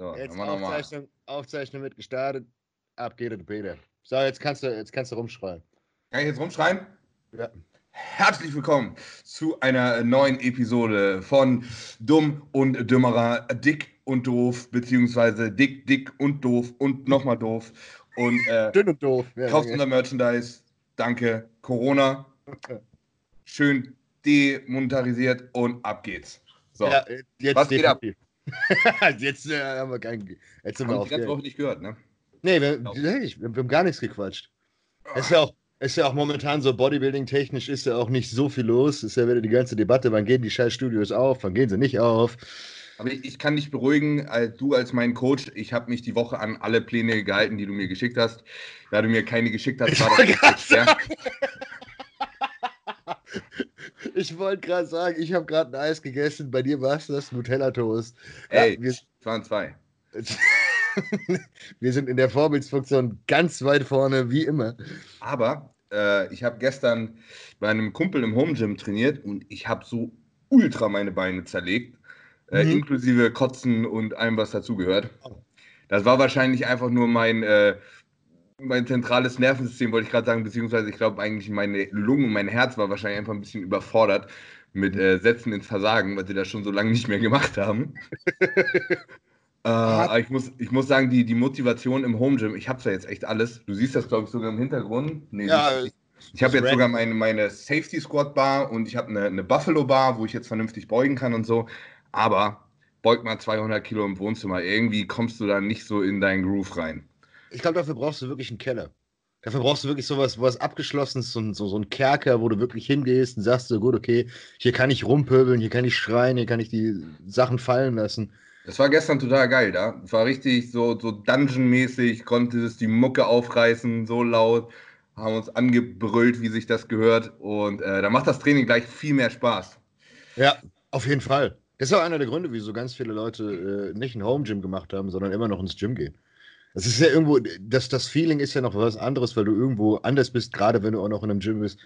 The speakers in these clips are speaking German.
So, Jetzt. Aufzeichnung, Aufzeichnung wird gestartet. Ab geht es, Peter. So, jetzt kannst du, jetzt kannst du rumschreien. Kann ich jetzt rumschreien? Ja. Herzlich willkommen zu einer neuen Episode von Dumm und Dümmerer, Dick und Doof, beziehungsweise Dick, Dick und Doof und nochmal Doof. Und äh, Dünn und doof. Ja, kauft unser Merchandise. Danke. Corona. Schön demonetarisiert und ab geht's. So. Ja, jetzt Was geht ab? jetzt äh, haben wir kein. Jetzt sind wir Haben auf die ganze. Woche nicht gehört, ne? Nee, wir, Genau. nee, ich- wir, wir haben gar nichts gequatscht. Ist ja auch, ist ja auch momentan so Bodybuilding-technisch ist ja auch nicht so viel los. Ist ja wieder die ganze Debatte, wann gehen die scheiß Studios auf, wann gehen sie nicht auf. Aber ich, ich kann dich beruhigen, als du als mein Coach, ich habe mich die Woche an alle Pläne gehalten, die du mir geschickt hast. Da du mir keine geschickt hast, war das nicht. Ich wollte gerade sagen, ich habe gerade ein Eis gegessen, bei dir war es das Nutella-Toast. Ey, Ja, wir, es waren zwei. wir sind in der Vorbildsfunktion ganz weit vorne, wie immer. Aber äh, ich habe gestern bei einem Kumpel im Home Gym trainiert und ich habe so ultra meine Beine zerlegt, äh, Mhm. inklusive Kotzen und allem, was dazugehört. Das war wahrscheinlich einfach nur mein, äh, mein zentrales Nervensystem, wollte ich gerade sagen, beziehungsweise ich glaube eigentlich meine Lungen und mein Herz war wahrscheinlich einfach ein bisschen überfordert mit äh, Sätzen ins Versagen, weil sie das schon so lange nicht mehr gemacht haben. äh, aber ich muss, ich muss sagen, die, die Motivation im Home Gym, ich habe zwar jetzt echt alles, du siehst das glaube ich sogar im Hintergrund. Nee, Ja, nicht. ich habe jetzt Red. sogar meine, meine Safety Squat Bar und ich habe eine, eine Buffalo Bar, wo ich jetzt vernünftig beugen kann und so. Aber beug mal 200 Kilo im Wohnzimmer, irgendwie kommst du da nicht so in deinen Groove rein. Ich glaube, dafür brauchst du wirklich einen Keller. Dafür brauchst du wirklich sowas, was abgeschlossenes, so, so, so ein Kerker, wo du wirklich hingehst und sagst so, gut, okay, hier kann ich rumpöbeln, hier kann ich schreien, hier kann ich die Sachen fallen lassen. Das war gestern total geil, da. Es war richtig so, so Dungeon-mäßig, konnte es die Mucke aufreißen, so laut, haben uns angebrüllt, wie sich das gehört. Und äh, da macht das Training gleich viel mehr Spaß. Ja, auf jeden Fall. Das ist auch einer der Gründe, wieso ganz viele Leute äh, nicht ein Home Gym gemacht haben, sondern immer noch ins Gym gehen. Das ist ja irgendwo, das, das Feeling ist ja noch was anderes, weil du irgendwo anders bist, gerade wenn du auch noch in einem Gym bist,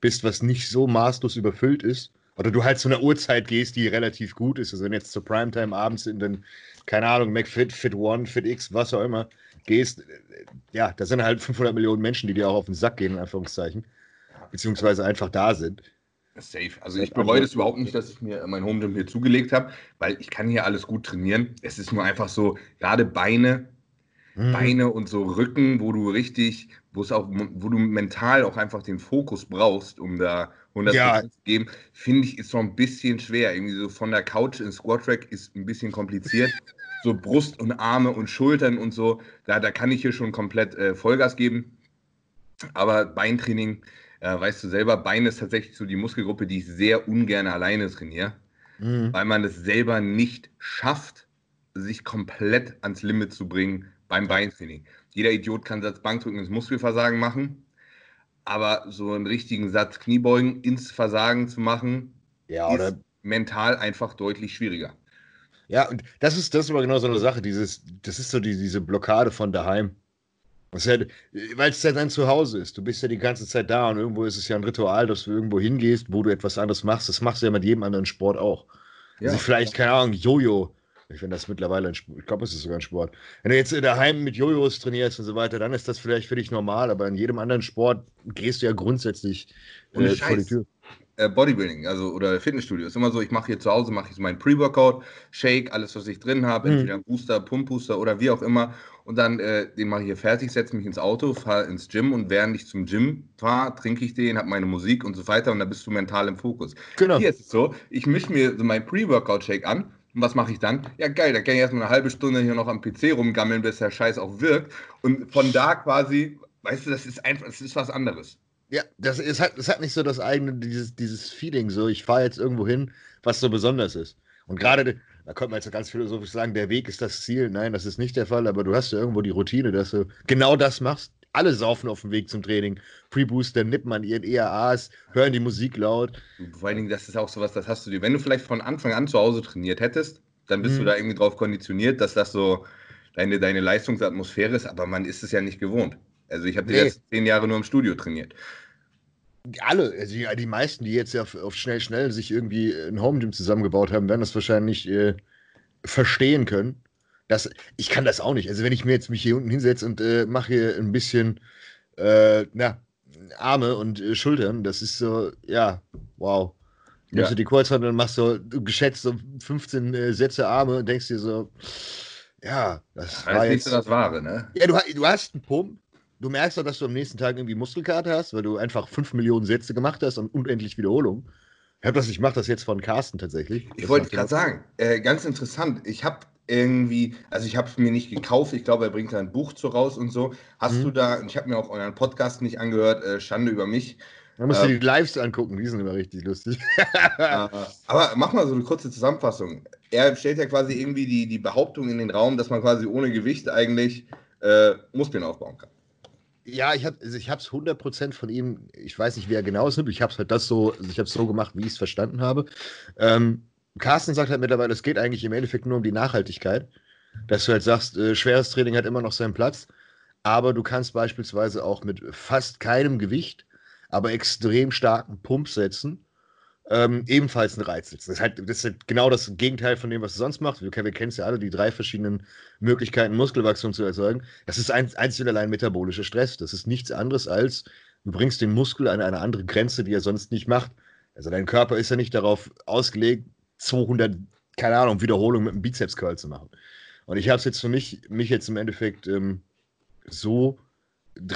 bist, was nicht so maßlos überfüllt ist. Oder du halt zu einer Uhrzeit gehst, die relativ gut ist. Also wenn jetzt zur Primetime abends in den, keine Ahnung, McFit, Fit One, Fit X, was auch immer, gehst, ja, da sind halt 500 Millionen Menschen, die dir auch auf den Sack gehen, in Anführungszeichen. Beziehungsweise einfach da sind. Safe. Also ich bereue das überhaupt nicht, dass ich mir mein Home Gym hier zugelegt habe, weil ich kann hier alles gut trainieren. Es ist nur einfach so, gerade Beine, Hm. Beine und so Rücken, wo du richtig, wo es auch, wo du mental auch einfach den Fokus brauchst, um da 100 Ja. zu geben, finde ich, ist so ein bisschen schwer. Irgendwie so von der Couch ins Squat Track ist ein bisschen kompliziert. so Brust und Arme und Schultern und so, da, da kann ich hier schon komplett äh, Vollgas geben. Aber Beintraining, äh, weißt du selber, Bein ist tatsächlich so die Muskelgruppe, die ich sehr ungern alleine trainiere Hm. weil man es selber nicht schafft, sich komplett ans Limit zu bringen beim Beintraining. Jeder Idiot kann Satz Bankdrücken ins Muskelversagen machen, aber so einen richtigen Satz Kniebeugen ins Versagen zu machen, Ja, oder ist mental einfach deutlich schwieriger. Ja, und das ist, das ist aber genau so eine Sache, dieses, das ist so die, diese Blockade von daheim. Ja, weil es ja dein Zuhause ist. Du bist ja die ganze Zeit da und irgendwo ist es ja ein Ritual, dass du irgendwo hingehst, wo du etwas anderes machst. Das machst du ja mit jedem anderen Sport auch. Ja. Also vielleicht, keine Ahnung, Jojo. Ich finde das mittlerweile ein Sport. Ich glaube, es ist sogar ein Sport. Wenn du jetzt daheim mit Jojos trainierst und so weiter, dann ist das vielleicht für dich normal, aber in jedem anderen Sport gehst du ja grundsätzlich äh, vor die. Tür. Äh, Bodybuilding, also oder Fitnessstudio, ist immer so, ich mache hier zu Hause, mache ich so meinen Pre-Workout, Shake, alles, was ich drin habe, Mhm. entweder Booster, Pump-Booster oder wie auch immer. Und dann äh, den mache ich hier fertig, setze mich ins Auto, fahre ins Gym und während ich zum Gym fahre, trinke ich den, habe meine Musik und so weiter und dann bist du mental im Fokus. Genau. Hier ist es so, ich mische mir so meinen Pre-Workout-Shake an und was mache ich dann? Ja geil, da kann ich erstmal eine halbe Stunde hier noch am PC rumgammeln, bis der Scheiß auch wirkt. Und von da quasi, weißt du, das ist einfach, das ist was anderes. Ja, das ist halt, das hat nicht so das eigene, dieses, dieses Feeling, so ich fahre jetzt irgendwo hin, was so besonders ist. Und gerade, da könnte man jetzt ganz philosophisch sagen, der Weg ist das Ziel. Nein, das ist nicht der Fall, aber du hast ja irgendwo die Routine, dass du genau das machst. Alle saufen auf dem Weg zum Training. Pre-Booster, nippen an ihren ERAs, hören die Musik laut. Vor allen Dingen, das ist auch sowas, das hast du dir, wenn du vielleicht von Anfang an zu Hause trainiert hättest, dann bist Mhm. du da irgendwie drauf konditioniert, dass das so deine, deine Leistungsatmosphäre ist, aber man ist es ja nicht gewohnt. Also ich habe die Nee. letzten zehn Jahre nur im Studio trainiert. Alle, also die, die meisten, die jetzt ja auf, auf schnell, schnell sich irgendwie ein Home Gym zusammengebaut haben, werden das wahrscheinlich äh, verstehen können. Das, ich kann das auch nicht. Also wenn ich mir jetzt mich hier unten hinsetze und äh, mache hier ein bisschen äh, na, Arme und äh, Schultern, das ist so, ja, wow. Nimmst ja. du die Kreuzhand und machst so geschätzt so 15 äh, Sätze Arme und denkst dir so, ja, das, das war jetzt... das Wahre, ne? Ja, du, du hast einen Pump, du merkst doch, dass du am nächsten Tag irgendwie Muskelkater hast, weil du einfach 5 Millionen Sätze gemacht hast und unendlich Wiederholungen. Ich, das, ich mache das jetzt von Carsten tatsächlich. Ich wollte gerade sagen, äh, ganz interessant. Ich habe irgendwie, also ich habe es mir nicht gekauft, ich glaube, er bringt ein Buch zu raus und so. Hast mhm. du da, ich habe mir auch euren Podcast nicht angehört, äh, Schande über mich. Da musst ähm, du die Lives angucken, die sind immer richtig lustig. aber mach mal so eine kurze Zusammenfassung. Er stellt ja quasi irgendwie die, die Behauptung in den Raum, dass man quasi ohne Gewicht eigentlich äh, Muskeln aufbauen kann. Ja, ich habe also ich es 100% von ihm, ich weiß nicht, wie er genau es nimmt, ich habe es halt das so, also ich habe es so gemacht, wie ich es verstanden habe. Ähm, Carsten sagt halt mittlerweile, es geht eigentlich im Endeffekt nur um die Nachhaltigkeit. Dass du halt sagst, äh, schweres Training hat immer noch seinen Platz, aber du kannst beispielsweise auch mit fast keinem Gewicht, aber extrem starken Pump setzen, ähm, ebenfalls einen Reiz setzen. Das ist, halt, das ist halt genau das Gegenteil von dem, was du sonst machst. Wir, wir kennen ja alle, die drei verschiedenen Möglichkeiten, Muskelwachstum zu erzeugen. Das ist ein, einzig und allein metabolischer Stress. Das ist nichts anderes als, du bringst den Muskel an eine andere Grenze, die er sonst nicht macht. Also dein Körper ist ja nicht darauf ausgelegt, 200, keine Ahnung, Wiederholungen mit einem Bizeps-Curl zu machen. Und ich habe es jetzt für mich, mich jetzt im Endeffekt ähm, so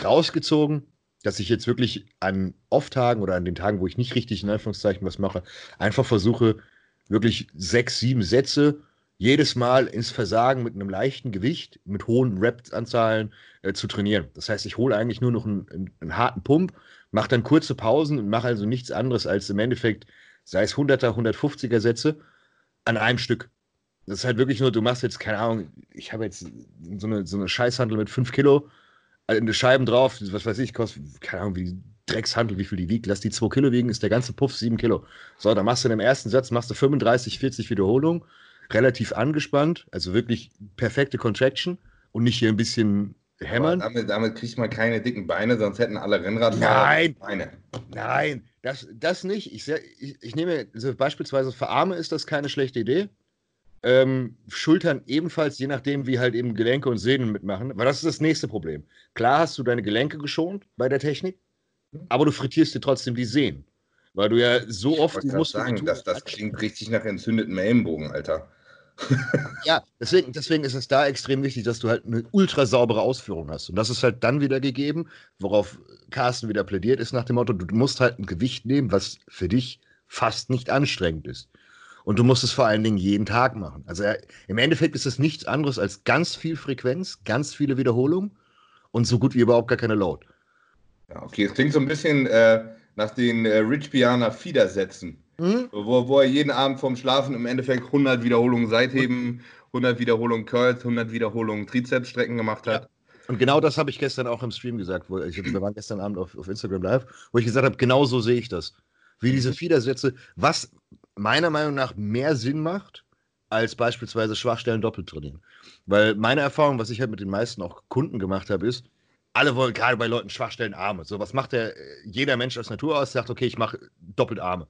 rausgezogen, dass ich jetzt wirklich an Off-Tagen oder an den Tagen, wo ich nicht richtig in Anführungszeichen was mache, einfach versuche, wirklich sechs, sieben Sätze jedes Mal ins Versagen mit einem leichten Gewicht, mit hohen Rep-Anzahlen äh, zu trainieren. Das heißt, ich hole eigentlich nur noch einen, einen, einen harten Pump, mache dann kurze Pausen und mache also nichts anderes als im Endeffekt sei es 100er, 150er Sätze, an einem Stück. Das ist halt wirklich nur, du machst jetzt, keine Ahnung, ich habe jetzt so eine, so eine Scheißhandel mit 5 Kilo, äh, eine Scheiben drauf, was weiß ich, kostet, keine Ahnung, wie Dreckshandel, wie viel die wiegt. Lass die 2 Kilo wiegen, ist der ganze Puff 7 Kilo. So, dann machst du in dem ersten Satz, machst du 35, 40 Wiederholungen, relativ angespannt, also wirklich perfekte Contraction und nicht hier ein bisschen hämmern. damit, damit kriegt man keine dicken Beine, sonst hätten alle Rennradfahrer Nein, Beine. Nein, das, das nicht. Ich, ich, ich nehme also beispielsweise für Arme ist das keine schlechte Idee. Ähm, Schultern ebenfalls, je nachdem, wie halt eben Gelenke und Sehnen mitmachen. Weil das ist das nächste Problem. Klar hast du deine Gelenke geschont bei der Technik, aber du frittierst dir trotzdem die Sehnen. Weil du ja so oft die Muskeln. Sagen, das, das klingt richtig nach entzündeten Ellenbogen, Alter. Ja, deswegen, deswegen ist es da extrem wichtig, dass du halt eine ultra saubere Ausführung hast. Und das ist halt dann wieder gegeben, worauf Carsten wieder plädiert, ist nach dem Motto, du musst halt ein Gewicht nehmen, was für dich fast nicht anstrengend ist. Und du musst es vor allen Dingen jeden Tag machen. Also äh, im Endeffekt ist es nichts anderes als ganz viel Frequenz, ganz viele Wiederholungen und so gut wie überhaupt gar keine Load. Ja, okay, es klingt so ein bisschen äh, nach den äh, Rich Piana Fiedersätzen. Mhm. Wo, wo er jeden Abend vorm Schlafen im Endeffekt 100 Wiederholungen Seitheben, 100 Wiederholungen Curls, 100 Wiederholungen Trizepsstrecken gemacht hat. Ja. Und genau das habe ich gestern auch im Stream gesagt. Wo ich, wir waren gestern Abend auf, auf Instagram Live, wo ich gesagt habe, genau so sehe ich das. Wie diese mhm. Fiedersätze, was meiner Meinung nach mehr Sinn macht, als beispielsweise Schwachstellen doppelt trainieren. Weil meine Erfahrung, was ich halt mit den meisten auch Kunden gemacht habe, ist, alle wollen gerade bei Leuten Schwachstellen Arme. So, was macht der, jeder Mensch aus Natur aus? Sagt, okay, ich mache doppelt Arme.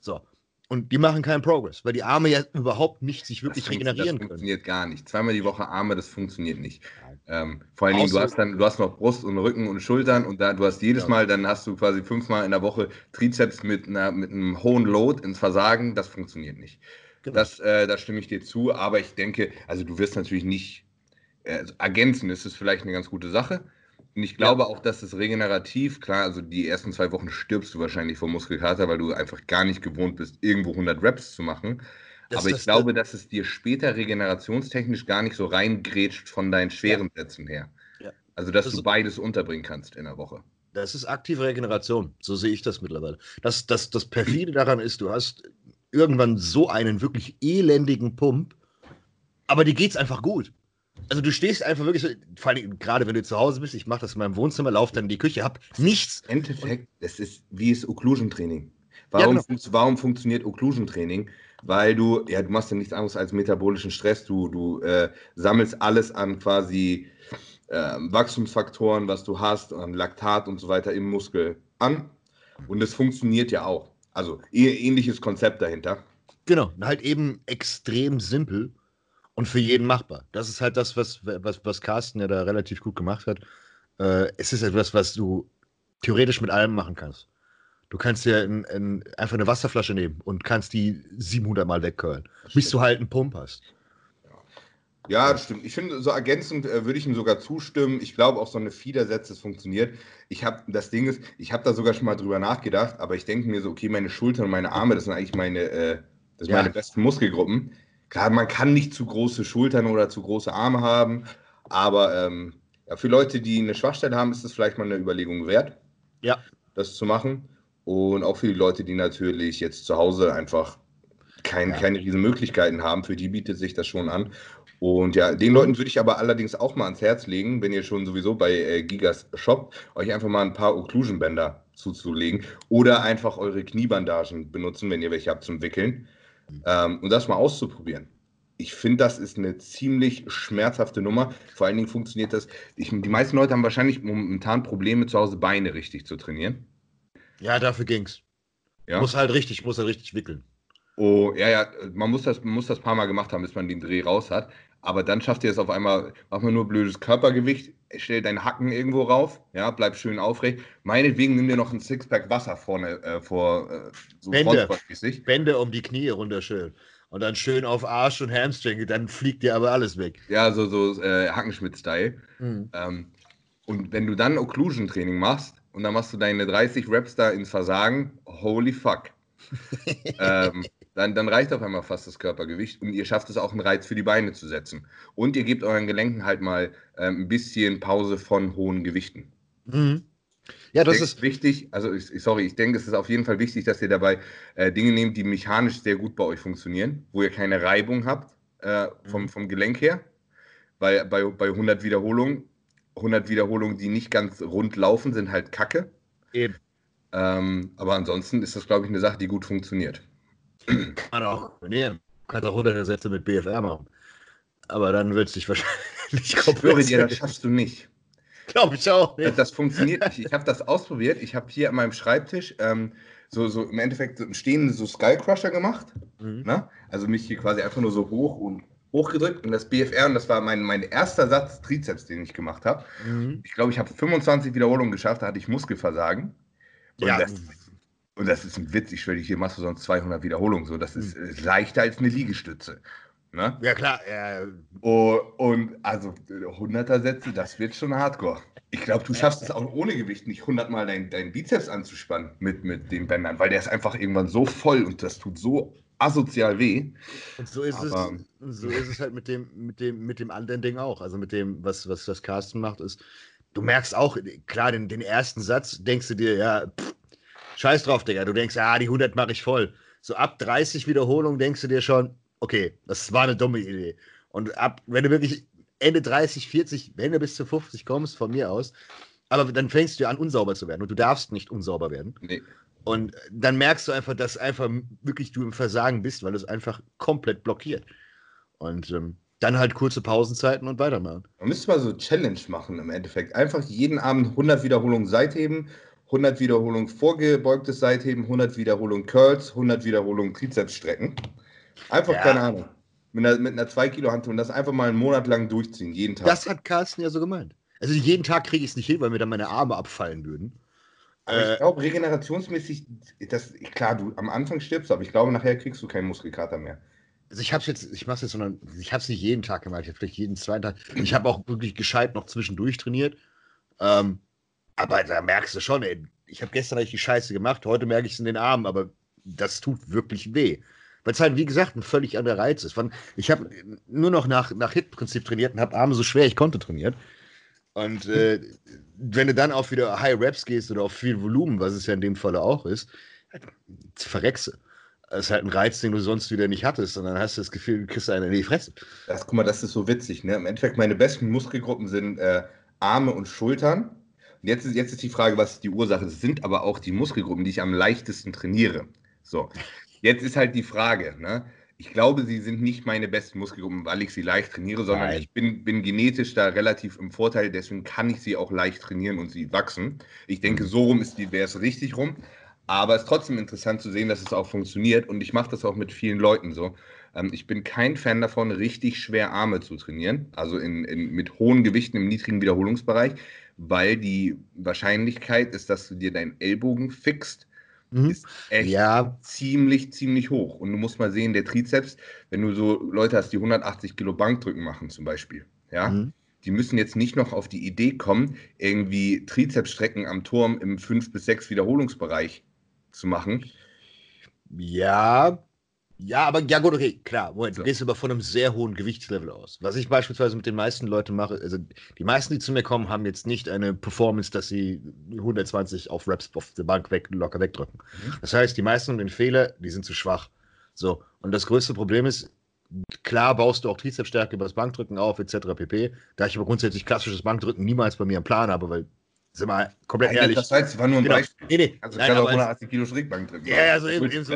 So. Und die machen keinen Progress, weil die Arme ja überhaupt nicht sich wirklich das regenerieren können. Das funktioniert gar nicht. Zweimal die Woche Arme, das funktioniert nicht. Ähm, vor allen Dingen, du hast dann, du hast noch Brust und Rücken und Schultern und da, du hast jedes ja. Mal, dann hast du quasi fünfmal in der Woche Trizeps mit, einer, mit einem hohen Load ins Versagen. Das funktioniert nicht. Genau. Das, äh, da stimme ich dir zu, aber ich denke, also du wirst natürlich nicht äh, also ergänzen, ist es vielleicht eine ganz gute Sache. Und ich glaube ja. auch, dass es regenerativ, klar, also die ersten zwei Wochen stirbst du wahrscheinlich vor Muskelkater, weil du einfach gar nicht gewohnt bist, irgendwo 100 Reps zu machen. Das, Aber ich glaube, dass es dir später regenerationstechnisch gar nicht so reingrätscht von deinen schweren ja. Sätzen her. Ja. Also, dass das du beides unterbringen kannst in der Woche. Das ist aktive Regeneration. So sehe ich das mittlerweile. Das, das, das perfide daran ist, du hast irgendwann so einen wirklich elendigen Pump, aber dir geht es einfach gut. Also du stehst einfach wirklich so, vor allem gerade wenn du zu Hause bist, ich mache das in meinem Wohnzimmer, laufe dann in die Küche, hab nichts. Im Endeffekt, das ist wie es Occlusion-Training. Warum, ja, genau. warum funktioniert Occlusion-Training? Weil du, ja, du machst ja nichts anderes als metabolischen Stress. Du, du äh, sammelst alles an quasi äh, Wachstumsfaktoren, was du hast, an Laktat und so weiter im Muskel an. Und es funktioniert ja auch. Also ähnliches Konzept dahinter. Genau, halt eben extrem simpel und für jeden machbar. Das ist halt das, was, was, was Carsten ja da relativ gut gemacht hat. Äh, es ist etwas, was du theoretisch mit allem machen kannst. Du kannst dir in, in, einfach eine Wasserflasche nehmen und kannst die 700 Mal wegcurlen, bis du halt einen Pump hast. Ja, das stimmt. Ich finde, so ergänzend äh, würde ich ihm sogar zustimmen. Ich glaube auch so eine Fiedersätze, es funktioniert. Ich habe, das Ding ist, ich habe da sogar schon mal drüber nachgedacht, aber ich denke mir so, okay, meine Schultern und meine Arme, das sind eigentlich meine, äh, das ja. meine besten Muskelgruppen. Klar, man kann nicht zu große Schultern oder zu große Arme haben, aber ähm, ja, für Leute, die eine Schwachstelle haben, ist es vielleicht mal eine Überlegung wert, ja. das zu machen. Und auch für die Leute, die natürlich jetzt zu Hause einfach kein, ja. keine riesen Möglichkeiten haben, für die bietet sich das schon an. Und ja, den Leuten würde ich aber allerdings auch mal ans Herz legen, wenn ihr schon sowieso bei äh, Gigas shoppt, euch einfach mal ein paar Occlusion-Bänder zuzulegen oder einfach eure Kniebandagen benutzen, wenn ihr welche habt zum Wickeln, ähm, und das mal auszuprobieren. Ich finde, das ist eine ziemlich schmerzhafte Nummer. Vor allen Dingen funktioniert das. Ich, die meisten Leute haben wahrscheinlich momentan Probleme, zu Hause Beine richtig zu trainieren. Ja, dafür ging's. Ja? Muss halt richtig, muss halt richtig wickeln. Oh, ja, ja, man muss das, man muss das paar Mal gemacht haben, bis man den Dreh raus hat. Aber dann schafft ihr es auf einmal, mach mal nur blödes Körpergewicht, stell deinen Hacken irgendwo rauf, ja, bleib schön aufrecht. Meinetwegen nimm dir noch ein Sixpack Wasser vorne äh, vor, äh, so Bände, Bände um die Knie runter schön. Und dann schön auf Arsch und Hamstring, dann fliegt dir aber alles weg. Ja, so, so äh, Hackenschmidt-Style. Mhm. Ähm, und wenn du dann Occlusion-Training machst und dann machst du deine 30 Reps da ins Versagen, holy fuck. ähm, dann, dann reicht auf einmal fast das Körpergewicht und ihr schafft es auch, einen Reiz für die Beine zu setzen. Und ihr gebt euren Gelenken halt mal ähm, ein bisschen Pause von hohen Gewichten. Mhm. Ja, das ist wichtig. Also, ich, sorry, ich denke, es ist auf jeden Fall wichtig, dass ihr dabei äh, Dinge nehmt, die mechanisch sehr gut bei euch funktionieren, wo ihr keine Reibung habt äh, vom, mhm. vom Gelenk her. Weil bei, bei 100 Wiederholungen, 100 Wiederholungen, die nicht ganz rund laufen, sind halt Kacke. Eben. Ähm, aber ansonsten ist das, glaube ich, eine Sache, die gut funktioniert. Kann man auch kombinieren. Kannst auch hunderte Sätze mit BFR machen. Aber dann wird es dich wahrscheinlich komplett. dir, das schaffst du nicht. Glaube ich auch. Nicht. Das funktioniert nicht. Ich habe das ausprobiert. Ich habe hier an meinem Schreibtisch ähm, so, so im Endeffekt so stehende so Skycrusher gemacht. Mhm. Ne? Also mich hier quasi einfach nur so hoch und hochgedrückt und das BFR und das war mein, mein erster Satz Trizeps, den ich gemacht habe. Mhm. Ich glaube, ich habe 25 Wiederholungen geschafft, da hatte ich Muskelversagen. Und ja. das und das ist ein Witz, ich schwöre, hier machst du sonst 200 Wiederholungen. So, das ist mhm. leichter als eine Liegestütze. Ne? Ja, klar. Ja. Oh, und also 100er Sätze, das wird schon hardcore. Ich glaube, du schaffst es auch ohne Gewicht nicht 100 Mal deinen dein Bizeps anzuspannen mit, mit den Bändern, weil der ist einfach irgendwann so voll und das tut so asozial weh. Und so ist, Aber, es, so ist es halt mit dem, mit dem, mit dem anderen Ding auch. Also mit dem, was, was das Carsten macht, ist, du merkst auch, klar, den, den ersten Satz denkst du dir, ja, pff, Scheiß drauf, Digga. Du denkst, ah, die 100 mache ich voll. So ab 30 Wiederholungen denkst du dir schon, okay, das war eine dumme Idee. Und ab, wenn du wirklich Ende 30, 40, wenn du bis zu 50 kommst, von mir aus, aber dann fängst du an, unsauber zu werden. Und du darfst nicht unsauber werden. Nee. Und dann merkst du einfach, dass einfach wirklich du im Versagen bist, weil es einfach komplett blockiert. Und ähm, dann halt kurze Pausenzeiten und weitermachen. Man müsste mal so Challenge machen im Endeffekt. Einfach jeden Abend 100 Wiederholungen Seitheben 100 Wiederholungen vorgebeugtes Seitheben, 100 Wiederholungen Curls, 100 Wiederholungen Trizepsstrecken. Einfach, ja. keine Ahnung. Mit einer, mit einer 2 Kilo Hand und das einfach mal einen Monat lang durchziehen, jeden Tag. Das hat Carsten ja so gemeint. Also jeden Tag kriege ich es nicht hin, weil mir dann meine Arme abfallen würden. Aber äh, ich glaube, regenerationsmäßig, das, klar, du am Anfang stirbst, aber ich glaube, nachher kriegst du keinen Muskelkater mehr. Also ich habe jetzt, ich mache jetzt, sondern ich habe es nicht jeden Tag gemacht, ich habe vielleicht jeden zweiten Tag. Ich habe auch wirklich gescheit noch zwischendurch trainiert. Ähm, aber da merkst du schon, ey, ich habe gestern richtig Scheiße gemacht, heute merke ich es in den Armen, aber das tut wirklich weh. Weil es halt, wie gesagt, ein völlig anderer Reiz ist. Ich habe nur noch nach, nach Hit-Prinzip trainiert und habe Arme so schwer ich konnte trainiert. Und äh, wenn du dann auf wieder High Raps gehst oder auf viel Volumen, was es ja in dem Falle auch ist, verreckse. Das ist halt ein Reiz, den du sonst wieder nicht hattest. Und dann hast du das Gefühl, du kriegst einen in die Fresse. Das, guck mal, das ist so witzig. Ne? Im Endeffekt, meine besten Muskelgruppen sind äh, Arme und Schultern. Jetzt ist, jetzt ist die Frage, was die Ursache ist. Das sind aber auch die Muskelgruppen, die ich am leichtesten trainiere. So, jetzt ist halt die Frage, ne? Ich glaube, sie sind nicht meine besten Muskelgruppen, weil ich sie leicht trainiere, sondern Nein. ich bin, bin genetisch da relativ im Vorteil, deswegen kann ich sie auch leicht trainieren und sie wachsen. Ich denke, so rum wäre es richtig rum. Aber es ist trotzdem interessant zu sehen, dass es auch funktioniert und ich mache das auch mit vielen Leuten so. Ähm, ich bin kein Fan davon, richtig schwer Arme zu trainieren, also in, in, mit hohen Gewichten im niedrigen Wiederholungsbereich, weil die Wahrscheinlichkeit ist, dass du dir deinen Ellbogen fixst, mhm. ist echt ja. ziemlich, ziemlich hoch. Und du musst mal sehen, der Trizeps, wenn du so Leute hast, die 180 Kilo Bankdrücken machen zum Beispiel, ja, mhm. die müssen jetzt nicht noch auf die Idee kommen, irgendwie Trizepsstrecken am Turm im 5 bis 6 Wiederholungsbereich zu machen. Ja, ja, aber ja gut, okay, klar. Moment, du gehst aber von einem sehr hohen Gewichtslevel aus. Was ich beispielsweise mit den meisten Leuten mache, also die meisten, die zu mir kommen, haben jetzt nicht eine Performance, dass sie 120 auf Reps auf der Bank weg, locker wegdrücken. Mhm. Das heißt, die meisten haben den Fehler, die sind zu schwach. So, und das größte Problem ist, klar baust du auch Trizepsstärke über das Bankdrücken auf, etc. pp. Da ich aber grundsätzlich klassisches Bankdrücken niemals bei mir im Plan habe, weil sind wir komplett ehrlich. Das heißt, war nur ein genau. Beispiel. Nee, nee. Also ich kann auch 180 Kilo Schrägbank drin. Ja, also eben, eben so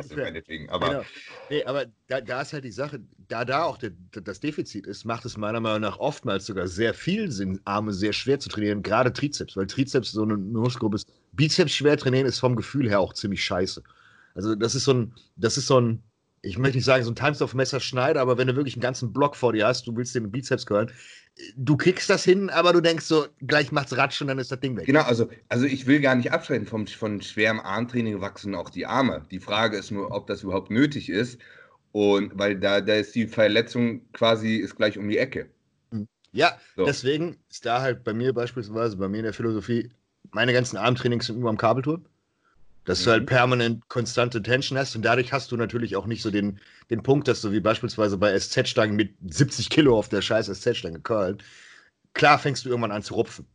Aber, genau. nee, aber da, da, ist halt die Sache, da da auch der, das Defizit ist, macht es meiner Meinung nach oftmals sogar sehr viel Sinn, Arme sehr schwer zu trainieren, gerade Trizeps, weil Trizeps so eine Muskelgruppe ist. Bizeps schwer trainieren ist vom Gefühl her auch ziemlich scheiße. Also das ist so ein, das ist so ein, ich möchte nicht sagen, so ein Times of Messer Schneider, aber wenn du wirklich einen ganzen Block vor dir hast, du willst den Bizeps gehören, du kickst das hin, aber du denkst so, gleich macht's Ratsch und dann ist das Ding weg. Genau, also, also ich will gar nicht abstreiten, vom, von schwerem Armtraining wachsen auch die Arme. Die Frage ist nur, ob das überhaupt nötig ist. Und weil da, da ist die Verletzung quasi ist gleich um die Ecke. Hm. Ja, so. deswegen ist da halt bei mir beispielsweise, bei mir in der Philosophie, meine ganzen Armtrainings sind nur am Kabelturm dass mhm. du halt permanent konstante Tension hast und dadurch hast du natürlich auch nicht so den, den Punkt, dass du wie beispielsweise bei SZ-Stangen mit 70 Kilo auf der scheiß SZ-Stange curlen, klar fängst du irgendwann an zu rupfen.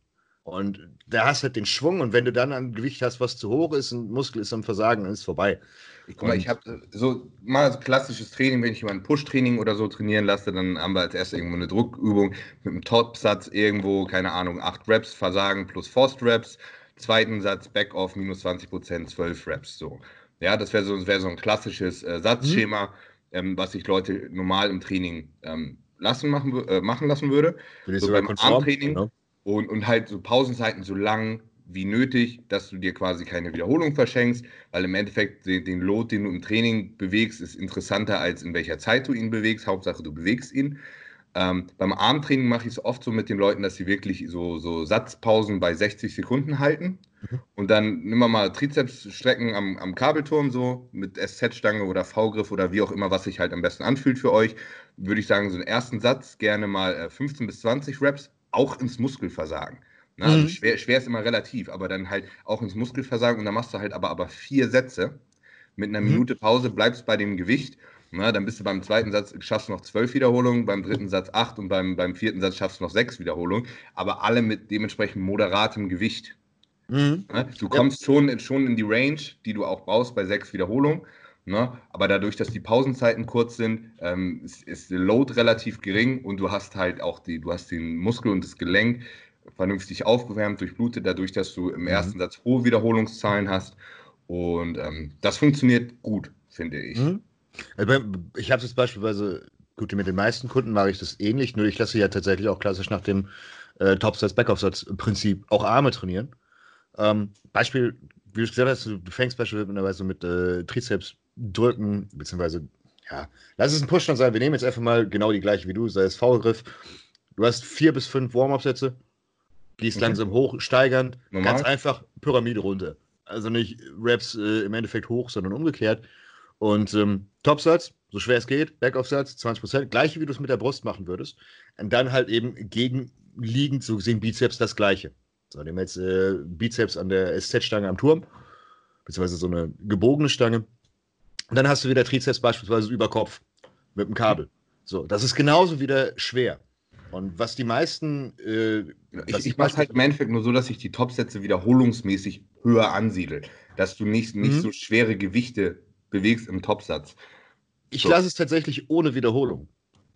Und da hast halt den Schwung und wenn du dann ein Gewicht hast, was zu hoch ist, ein Muskel ist am Versagen, dann ist es vorbei. Ich, guck mal, ich habe so mal so klassisches Training, wenn ich jemanden Push-Training oder so trainieren lasse, dann haben wir als erstes irgendwo eine Druckübung mit einem Topsatz irgendwo, keine Ahnung, 8 Reps, Versagen plus Forced Reps zweiten Satz Backoff minus 20 Prozent, 12 Reps. So. Ja, das wäre so, wär so ein klassisches äh, Satzschema, mhm. ähm, was ich Leute normal im Training ähm, lassen, machen, äh, machen lassen würde. So beim Armtraining genau. und, und halt so Pausenzeiten so lang wie nötig, dass du dir quasi keine Wiederholung verschenkst, weil im Endeffekt den, den Load, den du im Training bewegst, ist interessanter als in welcher Zeit du ihn bewegst. Hauptsache, du bewegst ihn. Ähm, beim Armtraining mache ich es oft so mit den Leuten, dass sie wirklich so, so Satzpausen bei 60 Sekunden halten. Mhm. Und dann nehmen wir mal Trizepsstrecken am, am Kabelturm so mit SZ-Stange oder V-Griff oder wie auch immer, was sich halt am besten anfühlt für euch. Würde ich sagen, so einen ersten Satz gerne mal 15 äh, bis 20 Reps, auch ins Muskelversagen. Na, also mhm. schwer, schwer ist immer relativ, aber dann halt auch ins Muskelversagen und dann machst du halt aber, aber vier Sätze mit einer mhm. Minute Pause, bleibst bei dem Gewicht na, dann bist du beim zweiten Satz, schaffst du noch zwölf Wiederholungen, beim dritten Satz acht und beim, beim vierten Satz schaffst du noch sechs Wiederholungen, aber alle mit dementsprechend moderatem Gewicht. Mhm. Na, du kommst ja. schon, schon in die Range, die du auch brauchst bei sechs Wiederholungen. Ne? Aber dadurch, dass die Pausenzeiten kurz sind, ähm, ist, ist der Load relativ gering und du hast halt auch die, du hast den Muskel und das Gelenk vernünftig aufgewärmt, durchblutet, dadurch, dass du im mhm. ersten Satz hohe Wiederholungszahlen hast. Und ähm, das funktioniert gut, finde ich. Mhm. Also ich habe es beispielsweise, gut, mit den meisten Kunden mache ich das ähnlich, nur ich lasse ja tatsächlich auch klassisch nach dem äh, Topsatz, Backoff-Satz-Prinzip auch Arme trainieren. Ähm, Beispiel, wie du gesagt hast, du, fängst beispielsweise mit äh, Trizeps drücken, beziehungsweise, ja, lass es ein Push sein. Wir nehmen jetzt einfach mal genau die gleiche wie du, sei es V-Griff. Du hast vier bis fünf Warm-Up-Sätze, gehst okay. langsam hoch, steigernd, Normal. ganz einfach Pyramide runter. Also nicht Raps äh, im Endeffekt hoch, sondern umgekehrt. Und ähm, Topsatz, so schwer es geht, Backoff-Satz, 20%, gleiche wie du es mit der Brust machen würdest. Und dann halt eben gegenliegend, so gesehen Bizeps das gleiche. So, nehmen wir jetzt äh, Bizeps an der SZ-Stange am Turm, beziehungsweise so eine gebogene Stange. Und dann hast du wieder Trizeps beispielsweise über Kopf mit dem Kabel. So, das ist genauso wieder schwer. Und was die meisten. Äh, ich, ich mache halt im Endeffekt nur so, dass ich die Topsätze wiederholungsmäßig höher ansiedel. Dass du nicht, nicht mhm. so schwere Gewichte bewegst im Topsatz. Ich so. lasse es tatsächlich ohne Wiederholung.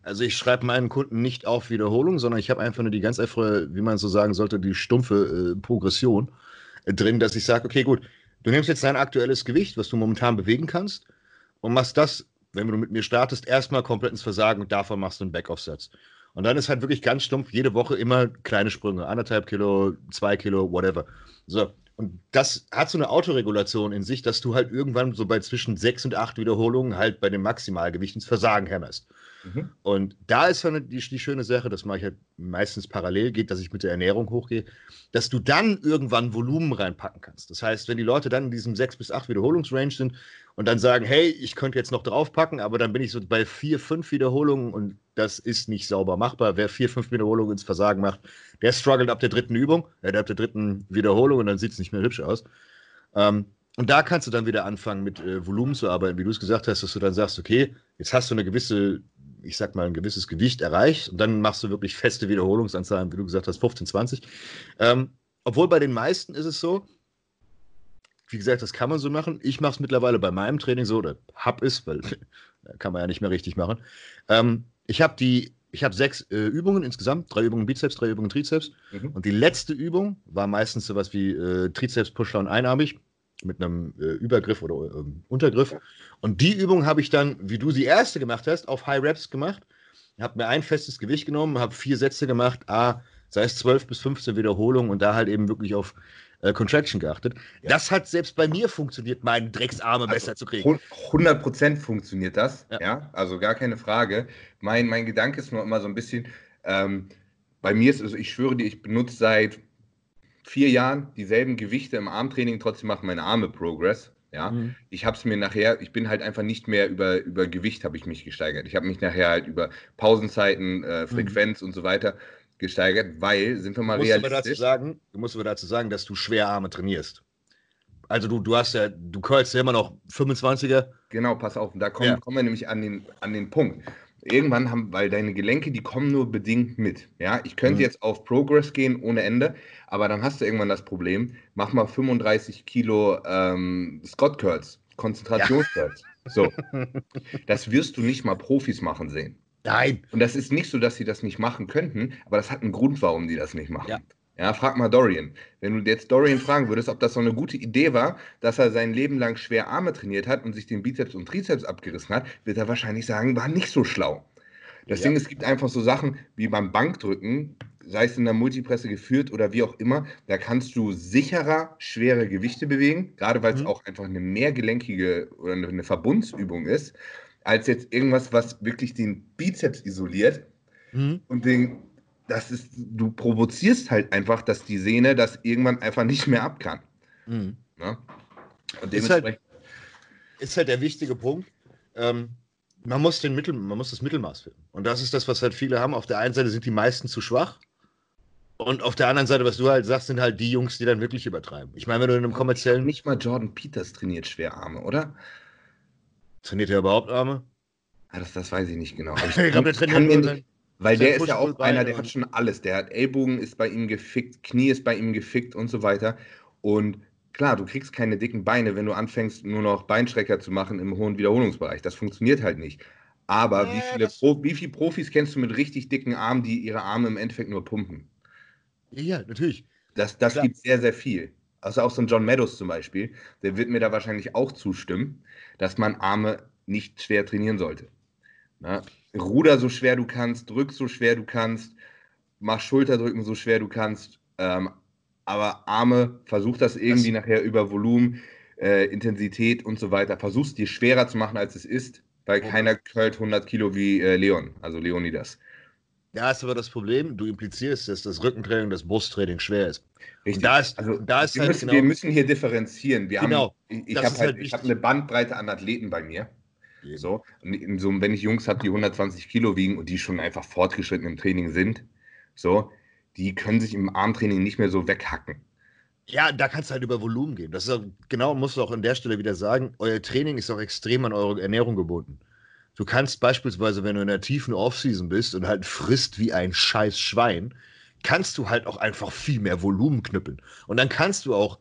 Also ich schreibe meinen Kunden nicht auf Wiederholung, sondern ich habe einfach nur die ganz einfache, wie man so sagen sollte, die stumpfe äh, Progression äh, drin, dass ich sage, okay, gut, du nimmst jetzt dein aktuelles Gewicht, was du momentan bewegen kannst, und machst das, wenn du mit mir startest, erstmal komplett ins Versagen und davon machst du einen Backoff-Satz. Und dann ist halt wirklich ganz stumpf jede Woche immer kleine Sprünge, anderthalb Kilo, zwei Kilo, whatever. So, Und das hat so eine Autoregulation in sich, dass du halt irgendwann so bei zwischen sechs und acht Wiederholungen halt bei dem Maximalgewicht ins Versagen hämmerst. Mhm. Und da ist dann die, die schöne Sache, das mache ich halt meistens parallel, geht, dass ich mit der Ernährung hochgehe, dass du dann irgendwann Volumen reinpacken kannst. Das heißt, wenn die Leute dann in diesem sechs bis acht Wiederholungsrange sind und dann sagen, hey, ich könnte jetzt noch draufpacken, aber dann bin ich so bei vier, fünf Wiederholungen und das ist nicht sauber machbar. Wer vier, fünf Wiederholungen ins Versagen macht, der struggelt ab der dritten Übung, äh, ab der dritten Wiederholung und dann sieht es nicht mehr hübsch aus. Ähm, und da kannst du dann wieder anfangen, mit äh, Volumen zu arbeiten, wie du es gesagt hast, dass du dann sagst, okay, jetzt hast du eine gewisse, ich sag mal, ein gewisses Gewicht erreicht und dann machst du wirklich feste Wiederholungsanzahlen, wie du gesagt hast, 15, 20. Ähm, obwohl bei den meisten ist es so, wie gesagt, das kann man so machen. Ich mache es mittlerweile bei meinem Training so, oder hab es, weil kann man ja nicht mehr richtig machen. Ähm, ich habe die, ich habe sechs äh, Übungen insgesamt, drei Übungen Bizeps, drei Übungen Trizeps. Mhm. Und die letzte Übung war meistens sowas wie äh, Trizeps, Pushdown einarmig mit einem äh, Übergriff oder ähm, Untergriff. Und die Übung habe ich dann, wie du sie erste gemacht hast, auf High Reps gemacht. Habe mir ein festes Gewicht genommen, habe vier Sätze gemacht, a, sei es 12 bis 15 Wiederholungen und da halt eben wirklich auf äh, Contraction geachtet. Ja. Das hat selbst bei mir funktioniert, meine Drecksarme also besser zu kriegen. 100% funktioniert das, ja. ja. also gar keine Frage. Mein, mein Gedanke ist nur immer so ein bisschen, ähm, bei mir ist, also ich schwöre dir, ich benutze seit vier Jahren dieselben Gewichte im Armtraining, trotzdem machen meine Arme Progress. Ja, mhm. ich habe es mir nachher, ich bin halt einfach nicht mehr über, über Gewicht habe ich mich gesteigert. Ich habe mich nachher halt über Pausenzeiten, äh, mhm. Frequenz mhm. und so weiter gesteigert, weil, sind wir mal du realistisch. dazu sagen, du musst aber dazu sagen, dass du Schwerarme trainierst. Also du, du hast ja, du curlst ja immer noch 25er. Genau, pass auf. Da kommen, ja. kommen wir nämlich an den, an den Punkt. Irgendwann haben, weil deine Gelenke, die kommen nur bedingt mit. Ja, ich könnte mhm. jetzt auf Progress gehen ohne Ende, aber dann hast du irgendwann das Problem, mach mal 35 Kilo ähm, Scott Curls, Konzentrationscurls. Ja. So. das wirst du nicht mal Profis machen sehen. Nein. Und das ist nicht so, dass sie das nicht machen könnten, aber das hat einen Grund, warum die das nicht machen. Ja. Ja, frag mal Dorian. Wenn du jetzt Dorian fragen würdest, ob das so eine gute Idee war, dass er sein Leben lang schwer Arme trainiert hat und sich den Bizeps und Trizeps abgerissen hat, wird er wahrscheinlich sagen, war nicht so schlau. Das ja. Ding, es gibt einfach so Sachen wie beim Bankdrücken, sei es in der Multipresse geführt oder wie auch immer, da kannst du sicherer schwere Gewichte bewegen, gerade weil es mhm. auch einfach eine mehrgelenkige oder eine Verbundsübung ist als jetzt irgendwas, was wirklich den Bizeps isoliert mhm. und den, das ist, du provozierst halt einfach, dass die Sehne das irgendwann einfach nicht mehr ab kann. Mhm. Ja? Und dementsprechend. Ist halt, ist halt der wichtige Punkt. Ähm, man muss, den Mittel, man muss das Mittelmaß finden. Und das ist das, was halt viele haben. Auf der einen Seite sind die meisten zu schwach. Und auf der anderen Seite, was du halt sagst, sind halt die Jungs, die dann wirklich übertreiben. Ich meine, wenn du in einem kommerziellen. Nicht mal Jordan Peters trainiert Schwerarme, oder? Trainiert er überhaupt Arme? Ja, das, das weiß ich nicht genau. ich, ich glaube, der trainiert nicht, Weil der ist ja auch einer, der hat schon alles. Der hat Ellbogen ist bei ihm gefickt, Knie ist bei ihm gefickt und so weiter. Und klar, du kriegst keine dicken Beine, wenn du anfängst, nur noch Beinstrecker zu machen im hohen Wiederholungsbereich. Das funktioniert halt nicht. Aber wie, viele Pro, wie viele Profis kennst du mit richtig dicken Armen, die ihre Arme im Endeffekt nur pumpen? Ja, natürlich. Das, das gibt sehr, sehr viel. Also auch so ein John Meadows zum Beispiel, der wird mir da wahrscheinlich auch zustimmen, dass man Arme nicht schwer trainieren sollte. Na, Ruder so schwer du kannst, drück so schwer du kannst, mach Schulterdrücken so schwer du kannst, ähm, aber Arme, versuch das irgendwie das nachher über Volumen, äh, Intensität und so weiter, versuch's dir schwerer zu machen, als es ist, weil okay. keiner curlt 100 Kilo wie äh, Leon, also Leonidas. Da ist aber das Problem, du implizierst, dass das Rückentraining und das Brusttraining schwer ist. Richtig. Und da ist, also, da ist wir, halt müssen, genau, wir müssen hier differenzieren. Wir genau, haben, ich, habe halt, halt hab eine Bandbreite an Athleten bei mir. So, so, wenn ich Jungs habe, die 120 Kilo wiegen und die schon einfach fortgeschritten im Training sind, so, die können sich im Armtraining nicht mehr so weghacken. Ja, da kannst du halt über Volumen gehen. Das ist auch, genau, musst du auch an der Stelle wieder sagen, euer Training ist auch extrem an eure Ernährung gebunden. Du kannst beispielsweise, wenn du in der tiefen Offseason bist und halt frisst wie ein scheiß Schwein, kannst du halt auch einfach viel mehr Volumen knüppeln. Und dann kannst du auch,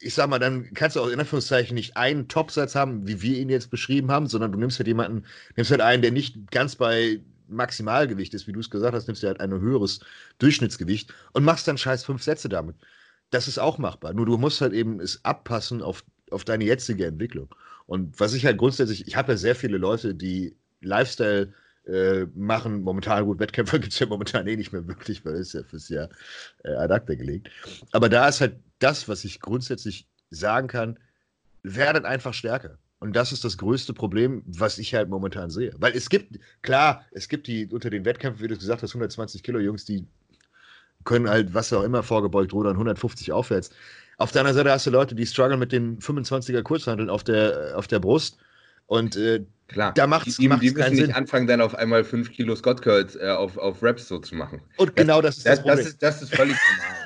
ich sag mal, dann kannst du auch in Anführungszeichen nicht einen Topsatz haben, wie wir ihn jetzt beschrieben haben, sondern du nimmst halt jemanden, nimmst halt einen, der nicht ganz bei Maximalgewicht ist, wie du es gesagt hast, nimmst du halt ein höheres Durchschnittsgewicht und machst dann scheiß fünf Sätze damit. Das ist auch machbar. Nur du musst halt eben es abpassen auf, auf deine jetzige Entwicklung. Und was ich halt grundsätzlich, ich habe ja sehr viele Leute, die Lifestyle äh, machen. Momentan, gut, Wettkämpfer gibt es ja momentan eh nicht mehr wirklich, weil es ja fürs Jahr äh, ad acta gelegt. Aber da ist halt das, was ich grundsätzlich sagen kann, werdet einfach stärker. Und das ist das größte Problem, was ich halt momentan sehe. Weil es gibt, klar, es gibt die unter den Wettkämpfen, wie du gesagt hast, 120 Kilo Jungs, die können halt, was auch immer, vorgebeugt rudern, 150 aufwärts. Auf der anderen Seite hast du Leute, die strugglen mit den 25er Kurzhandeln auf der, auf der Brust. Und äh, Klar, da macht es die, die müssen nicht Sinn. anfangen, dann auf einmal 5 Kilo Scott Curls äh, auf, auf Raps so zu machen. Und genau das ist das, das Problem. Ist, das ist völlig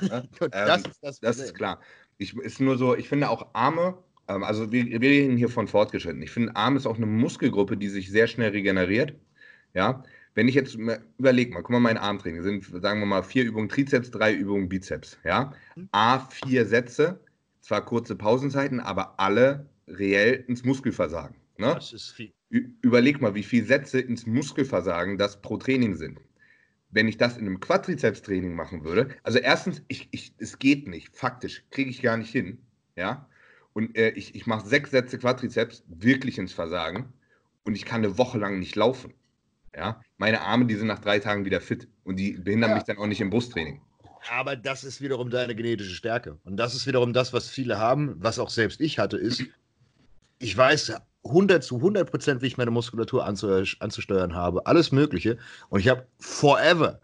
normal. Ne? ähm, das, ist das, das, ist klar. Ich, ist nur so, ich finde auch Arme, ähm, also wir, wir reden hier von fortgeschritten. Ich finde, Arm ist auch eine Muskelgruppe, die sich sehr schnell regeneriert. Ja, wenn ich jetzt überlege mal, guck mal, mein Armtraining sind, sagen wir mal, vier Übungen Trizeps, drei Übungen Bizeps. Ja, mhm. A, vier Sätze, zwar kurze Pausenzeiten, aber alle reell ins Muskelversagen. Ne? Das ist viel. Überleg mal, wie viele Sätze ins Muskelversagen das pro Training sind. Wenn ich das in einem Quadrizeps-Training machen würde, also erstens, ich, ich, es geht nicht, faktisch, kriege ich gar nicht hin. Ja, und äh, ich, ich mache sechs Sätze Quadrizeps wirklich ins Versagen und ich kann eine Woche lang nicht laufen. Ja, meine Arme, die sind nach drei Tagen wieder fit und die behindern ja. mich dann auch nicht im Brusttraining. Aber das ist wiederum deine genetische Stärke. Und das ist wiederum das, was viele haben, was auch selbst ich hatte, ist, ich weiß 100 zu 100 Prozent, wie ich meine Muskulatur anzusteuern habe, alles Mögliche. Und ich habe forever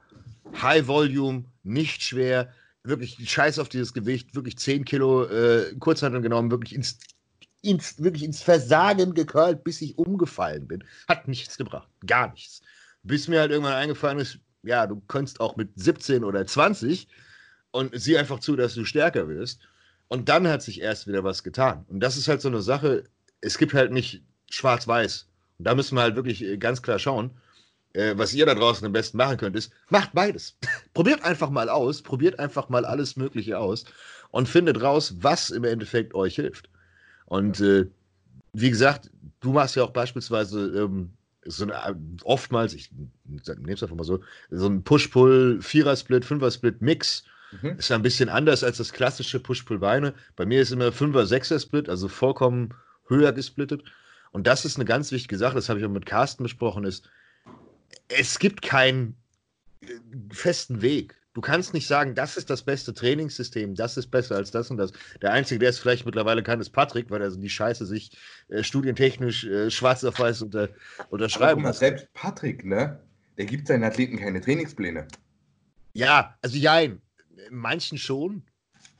High Volume, nicht schwer, wirklich Scheiß auf dieses Gewicht, wirklich 10 Kilo äh, Kurzhanteln genommen, wirklich ins, ins, wirklich ins Versagen gekurlt, bis ich umgefallen bin. Hat nichts gebracht. Gar nichts. Bis mir halt irgendwann eingefallen ist, ja, du kannst auch mit 17 oder 20 und sieh einfach zu, dass du stärker wirst. Und dann hat sich erst wieder was getan. Und das ist halt so eine Sache, es gibt halt nicht schwarz-weiß. Und da müssen wir halt wirklich äh, ganz klar schauen äh, was ihr da draußen am besten machen könnt, ist, macht beides. probiert einfach mal aus, probiert einfach mal alles Mögliche aus und findet raus, was im Endeffekt euch hilft. Und äh, wie gesagt, du machst ja auch beispielsweise ähm, so eine, äh, oftmals, ich nehme es einfach mal so, so ein Push-Pull, Vierer-Split, Fünfer-Split-Mix. Mhm. Ist ja ein bisschen anders als das klassische Push-Pull-Beine. Bei mir ist immer Fünfer-Sechser-Split, also vollkommen höher gesplittet. Und das ist eine ganz wichtige Sache, das habe ich auch mit Carsten besprochen, ist, es gibt keinen äh, festen Weg. Du kannst nicht sagen, das ist das beste Trainingssystem, das ist besser als das und das. Der Einzige, der es vielleicht mittlerweile kann, ist Patrick, weil er die Scheiße sich äh, studientechnisch äh, schwarz auf weiß unter, unterschreiben muss. Selbst Patrick, ne? Der gibt seinen Athleten keine Trainingspläne. Ja, also jein. Manchen schon,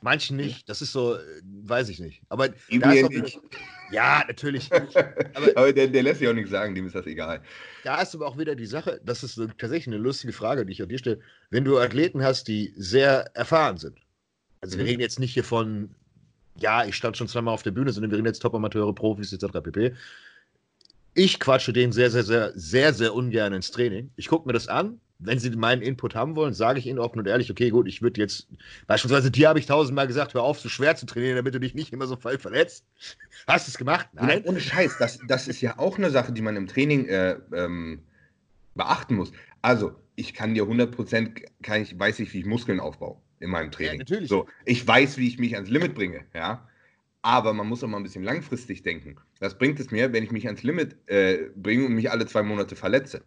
manchen nicht. Das ist so, äh, weiß ich nicht. Aber da ist auch wieder, ja, natürlich. Aber, aber der, der, lässt sich auch nichts sagen, dem ist das egal. Da ist aber auch wieder die Sache, das ist tatsächlich eine lustige Frage, die ich an dir stelle. Wenn du Athleten hast, die sehr erfahren sind, also wir mhm. reden jetzt nicht hier von, ja, ich stand schon zweimal auf der Bühne, sondern wir reden jetzt Top-Amateure, Profis etc. pp. Ich quatsche denen sehr, sehr, sehr, sehr, sehr ungern ins Training. Ich gucke mir das an, wenn sie meinen Input haben wollen, sage ich ihnen offen und ehrlich, okay, gut, ich würde jetzt, beispielsweise dir habe ich tausendmal gesagt, hör auf, so schwer zu trainieren, damit du dich nicht immer so voll verletzt. Hast du es gemacht? Nein. Ohne Scheiß, das, das ist ja auch eine Sache, die man im Training äh, ähm, beachten muss. Also, ich kann dir 100%, kann ich, weiß ich, wie ich Muskeln aufbaue in meinem Training. Ja, natürlich. So, ich weiß, wie ich mich ans Limit bringe, ja. Aber man muss auch mal ein bisschen langfristig denken. Was bringt es mir, wenn ich mich ans Limit äh, bringe und mich alle zwei Monate verletze?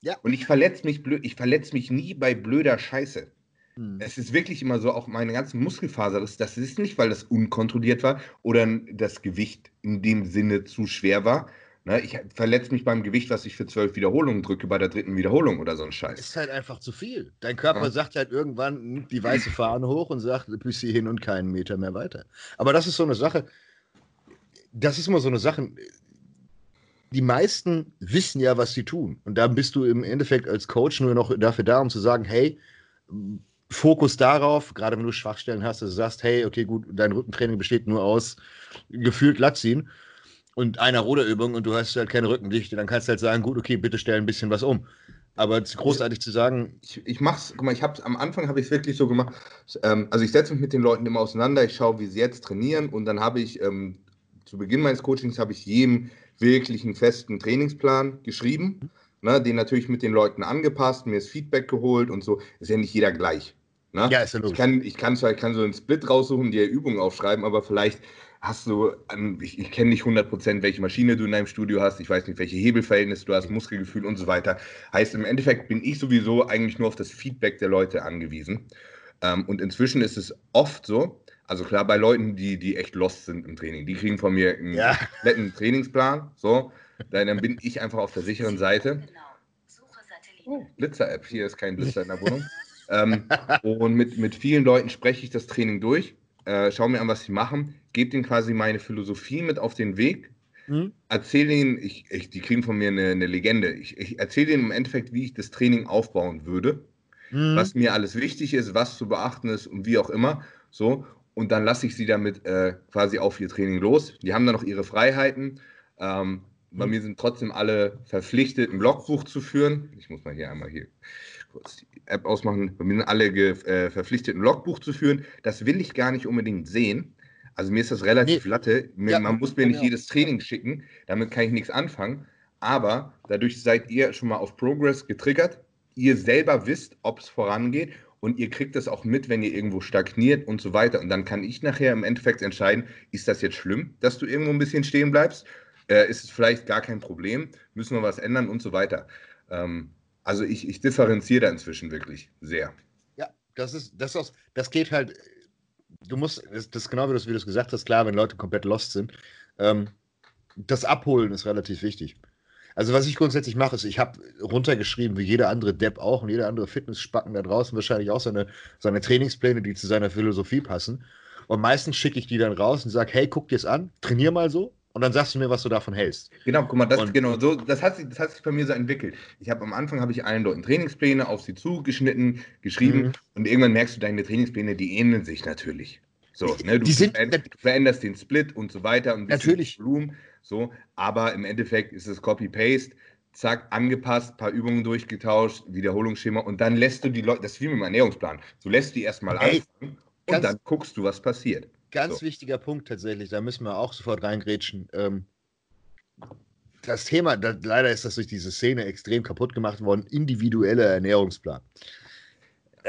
Ja. Und ich verletze mich blöd, ich verletze mich nie bei blöder Scheiße. Hm. Es ist wirklich immer so, auch meine ganzen Muskelfaser, das, das ist nicht, weil das unkontrolliert war oder das Gewicht in dem Sinne zu schwer war. Ne, ich verletze mich beim Gewicht, was ich für zwölf Wiederholungen drücke, bei der dritten Wiederholung oder so ein Scheiß. Ist halt einfach zu viel. Dein Körper ja. sagt halt irgendwann, nimmt die weiße Fahne hoch und sagt, bis hierhin und keinen Meter mehr weiter. Aber das ist so eine Sache, das ist immer so eine Sache, die meisten wissen ja, was sie tun. Und da bist du im Endeffekt als Coach nur noch dafür da, um zu sagen, hey, Fokus darauf, gerade wenn du Schwachstellen hast, dass du sagst, hey, okay, gut, dein Rückentraining besteht nur aus gefühlt Latziehen und einer Ruderübung und du hast halt keine Rückendichte, dann kannst du halt sagen, gut, okay, bitte stell ein bisschen was um. Aber großartig zu sagen. Ich, ich mach's, guck mal, ich hab's am Anfang habe ich wirklich so gemacht. Ähm, also ich setze mich mit den Leuten immer auseinander, ich schaue, wie sie jetzt trainieren und dann habe ich ähm, zu Beginn meines Coachings habe ich jedem wirklich einen festen Trainingsplan geschrieben, ne, den natürlich mit den Leuten angepasst, mir das Feedback geholt und so. Ist ja nicht jeder gleich. Ne? Ja, ist ja logisch. Ich kann, ich kann zwar ich kann so einen Split raussuchen, dir Übungen aufschreiben, aber vielleicht hast du, ich, ich kenne nicht 100%, welche Maschine du in deinem Studio hast, ich weiß nicht, welche Hebelverhältnisse du hast, Muskelgefühl und so weiter. Heißt, im Endeffekt bin ich sowieso eigentlich nur auf das Feedback der Leute angewiesen. Ähm, und inzwischen ist es oft so, also klar, bei Leuten, die, die echt lost sind im Training, die kriegen von mir einen ja. kompletten Trainingsplan. So, dann bin ich einfach auf der sicheren Seite. Oh, Blitzer-App, hier ist kein Blitzer in der Wohnung. ähm, und mit, mit vielen Leuten spreche ich das Training durch, äh, schaue mir an, was sie machen, gebe ihnen quasi meine Philosophie mit auf den Weg, mhm. erzähle ihnen, ich, ich, die kriegen von mir eine, eine Legende, ich, ich erzähle ihnen im Endeffekt, wie ich das Training aufbauen würde, mhm. was mir alles wichtig ist, was zu beachten ist und wie auch immer. So, und dann lasse ich sie damit äh, quasi auf ihr Training los. Die haben dann noch ihre Freiheiten. Ähm, bei mhm. mir sind trotzdem alle verpflichtet, ein Logbuch zu führen. Ich muss mal hier einmal hier kurz die App ausmachen. Bei mir sind alle äh, verpflichtet, ein Logbuch zu führen. Das will ich gar nicht unbedingt sehen. Also mir ist das relativ nee. latte. Ja, man muss mir nicht jedes Training schicken. Damit kann ich nichts anfangen. Aber dadurch seid ihr schon mal auf Progress getriggert. Ihr selber wisst, ob es vorangeht und ihr kriegt das auch mit, wenn ihr irgendwo stagniert und so weiter. Und dann kann ich nachher im Endeffekt entscheiden, ist das jetzt schlimm, dass du irgendwo ein bisschen stehen bleibst? Äh, ist es vielleicht gar kein Problem? Müssen wir was ändern und so weiter? Ähm, also ich, ich differenziere da inzwischen wirklich sehr. Ja, das ist, das ist, das geht halt, du musst, das ist genau wie du es gesagt hast, klar, wenn Leute komplett lost sind. Ähm, das Abholen ist relativ wichtig. Also was ich grundsätzlich mache, ist, ich habe runtergeschrieben, wie jeder andere Depp auch und jeder andere Fitnessspacken da draußen wahrscheinlich auch seine, seine Trainingspläne, die zu seiner Philosophie passen. Und meistens schicke ich die dann raus und sage, hey, guck dir es an, trainier mal so und dann sagst du mir, was du davon hältst. Genau, guck mal, das, und, genau, so, das, hat sich, das hat sich bei mir so entwickelt. Ich habe am Anfang habe ich allen Leuten Trainingspläne auf sie zugeschnitten, geschrieben mhm. und irgendwann merkst du, deine Trainingspläne, die ähneln sich natürlich. So, ne, du, sind, du veränderst den Split und so weiter und natürlich. Volumen. So, aber im Endeffekt ist es Copy-Paste, zack, angepasst, paar Übungen durchgetauscht, Wiederholungsschema und dann lässt du die Leute, das ist wie mit dem Ernährungsplan, du lässt die erstmal anfangen und dann guckst du, was passiert. Ganz so. wichtiger Punkt tatsächlich, da müssen wir auch sofort reingrätschen. Ähm, das Thema, da, leider ist das durch diese Szene extrem kaputt gemacht worden, individueller Ernährungsplan.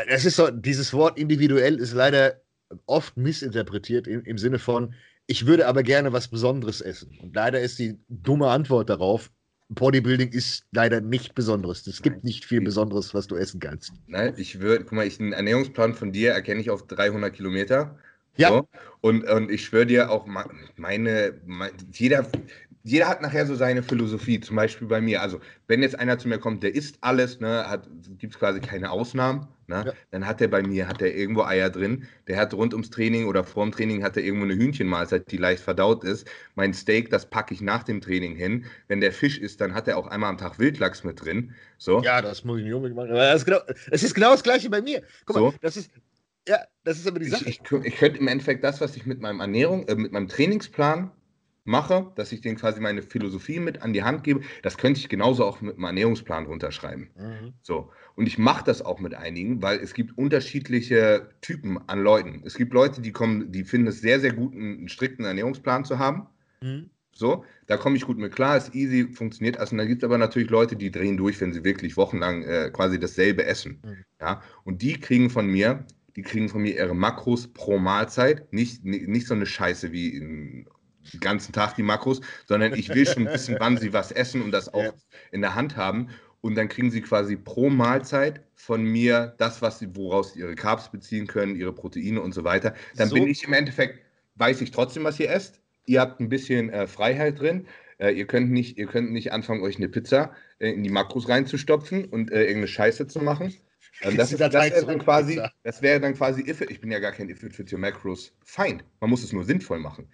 Das ist so, dieses Wort individuell ist leider oft missinterpretiert im, im Sinne von, ich würde aber gerne was Besonderes essen. Und leider ist die dumme Antwort darauf, Bodybuilding ist leider nicht Besonderes. Es gibt nicht viel Besonderes, was du essen kannst. Nein, ich würde, guck mal, ich, einen Ernährungsplan von dir erkenne ich auf 300 Kilometer. Ja. So. Und, und ich schwöre dir auch, meine, meine, jeder, jeder hat nachher so seine Philosophie, zum Beispiel bei mir. Also, wenn jetzt einer zu mir kommt, der isst alles, ne, gibt es quasi keine Ausnahmen, ne, ja. dann hat er bei mir, hat er irgendwo Eier drin. Der hat rund ums Training oder vorm Training hat er irgendwo eine Hühnchenmahlzeit, die leicht verdaut ist. Mein Steak, das packe ich nach dem Training hin. Wenn der Fisch ist, dann hat er auch einmal am Tag Wildlachs mit drin. So. Ja, das muss ich nicht unbedingt machen. Es ist, genau, ist genau das Gleiche bei mir. Guck mal, so. das ist, ja, das ist aber die Sache. Ich, ich, ich, könnte im Endeffekt das, was ich mit meinem Ernährung, äh, mit meinem Trainingsplan mache, dass ich denen quasi meine Philosophie mit an die Hand gebe, das könnte ich genauso auch mit meinem Ernährungsplan runterschreiben. Mhm. So. Und ich mache das auch mit einigen, weil es gibt unterschiedliche Typen an Leuten. Es gibt Leute, die kommen, die finden es sehr, sehr gut, einen strikten Ernährungsplan zu haben. Mhm. So, da komme ich gut mit klar, ist easy, funktioniert also. Und dann gibt es aber natürlich Leute, die drehen durch, wenn sie wirklich wochenlang äh, quasi dasselbe essen. Mhm. Ja, und die kriegen von mir, die kriegen von mir ihre Makros pro Mahlzeit, nicht, nicht so eine Scheiße wie den ganzen Tag die Makros, sondern ich will schon wissen, wann sie was essen und das auch ja. in der Hand haben. Und dann kriegen sie quasi pro Mahlzeit von mir das, was sie, woraus sie ihre Carbs beziehen können, ihre Proteine und so weiter. Dann so. bin ich im Endeffekt, weiß ich trotzdem, was ihr esst. Ihr habt ein bisschen äh, Freiheit drin. Äh, ihr, könnt nicht, ihr könnt nicht anfangen, euch eine Pizza äh, in die Makros reinzustopfen und äh, irgendeine Scheiße zu machen. Ähm, das, das wäre dann quasi, das wäre dann quasi, if, ich bin ja gar kein If it fits your macros Feind. Man muss es nur sinnvoll machen.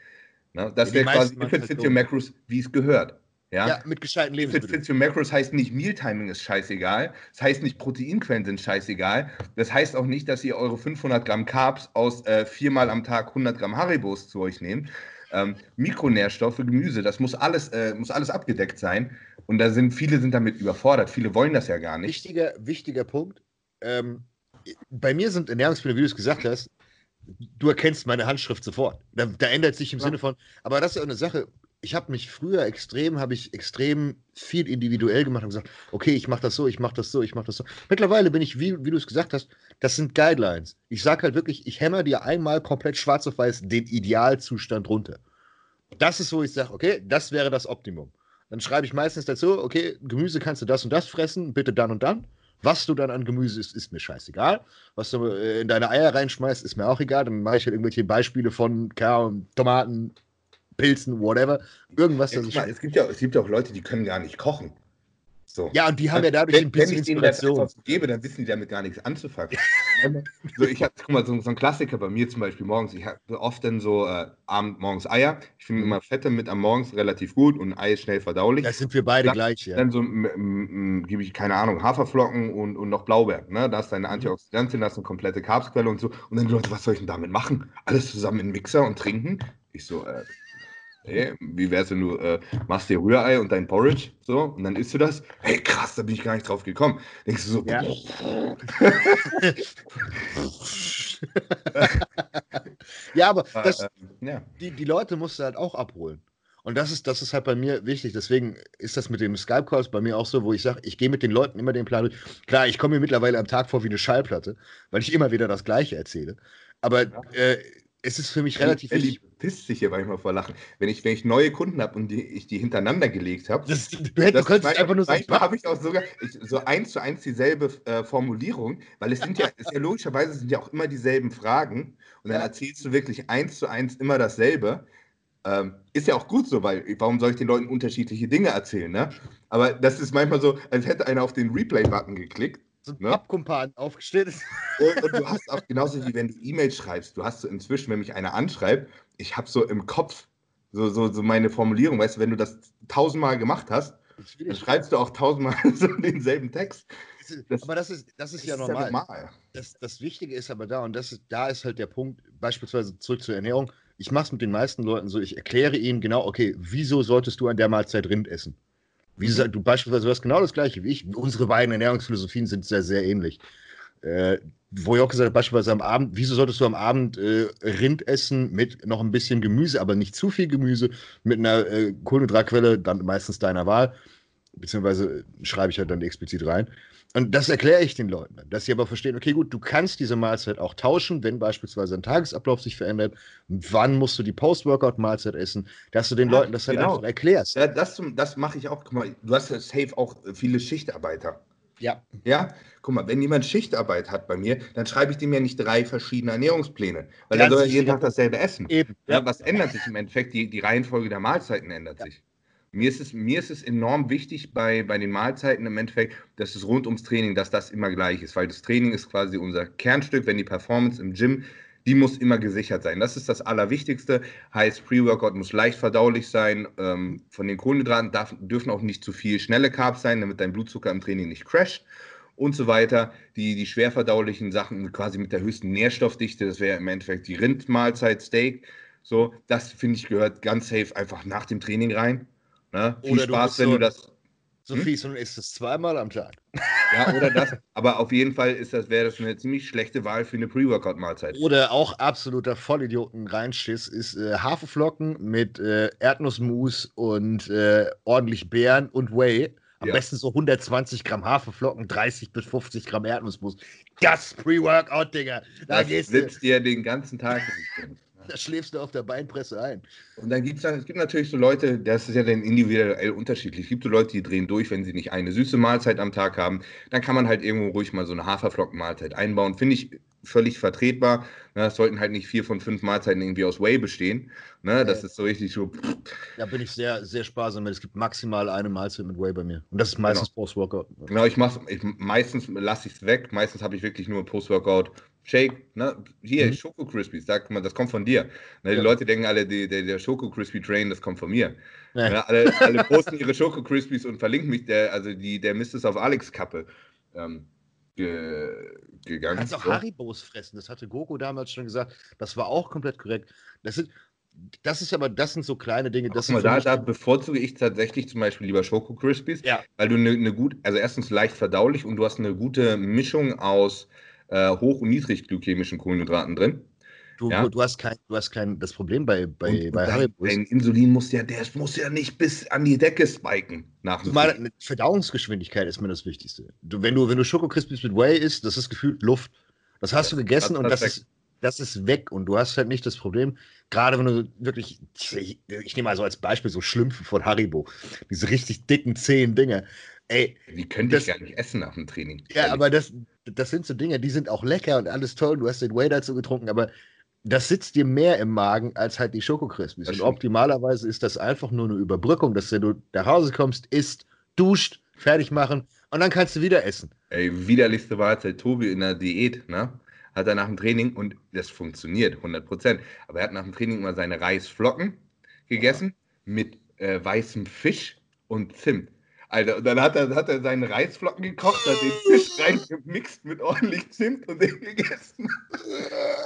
Ne? Das wäre quasi fits your macros, wie es gehört. Ja? ja, mit gescheiten Lebensmitteln. If it fits your macros heißt nicht Mealtiming ist scheißegal. Das heißt nicht Proteinquellen sind scheißegal. Das heißt auch nicht, dass ihr eure 500 Gramm Carbs aus äh, viermal am Tag 100 Gramm Haribos zu euch nehmt. Ähm, Mikronährstoffe, Gemüse, das muss alles, äh, muss alles abgedeckt sein. Und da sind viele sind damit überfordert. Viele wollen das ja gar nicht. Wichtiger, wichtiger Punkt. Ähm, bei mir sind Ernährungspläne, wie du es gesagt hast, du erkennst meine Handschrift sofort. Da, da ändert sich im ja. Sinne von, aber das ist ja eine Sache. Ich habe mich früher extrem, habe ich extrem viel individuell gemacht und gesagt, okay, ich mache das so, ich mache das so, ich mache das so. Mittlerweile bin ich, wie, wie du es gesagt hast, das sind Guidelines. Ich sage halt wirklich, ich hämmer dir einmal komplett schwarz auf weiß den Idealzustand runter. Das ist, wo ich sage, okay, das wäre das Optimum. Dann schreibe ich meistens dazu, okay, Gemüse kannst du das und das fressen, bitte dann und dann. Was du dann an Gemüse isst, ist mir scheißegal. Was du äh, in deine Eier reinschmeißt, ist mir auch egal. Dann mache ich halt irgendwelche Beispiele von Kern, Tomaten, Pilzen, whatever. Irgendwas, das ja, es, gibt ja, es gibt ja auch Leute, die können gar nicht kochen. So. Ja, und die haben ja dadurch wenn, ein bisschen wenn ich Inspiration. Denen das gebe, dann wissen die damit gar nichts anzufangen. so, ich habe, guck mal, so, so, ein Klassiker bei mir zum Beispiel morgens. Ich habe oft dann so äh, abend morgens Eier. Ich finde immer Fette mit am Morgens relativ gut und Ei ist schnell verdaulich. Das sind wir beide dann, gleich, ja. Dann so gebe ich, keine Ahnung, Haferflocken und, und noch Blaubeeren. Ne? Da ist deine mhm. Antioxidantien, das ist eine komplette Carbsquelle und so. Und dann die Leute, was soll ich denn damit machen? Alles zusammen in den Mixer und trinken? Ich so, äh, Hey, wie wär's, wenn du äh, machst dir Rührei und dein Porridge so und dann isst du das? Hey, krass, da bin ich gar nicht drauf gekommen. Denkst du so, ja, ja aber das, äh, ja. Die, die Leute musst du halt auch abholen. Und das ist, das ist halt bei mir wichtig. Deswegen ist das mit dem Skype-Calls bei mir auch so, wo ich sage, ich gehe mit den Leuten immer den Plan durch. Klar, ich komme mir mittlerweile am Tag vor wie eine Schallplatte, weil ich immer wieder das Gleiche erzähle. Aber äh, es ist für mich relativ wichtig. Pisst sich hier manchmal vor Lachen. Wenn ich, wenn ich neue Kunden habe und die, ich die hintereinander gelegt habe, du, du könntest mein, einfach nur sagen. Manchmal habe ich auch sogar ich, so eins zu eins dieselbe äh, Formulierung, weil es sind ja, ist ja logischerweise sind ja auch immer dieselben Fragen und dann ja. erzählst du wirklich eins zu eins immer dasselbe. Ähm, ist ja auch gut so, weil warum soll ich den Leuten unterschiedliche Dinge erzählen, ne? Aber das ist manchmal so, als hätte einer auf den Replay-Button geklickt so ein ne? Pappkumpan aufgestellt ist. Und, und, du hast auch genauso wie wenn du E-Mails schreibst, du hast so inzwischen, wenn mich einer anschreibt, ich habe so im Kopf so, so, so meine Formulierung, weißt du, wenn du das tausendmal gemacht hast, dann schreibst du auch tausendmal so denselben Text. Das, aber das ist, das ist das ja normal. Ja normal. Das, das Wichtige ist aber da, und das ist, da ist halt der Punkt, beispielsweise zurück zur Ernährung. Ich mache es mit den meisten Leuten so, ich erkläre ihnen genau, okay, wieso solltest du an der Mahlzeit Rind essen? Wie gesagt, mhm. du beispielsweise, du hast genau das gleiche wie ich. Unsere beiden Ernährungsphilosophien sind sehr, sehr ähnlich. Äh, wo ich auch gesagt habe, beispielsweise am Abend, wieso solltest du am Abend äh, Rind essen mit noch ein bisschen Gemüse, aber nicht zu viel Gemüse, mit einer äh, Kohlenhydratquelle, dann meistens deiner Wahl, beziehungsweise schreibe ich halt dann explizit rein. Und das erkläre ich den Leuten, dass sie aber verstehen, okay, gut, du kannst diese Mahlzeit auch tauschen, wenn beispielsweise ein Tagesablauf sich verändert. Wann musst du die Post-Workout-Mahlzeit essen? Dass du den ja, Leuten das dann genau. einfach erklärst. Ja, das, das mache ich auch. Guck mal, du hast ja safe auch viele Schichtarbeiter. Ja. Ja, guck mal, wenn jemand Schichtarbeit hat bei mir, dann schreibe ich dem ja nicht drei verschiedene Ernährungspläne, weil er soll ja jeden Tag dasselbe essen. Eben. Ja, was ändert sich im Endeffekt? Die, die Reihenfolge der Mahlzeiten ändert ja. sich. Mir ist es, mir ist es enorm wichtig bei, bei den Mahlzeiten im Endeffekt, dass es rund ums Training, dass das immer gleich ist, weil das Training ist quasi unser Kernstück, wenn die Performance im Gym, die muss immer gesichert sein. Das ist das Allerwichtigste. Heißt, Pre-Workout muss leicht verdaulich sein. Ähm, von den Kohlenhydraten darf, dürfen auch nicht zu viel schnelle Carbs sein, damit dein Blutzucker im Training nicht crasht und so weiter. Die, die schwer verdaulichen Sachen quasi mit der höchsten Nährstoffdichte, das wäre im Endeffekt die Rindmahlzeit, Steak. So, das finde ich gehört ganz safe einfach nach dem Training rein. Ne? Viel Spaß, wenn so, du das. So hm? fies und isst es zweimal am Tag. Ja, oder das. Aber auf jeden Fall ist das, wäre das eine ziemlich schlechte Wahl für eine Pre-Workout-Mahlzeit. Oder auch absoluter Vollidioten reinschiss ist äh, Haferflocken mit äh, Erdnussmus und äh, ordentlich Beeren und Whey. Am ja. besten so 120 Gramm Haferflocken, 30 bis 50 Gramm Erdnussmus. Das Pre-Workout, Digga. Da das sitzt dir den ganzen Tag. Da schläfst du auf der Beinpresse ein. Und dann gibt es es gibt natürlich so Leute, das ist ja dann individuell unterschiedlich. Es gibt so Leute, die drehen durch, wenn sie nicht eine süße Mahlzeit am Tag haben. Dann kann man halt irgendwo ruhig mal so eine Haferflockenmahlzeit einbauen. Finde ich völlig vertretbar. Ne, es sollten halt nicht vier von fünf Mahlzeiten irgendwie aus Whey bestehen. Ne, das ist so richtig so. Da bin ich sehr, sehr sparsam. Es gibt maximal eine Mahlzeit mit Whey bei mir. Und das ist meistens genau. Post-Workout. Genau, ich mache ich, meistens lasse ich es weg. Meistens habe ich wirklich nur Post-Workout Shake, ne? Hier, mhm. Schoko Crispies, sag mal, das kommt von dir. Ne, die ja. Leute denken alle, die, der, der Schoko Crispy Train, das kommt von mir. Ja. Ne, alle, alle posten ihre Schoko Crispies und verlinken mich, der, also die, der Mist ist auf Alex Kappe ähm, ge, gegangen. Du kannst auch. Haribos fressen, das hatte Goku damals schon gesagt. Das war auch komplett korrekt. Das sind, das ist aber, das sind so kleine Dinge. Das mal, da, da, bevorzuge ich tatsächlich zum Beispiel lieber Schoko Crispies, ja. weil du eine ne gut, also erstens leicht verdaulich und du hast eine gute Mischung aus äh, hoch- und niedrigglykämischen Kohlenhydraten drin. Du, ja? du, hast kein, du hast kein, das Problem bei, bei, und, bei Haribo. Dein Insulin muss ja, der muss ja nicht bis an die Decke spiken. Nach Zumal Verdauungsgeschwindigkeit ist mir das Wichtigste. Du, wenn du, wenn du Schokokrispies mit Whey isst, das ist gefühlt Luft. Das hast ja, du gegessen das, und das ist, das ist weg. Und du hast halt nicht das Problem, gerade wenn du wirklich, ich, ich nehme mal so als Beispiel so Schlümpfe von Haribo, diese richtig dicken, zähen Dinge Ey, die könnte ich gar nicht essen nach dem Training. Ja, aber das, das sind so Dinge, die sind auch lecker und alles toll. Du hast den Whey dazu getrunken, aber das sitzt dir mehr im Magen als halt die Schokokrispis. Und optimalerweise ist das einfach nur eine Überbrückung, dass du nach Hause kommst, isst, duscht, fertig machen und dann kannst du wieder essen. Ey, widerlichste Mahlzeit, Tobi in der Diät, ne? Hat er nach dem Training, und das funktioniert, 100 Prozent, aber er hat nach dem Training immer seine Reisflocken gegessen ja. mit äh, weißem Fisch und Zimt. Alter, und dann hat er, hat er seine Reisflocken gekocht, hat den Fisch reingemixt mit ordentlich Zimt und den gegessen.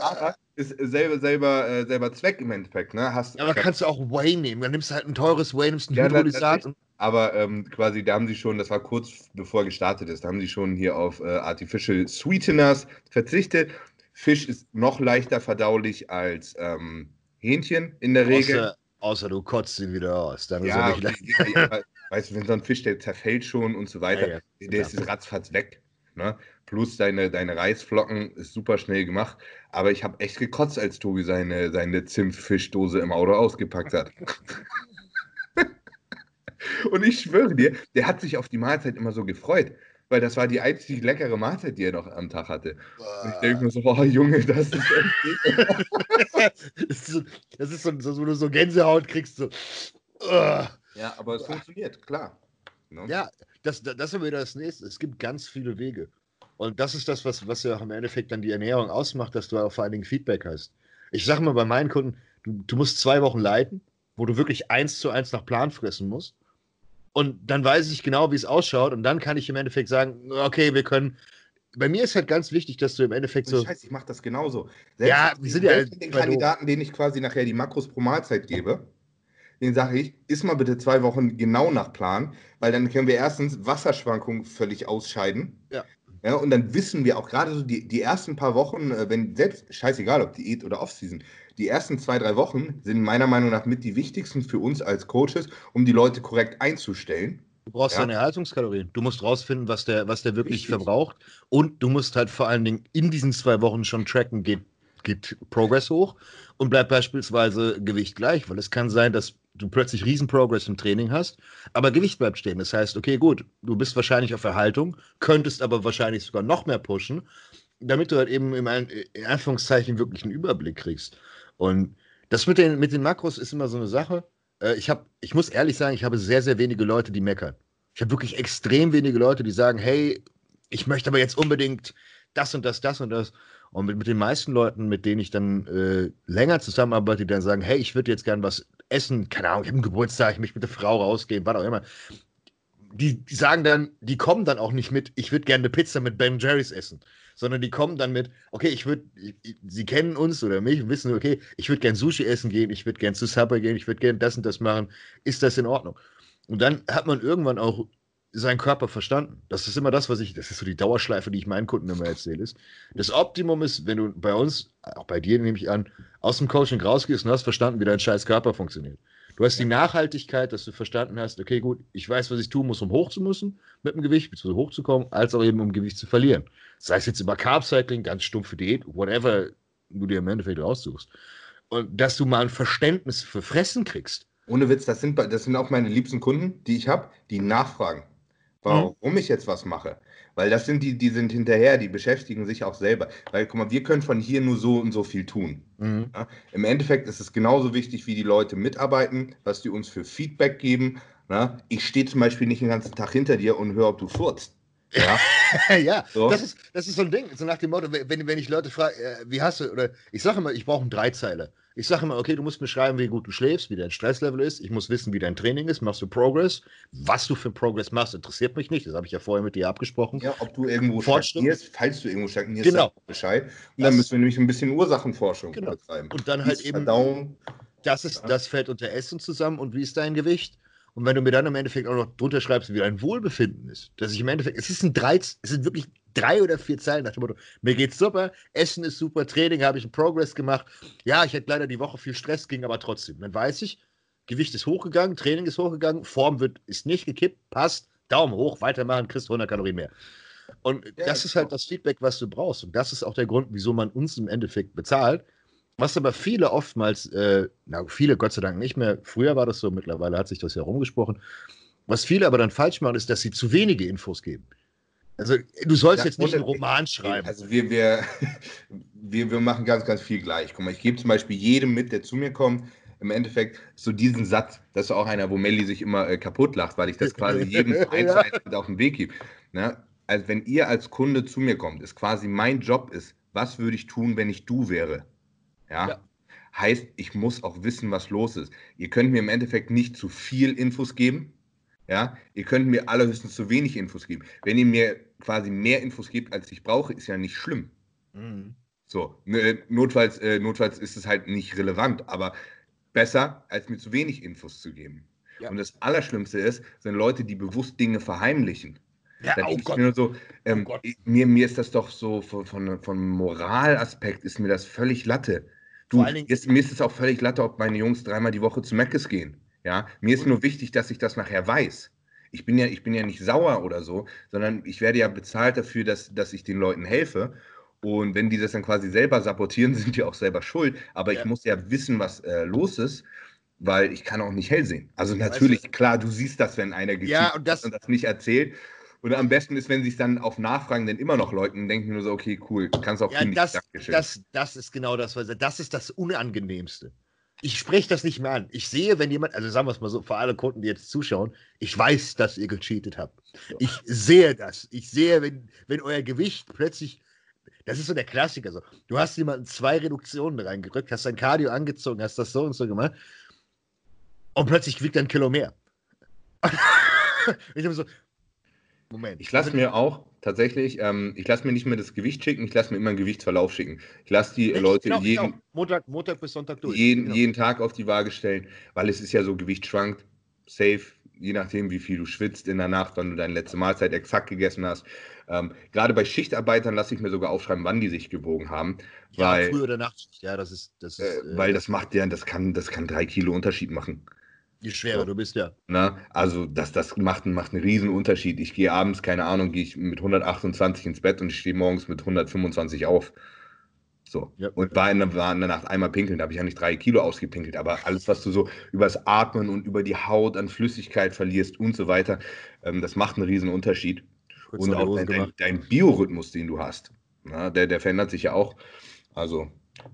Aber ist selber, selber, äh, selber Zweck im Endeffekt. Ne? Hast, aber kannst du auch Whey nehmen. Dann nimmst du halt ein teures Whey, nimmst ein ja, Hydrolysat. aber ähm, quasi, da haben sie schon, das war kurz bevor gestartet ist, da haben sie schon hier auf äh, Artificial Sweeteners verzichtet. Fisch ist noch leichter verdaulich als ähm, Hähnchen in der Regel. Außer, außer du kotzt ihn wieder aus. Dann ja, ist er nicht ja, weißt du, wenn so ein Fisch, der zerfällt schon und so weiter, ja, ja. der ist ratzfatz weg. Ne? Plus deine, deine Reisflocken ist super schnell gemacht. Aber ich habe echt gekotzt, als Tobi seine, seine Zimtfischdose im Auto ausgepackt hat. und ich schwöre dir, der hat sich auf die Mahlzeit immer so gefreut. Weil das war die einzige leckere Mahlzeit, die er noch am Tag hatte. Und ich denke mir so, oh Junge, das ist echt das ist so, das ist so, so, wo du so Gänsehaut kriegst. So. Uh. Ja, aber es funktioniert, klar. Ne? Ja, das, das ist wieder das nächste. Es gibt ganz viele Wege. Und das ist das, was, was ja auch im Endeffekt dann die Ernährung ausmacht, dass du auch vor allen Dingen Feedback hast. Ich sage mal bei meinen Kunden, du, du musst zwei Wochen leiten, wo du wirklich eins zu eins nach Plan fressen musst. Und dann weiß ich genau, wie es ausschaut. Und dann kann ich im Endeffekt sagen, okay, wir können. Bei mir ist halt ganz wichtig, dass du im Endeffekt so. Scheiße, ich mache das genauso. Selbst, ja, wir sind ja. Den Kandidaten, denen ich quasi nachher die Makros pro Mahlzeit gebe, den sage ich, iss mal bitte zwei Wochen genau nach Plan, weil dann können wir erstens Wasserschwankungen völlig ausscheiden. Ja. Ja, und dann wissen wir auch gerade so die, die ersten paar Wochen, äh, wenn selbst, scheißegal ob Diät oder Offseason, die ersten zwei, drei Wochen sind meiner Meinung nach mit die wichtigsten für uns als Coaches, um die Leute korrekt einzustellen. Du brauchst ja. deine Erhaltungskalorien. Du musst rausfinden, was der, was der wirklich Richtig. verbraucht. Und du musst halt vor allen Dingen in diesen zwei Wochen schon tracken, geht, geht Progress hoch und bleibt beispielsweise Gewicht gleich, weil es kann sein, dass du plötzlich riesen Progress im Training hast, aber Gewicht bleibt stehen. Das heißt, okay, gut, du bist wahrscheinlich auf Erhaltung, könntest aber wahrscheinlich sogar noch mehr pushen, damit du halt eben in Anführungszeichen wirklich einen Überblick kriegst. Und das mit den, mit den Makros ist immer so eine Sache. Äh, ich, hab, ich muss ehrlich sagen, ich habe sehr, sehr wenige Leute, die meckern. Ich habe wirklich extrem wenige Leute, die sagen, hey, ich möchte aber jetzt unbedingt das und das, das und das. Und mit, mit den meisten Leuten, mit denen ich dann äh, länger zusammenarbeite, die dann sagen, hey, ich würde jetzt gern was essen, keine Ahnung, ich habe einen Geburtstag, ich möchte mit der Frau rausgehen, was auch immer. Die, sagen dann, die kommen dann auch nicht mit, ich würde gerne eine Pizza mit Ben Jerry's essen, sondern die kommen dann mit, okay, ich würde, sie kennen uns oder mich und wissen, okay, ich würde gern Sushi essen gehen, ich würde gern zu Subway gehen, ich würde gern das und das machen, ist das in Ordnung? Und dann hat man irgendwann auch seinen Körper verstanden. Das ist immer das, was ich, das ist so die Dauerschleife, die ich meinen Kunden immer erzähle. Ist, das Optimum ist, wenn du bei uns, auch bei dir nehme ich an, aus dem Coaching rausgehst und hast verstanden, wie dein scheiß Körper funktioniert. Du hast die Nachhaltigkeit, dass du verstanden hast, okay, gut, ich weiß, was ich tun muss, um hoch zu müssen mit dem Gewicht, beziehungsweise hochzukommen, als auch eben um Gewicht zu verlieren. Sei es jetzt über Carb-Cycling, ganz stumpfe Diät, whatever du dir im Endeffekt raussuchst. Und dass du mal ein Verständnis für Fressen kriegst. Ohne Witz, das sind, das sind auch meine liebsten Kunden, die ich habe, die nachfragen. Mhm. warum mhm. ich jetzt was mache. Weil das sind die, die sind hinterher, die beschäftigen sich auch selber. Weil, guck mal, wir können von hier nur so und so viel tun. Mhm. Ja? Im Endeffekt ist es genauso wichtig, wie die Leute mitarbeiten, was die uns für Feedback geben. Ja? Ich stehe zum Beispiel nicht den ganzen Tag hinter dir und höre, ob du furzt. Ja, ja so. das, ist, das ist so ein Ding. So nach dem Motto, wenn, wenn ich Leute frage, äh, wie hast du, oder ich sage immer, ich brauche einen Dreizeiler. Ich sage immer, okay, du musst mir schreiben, wie gut du schläfst, wie dein Stresslevel ist. Ich muss wissen, wie dein Training ist. Machst du Progress? Was du für Progress machst, interessiert mich nicht. Das habe ich ja vorher mit dir abgesprochen. Ja, ob du irgendwo stagnierst, falls du irgendwo stagnierst, genau. Bescheid. Und das, dann müssen wir nämlich ein bisschen Ursachenforschung genau. betreiben. Und dann halt eben, Verdauung. das, ist, das fällt unter Essen zusammen und wie ist dein Gewicht? Und wenn du mir dann im Endeffekt auch noch drunter schreibst, wie dein Wohlbefinden ist, dass ich im Endeffekt, es ist ein drei, es sind wirklich drei oder vier Zeilen nach dem Motto, mir geht's super, Essen ist super, Training habe ich einen Progress gemacht. Ja, ich hatte leider die Woche viel Stress, ging aber trotzdem. Dann weiß ich, Gewicht ist hochgegangen, Training ist hochgegangen, Form wird, ist nicht gekippt, passt, Daumen hoch, weitermachen, kriegst 100 Kalorien mehr. Und ja, das ist halt das Feedback, was du brauchst. Und das ist auch der Grund, wieso man uns im Endeffekt bezahlt. Was aber viele oftmals, äh, na viele Gott sei Dank nicht mehr, früher war das so, mittlerweile hat sich das ja rumgesprochen, Was viele aber dann falsch machen, ist, dass sie zu wenige Infos geben. Also du sollst ja, jetzt nicht einen Roman schreiben. Also wir, wir, wir, wir machen ganz, ganz viel gleich. Guck mal, ich gebe zum Beispiel jedem mit, der zu mir kommt, im Endeffekt so diesen Satz, das ist auch einer, wo Melli sich immer äh, kaputt lacht, weil ich das quasi jedem ja. auf den Weg gebe. Ne? Also wenn ihr als Kunde zu mir kommt, ist quasi mein Job ist, was würde ich tun, wenn ich du wäre? Ja? ja. Heißt, ich muss auch wissen, was los ist. Ihr könnt mir im Endeffekt nicht zu viel Infos geben. Ja, ihr könnt mir allerhöchstens zu wenig Infos geben. Wenn ihr mir quasi mehr Infos gebt, als ich brauche, ist ja nicht schlimm. Mhm. So, ne, notfalls, äh, notfalls ist es halt nicht relevant, aber besser, als mir zu wenig Infos zu geben. Ja. Und das Allerschlimmste ist, sind Leute, die bewusst Dinge verheimlichen. Ja, oh Gott. Mir, so, ähm, oh mir, mir ist das doch so von, von, von Moralaspekt ist mir das völlig Latte. Du, ist, mir ist es auch völlig Latte, ob meine Jungs dreimal die Woche zu Meckes gehen. Ja, mir ist nur wichtig, dass ich das nachher weiß. Ich bin ja, ich bin ja nicht sauer oder so, sondern ich werde ja bezahlt dafür, dass, dass ich den Leuten helfe. Und wenn die das dann quasi selber sabotieren, sind die auch selber schuld. Aber ja. ich muss ja wissen, was äh, los ist, weil ich kann auch nicht hell sehen. Also natürlich, weißt du, klar, du siehst das, wenn einer ja, und das, und das nicht erzählt. Und am besten ist, wenn sich dann auf Nachfragen dann immer noch Leuten denken nur so, okay, cool, kannst auch ja, das, das, das ist genau das, was das ist das Unangenehmste ich spreche das nicht mehr an. Ich sehe, wenn jemand, also sagen wir es mal so, für alle Kunden, die jetzt zuschauen, ich weiß, dass ihr gecheatet habt. Ich sehe das. Ich sehe, wenn, wenn euer Gewicht plötzlich, das ist so der Klassiker, so. Du hast jemanden zwei Reduktionen reingerückt, hast dein Cardio angezogen, hast das so und so gemacht und plötzlich wiegt er ein Kilo mehr. ich habe so, Moment. Ich lasse mir auch tatsächlich, ähm, ich lasse mir nicht mehr das Gewicht schicken, ich lasse mir immer einen Gewichtsverlauf schicken. Ich lasse die Echt? Leute genau, jeden, genau. Montag, Montag bis Sonntag durch. Jeden, genau. jeden Tag auf die Waage stellen, weil es ist ja so, Gewicht schwankt, safe, je nachdem, wie viel du schwitzt in der Nacht, wann du deine letzte Mahlzeit exakt gegessen hast. Ähm, gerade bei Schichtarbeitern lasse ich mir sogar aufschreiben, wann die sich gewogen haben. Ja, weil, früh oder Nachtschicht, ja, das ist. Das ist äh, weil das macht ja, das kann, das kann drei Kilo Unterschied machen. Je schwerer du bist, ja. Na, also das, das macht, macht einen riesen Unterschied. Ich gehe abends, keine Ahnung, gehe ich mit 128 ins Bett und ich stehe morgens mit 125 auf. So. Ja. Und war in, der, war in der Nacht einmal pinkeln, da habe ich ja nicht drei Kilo ausgepinkelt, aber alles, was du so übers Atmen und über die Haut an Flüssigkeit verlierst und so weiter, ähm, das macht einen riesen Unterschied. Kurz und auch dein, dein, dein, Biorhythmus, den du hast, na, der, der verändert sich ja auch. Also,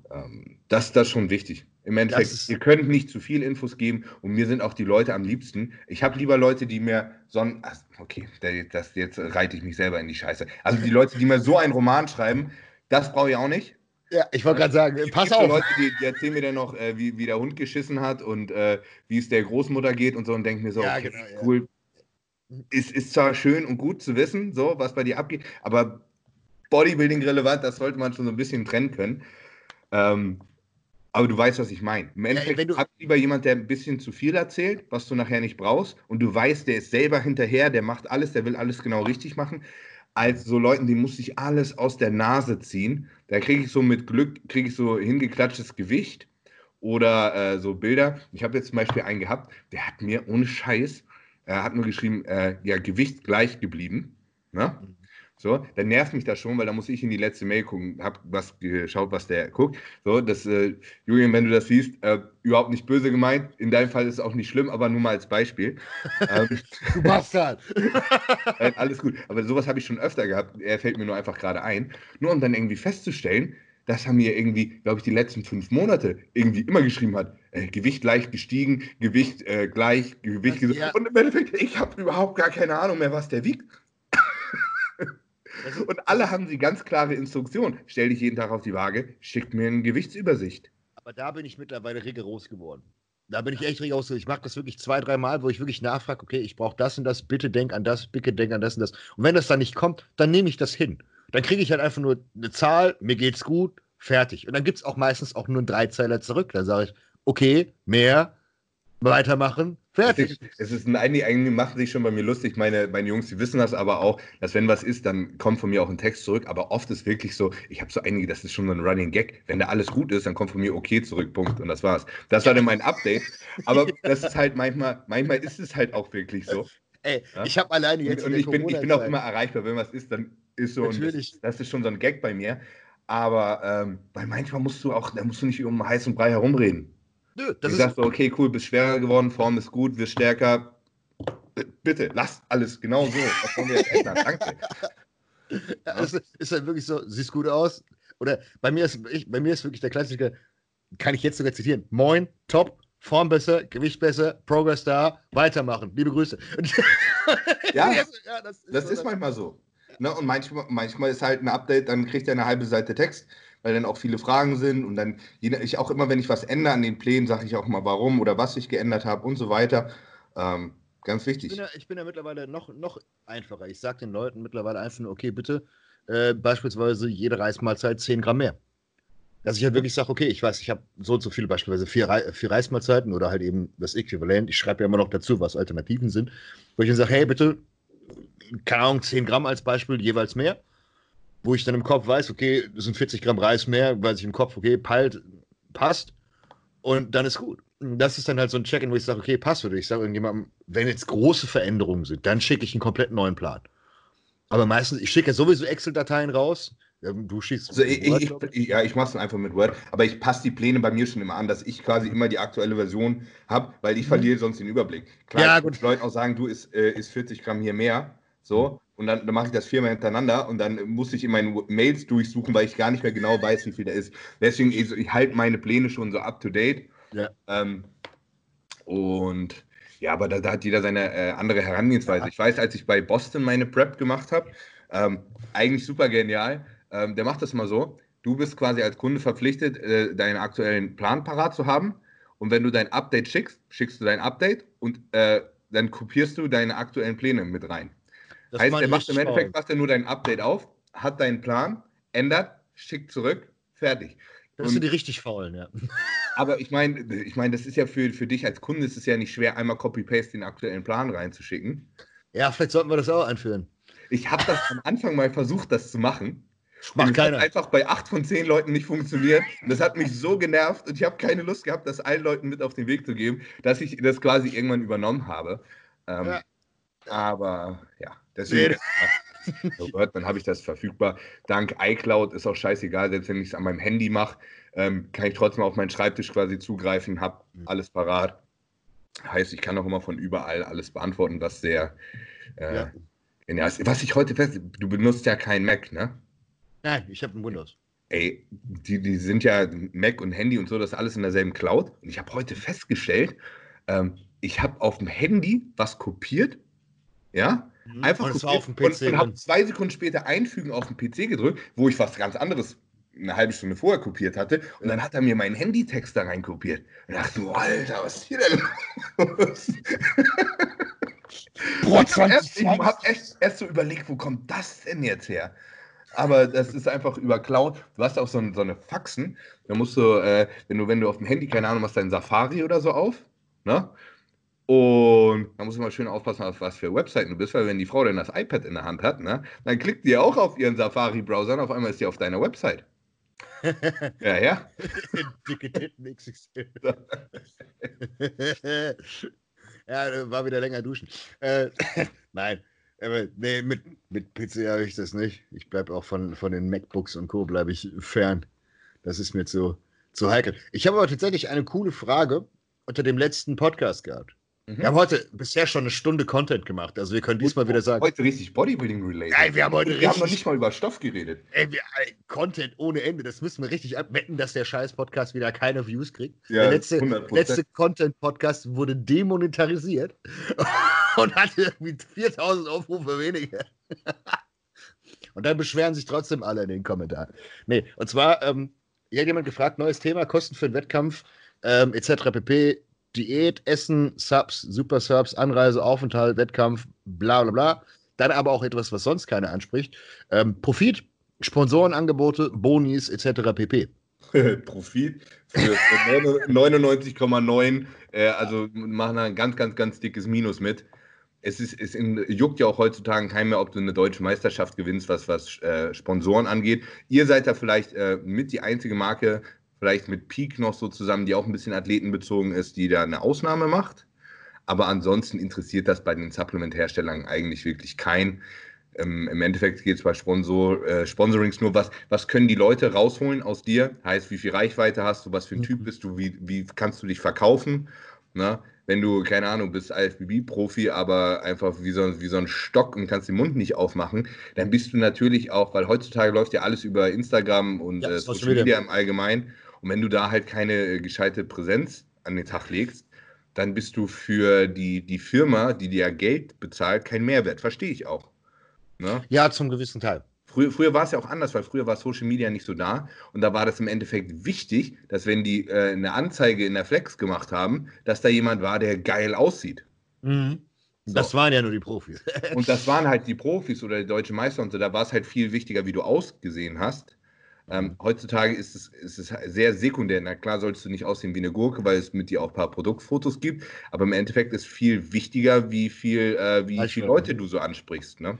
ähm, das, das ist schon wichtig. Im Endeffekt, ihr könnt nicht zu viel Infos geben und mir sind auch die Leute am liebsten. Ich habe lieber Leute, die mir so ein, okay, das, jetzt reite ich mich selber in die Scheiße. Also die Leute, die mir so einen Roman schreiben, das brauche ich auch nicht. Ja, ich wollte gerade sagen, pass auf. Leute, die, die, erzählen mir dann noch, äh, wie, wie der Hund geschissen hat und äh, wie es der Großmutter geht und so und denken mir so, ja, okay, genau, cool. Ja. Ist, ist zwar schön und gut zu wissen, so, was bei dir abgeht, aber Bodybuilding relevant, das sollte man schon so ein bisschen trennen können. Ähm, aber du weißt, was ich meine. Im Endeffekt ja, du hat lieber jemand, der ein bisschen zu viel erzählt, was du nachher nicht brauchst, und du weißt, der ist selber hinterher, der macht alles, der will alles genau richtig machen, als so Leuten, die muss ich alles aus der Nase ziehen. Da kriege ich so mit Glück, kriege ich so hingeklatschtes Gewicht oder äh, so Bilder. Ich habe jetzt zum Beispiel einen gehabt, der hat mir ohne Scheiß, er hat nur geschrieben, äh, ja, Gewicht gleich geblieben. Ne? So, dann nervt mich das schon, weil da muss ich in die letzte Mail gucken, hab was geschaut, was der guckt. So, das, äh, Julian, wenn du das siehst, äh, überhaupt nicht böse gemeint. In deinem Fall ist es auch nicht schlimm, aber nur mal als Beispiel. ähm, du Bastard! äh, alles gut. Aber sowas habe ich schon öfter gehabt. Er fällt mir nur einfach gerade ein. Nur um dann irgendwie festzustellen, dass er mir irgendwie, glaube ich, die letzten fünf Monate irgendwie immer geschrieben hat, äh, Gewicht leicht gestiegen, Gewicht äh, gleich, Gewicht ja. Und im Endeffekt, ich habe überhaupt gar keine Ahnung mehr, was der wiegt. Und alle haben die ganz klare Instruktion. Stell dich jeden Tag auf die Waage, schick mir eine Gewichtsübersicht. Aber da bin ich mittlerweile rigoros geworden. Da bin ich echt rigoros. Ich mache das wirklich zwei, drei Mal, wo ich wirklich nachfrage, okay, ich brauche das und das, bitte denk an das, bitte denk an das und das. Und wenn das dann nicht kommt, dann nehme ich das hin. Dann kriege ich halt einfach nur eine Zahl, mir geht's gut, fertig. Und dann gibt es auch meistens auch nur einen Dreizeiler zurück. Dann sage ich, okay, mehr, weitermachen, fertig. Es ist ein, einige, einige machen sich schon bei mir lustig. Meine, meine Jungs, die wissen das aber auch, dass wenn was ist, dann kommt von mir auch ein Text zurück. Aber oft ist wirklich so, ich habe so einige, das ist schon so ein Running Gag. Wenn da alles gut ist, dann kommt von mir okay zurück, Punkt. Und das war's. Das war dann mein Update. Aber das ist halt manchmal, manchmal ist es halt auch wirklich so. Ey, ja? ich habe alleine jetzt. Und, und ich, bin, ich bin auch immer erreichbar, wenn was ist, dann ist so. Natürlich. Das, das, ist schon so ein Gag bei mir. Aber ähm, weil manchmal musst du auch, da musst du nicht um heißen Brei herumreden. Nö, das ich ist. Sagst so, okay, cool, bist schwerer geworden, Form ist gut, wirst stärker, Bitte, lasst alles genau so. Was wollen wir jetzt ändern? Danke. Ja, also ist halt wirklich so, siehst gut aus. Oder bei mir ist, ich, bei mir ist wirklich der Klassiker, kann ich jetzt sogar zitieren. Moin, top, Form besser, Gewicht besser, Progress da, weitermachen. Liebe Grüße. ja, ja, das ist, das so ist manchmal so. Ne? Und manchmal, manchmal ist halt ein Update, dann kriegt er eine halbe Seite Text, weil dann auch viele Fragen sind. Und dann, ich auch immer, wenn ich was ändere an den Plänen, sage ich auch mal, warum oder was ich geändert habe und so weiter. Ähm, ganz wichtig. Ich bin, ja, ich bin ja mittlerweile noch, noch einfacher. Ich sage den Leuten mittlerweile einfach nur, okay, bitte, äh, beispielsweise jede Reismahlzeit 10 Gramm mehr. Dass ich halt wirklich sage, okay, ich weiß, ich habe so und so viele, beispielsweise vier, Re vier Reismahlzeiten oder halt eben das Äquivalent. Ich schreibe ja immer noch dazu, was Alternativen sind. Wo ich dann sage, hey, bitte, keine Ahnung, 10 Gramm als Beispiel, jeweils mehr. Wo ich dann im Kopf weiß, okay, das sind 40 Gramm Reis mehr, weiß ich im Kopf, okay, peilt, passt. Und dann ist gut. Das ist dann halt so ein Check-in, wo ich sage, okay, passt. Oder ich sage irgendjemandem, wenn jetzt große Veränderungen sind, dann schicke ich einen komplett neuen Plan. Aber meistens, ich schicke ja sowieso Excel-Dateien raus Du schießt. Also ich, Word, ich, ich, ja, ich mache es einfach mit Word, aber ich passe die Pläne bei mir schon immer an, dass ich quasi immer die aktuelle Version habe, weil ich mhm. verliere sonst den Überblick. Klar, ja, gut. Leute auch sagen, du ist, äh, ist 40 Gramm hier mehr. So, und dann, dann mache ich das viermal hintereinander und dann muss ich in meinen Mails durchsuchen, weil ich gar nicht mehr genau weiß, wie viel da ist. Deswegen, ich, ich halte meine Pläne schon so up to date. Ja. Ähm, und ja, aber da, da, hat jeder seine äh, andere Herangehensweise. Ja. Ich weiß, als ich bei Boston meine Prep gemacht habe, ähm, eigentlich super genial ähm, der macht das mal so. Du bist quasi als Kunde verpflichtet, äh, deinen aktuellen Plan parat zu haben. Und wenn du dein Update schickst, schickst du dein Update und äh, dann kopierst du deine aktuellen Pläne mit rein. Das heißt, er macht im Endeffekt, macht er nur dein Update auf, hat deinen Plan, ändert, schickt zurück, fertig. Das sind die richtig faulen, ja. Aber ich meine, ich mein, das ist ja für, für dich als Kunde ist es ja nicht schwer, einmal Copy-Paste den aktuellen Plan reinzuschicken. Ja, vielleicht sollten wir das auch einführen. Ich habe das am Anfang mal versucht, das zu machen. Macht keiner. hat einfach bei acht von zehn Leuten nicht funktioniert. Und das hat mich so genervt und ich habe keine Lust gehabt, das allen Leuten mit auf den Weg zu geben, dass ich das quasi irgendwann übernommen habe. Ähm, ja. Aber ja, deswegen. Oh Gott, dann habe ich das verfügbar. Dank iCloud ist auch scheißegal, selbst wenn ich es an meinem Handy mache, ähm, kann ich trotzdem auf meinen Schreibtisch quasi zugreifen, habe mhm. alles parat. Heißt, ich kann auch immer von überall alles beantworten, was sehr äh, ja. genial ist. Was ich heute fest, du benutzt ja kein Mac, ne? Nein, ich habe ein Windows. Ey, die, die sind ja Mac und Handy und so, das ist alles in derselben Cloud. Und ich habe heute festgestellt, ähm, ich habe auf dem Handy was kopiert, ja, mhm. einfach und kopiert und, und habe zwei Sekunden später einfügen auf den PC gedrückt, wo ich was ganz anderes eine halbe Stunde vorher kopiert hatte. Und dann hat er mir meinen Handytext da rein kopiert. Und dachte du, Alter, was ist hier denn los? Boah, ich habe erst, hab erst, erst so überlegt, wo kommt das denn jetzt her? aber das ist einfach über Cloud. Du hast auch so, so eine Faxen. Da musst du, äh, wenn du, wenn du auf dem Handy, keine Ahnung, hast dein Safari oder so auf, ne? Und da musst du mal schön aufpassen, auf was für Webseiten du bist, weil wenn die Frau dann das iPad in der Hand hat, ne, dann klickt die auch auf ihren Safari-Browser und auf einmal ist die auf deiner Website. ja, ja. Dicke Titten XXL. ja, war wieder länger duschen. Äh, nein, aber nee, mit, mit PC habe ich das nicht. Ich bleibe auch von, von den MacBooks und Co. bleibe ich fern. Das ist mir zu, zu heikel. Ich habe aber tatsächlich eine coole Frage unter dem letzten Podcast gehabt. Mhm. Wir haben heute bisher schon eine Stunde Content gemacht. Also wir können diesmal wieder sagen. Heute richtig Bodybuilding-related. Nein, wir haben heute wir richtig. haben noch nicht mal über Stoff geredet. Ey, wir, ey, Content ohne Ende. Das müssen wir richtig abwetten, dass der scheiß Podcast wieder keine Views kriegt. Ja, der letzte, letzte Content-Podcast wurde demonetarisiert und hatte irgendwie 4000 Aufrufe weniger. und dann beschweren sich trotzdem alle in den Kommentaren. Nee, und zwar, ähm, hier hat jemand gefragt, neues Thema, Kosten für den Wettkampf, ähm, etc. pp. Diät, Essen, Subs, Super Subs, Anreise, Aufenthalt, Wettkampf, bla bla bla. Dann aber auch etwas, was sonst keiner anspricht. Ähm, Profit, Sponsorenangebote, Bonis etc. pp. Profit für 99,9, äh, also machen ein ganz, ganz, ganz dickes Minus mit. Es, ist, es juckt ja auch heutzutage kein mehr, ob du eine deutsche Meisterschaft gewinnst, was, was äh, Sponsoren angeht. Ihr seid da vielleicht äh, mit die einzige Marke, vielleicht mit Peak noch so zusammen, die auch ein bisschen athletenbezogen ist, die da eine Ausnahme macht. Aber ansonsten interessiert das bei den Supplement-Herstellern eigentlich wirklich kein. Ähm, Im Endeffekt geht es bei Sponsor, äh, Sponsorings nur, was, was können die Leute rausholen aus dir? Heißt, wie viel Reichweite hast du, was für ein Typ mhm. bist du, wie, wie kannst du dich verkaufen? Ne? wenn du, keine Ahnung, bist IFBB-Profi, aber einfach wie so, wie so ein Stock und kannst den Mund nicht aufmachen, dann bist du natürlich auch, weil heutzutage läuft ja alles über Instagram und ja, äh, Social Media im Allgemeinen. Und wenn du da halt keine äh, gescheite Präsenz an den Tag legst, dann bist du für die, die Firma, die dir Geld bezahlt, kein Mehrwert. Verstehe ich auch. Ne? Ja, zum gewissen Teil. Früher, früher war es ja auch anders, weil früher war Social Media nicht so da und da war das im Endeffekt wichtig, dass wenn die äh, eine Anzeige in der Flex gemacht haben, dass da jemand war, der geil aussieht. Mhm. So. Das waren ja nur die Profis. und das waren halt die Profis oder die deutsche Meister und so. Da war es halt viel wichtiger, wie du ausgesehen hast. Ähm, heutzutage ist es, ist es sehr sekundär. Na klar solltest du nicht aussehen wie eine Gurke, weil es mit dir auch ein paar Produktfotos gibt. Aber im Endeffekt ist viel wichtiger, wie viel, äh, wie viele Leute du so ansprichst. Ne?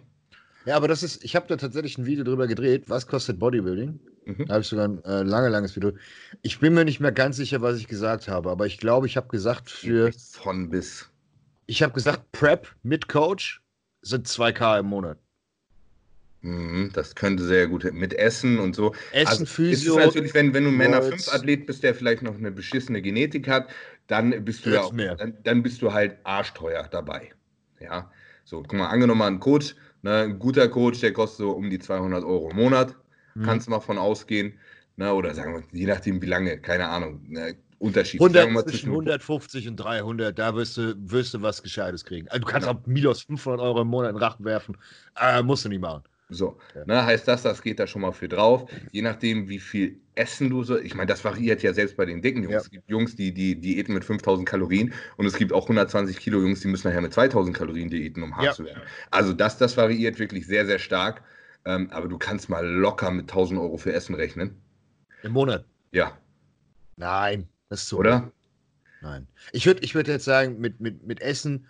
Ja, aber das ist, ich habe da tatsächlich ein Video drüber gedreht, was kostet Bodybuilding? Mhm. Da habe ich sogar ein äh, lange, langes Video. Ich bin mir nicht mehr ganz sicher, was ich gesagt habe, aber ich glaube, ich habe gesagt für. Von bis. Ich habe gesagt, Prep mit Coach sind 2K im Monat. Mhm, das könnte sehr gut mit Essen und so. Essen, also, Physio. Ist natürlich, wenn, wenn du ein Männer 5 Athlet bist, der vielleicht noch eine beschissene Genetik hat, dann bist du ja auch, dann, dann, bist du halt arschteuer dabei. Ja. So, guck mal, angenommen ein Coach Ne, ein guter Coach, der kostet so um die 200 Euro im Monat. Mhm. Kannst du mal von ausgehen. Ne, oder sagen wir, je nachdem, wie lange, keine Ahnung. Ne, Unterschied. 100, zwischen 150 und 300, da wirst du, wirst du was Gescheites kriegen. Also du kannst ja. auch Milos 500 Euro im Monat in Rachen werfen. Äh, musst du nicht machen. So, ja. ne, heißt das, das geht da schon mal für drauf. Je nachdem, wie viel Essen du so. Ich meine, das variiert ja selbst bei den dicken Jungs. Ja. Es gibt Jungs, die, die diäten mit 5000 Kalorien und es gibt auch 120 Kilo Jungs, die müssen nachher mit 2000 Kalorien diäten, um hart ja. zu werden. Also, das, das variiert wirklich sehr, sehr stark. Ähm, aber du kannst mal locker mit 1000 Euro für Essen rechnen. Im Monat? Ja. Nein, das ist so. Oder? Nein. Ich würde ich würd jetzt sagen, mit, mit, mit Essen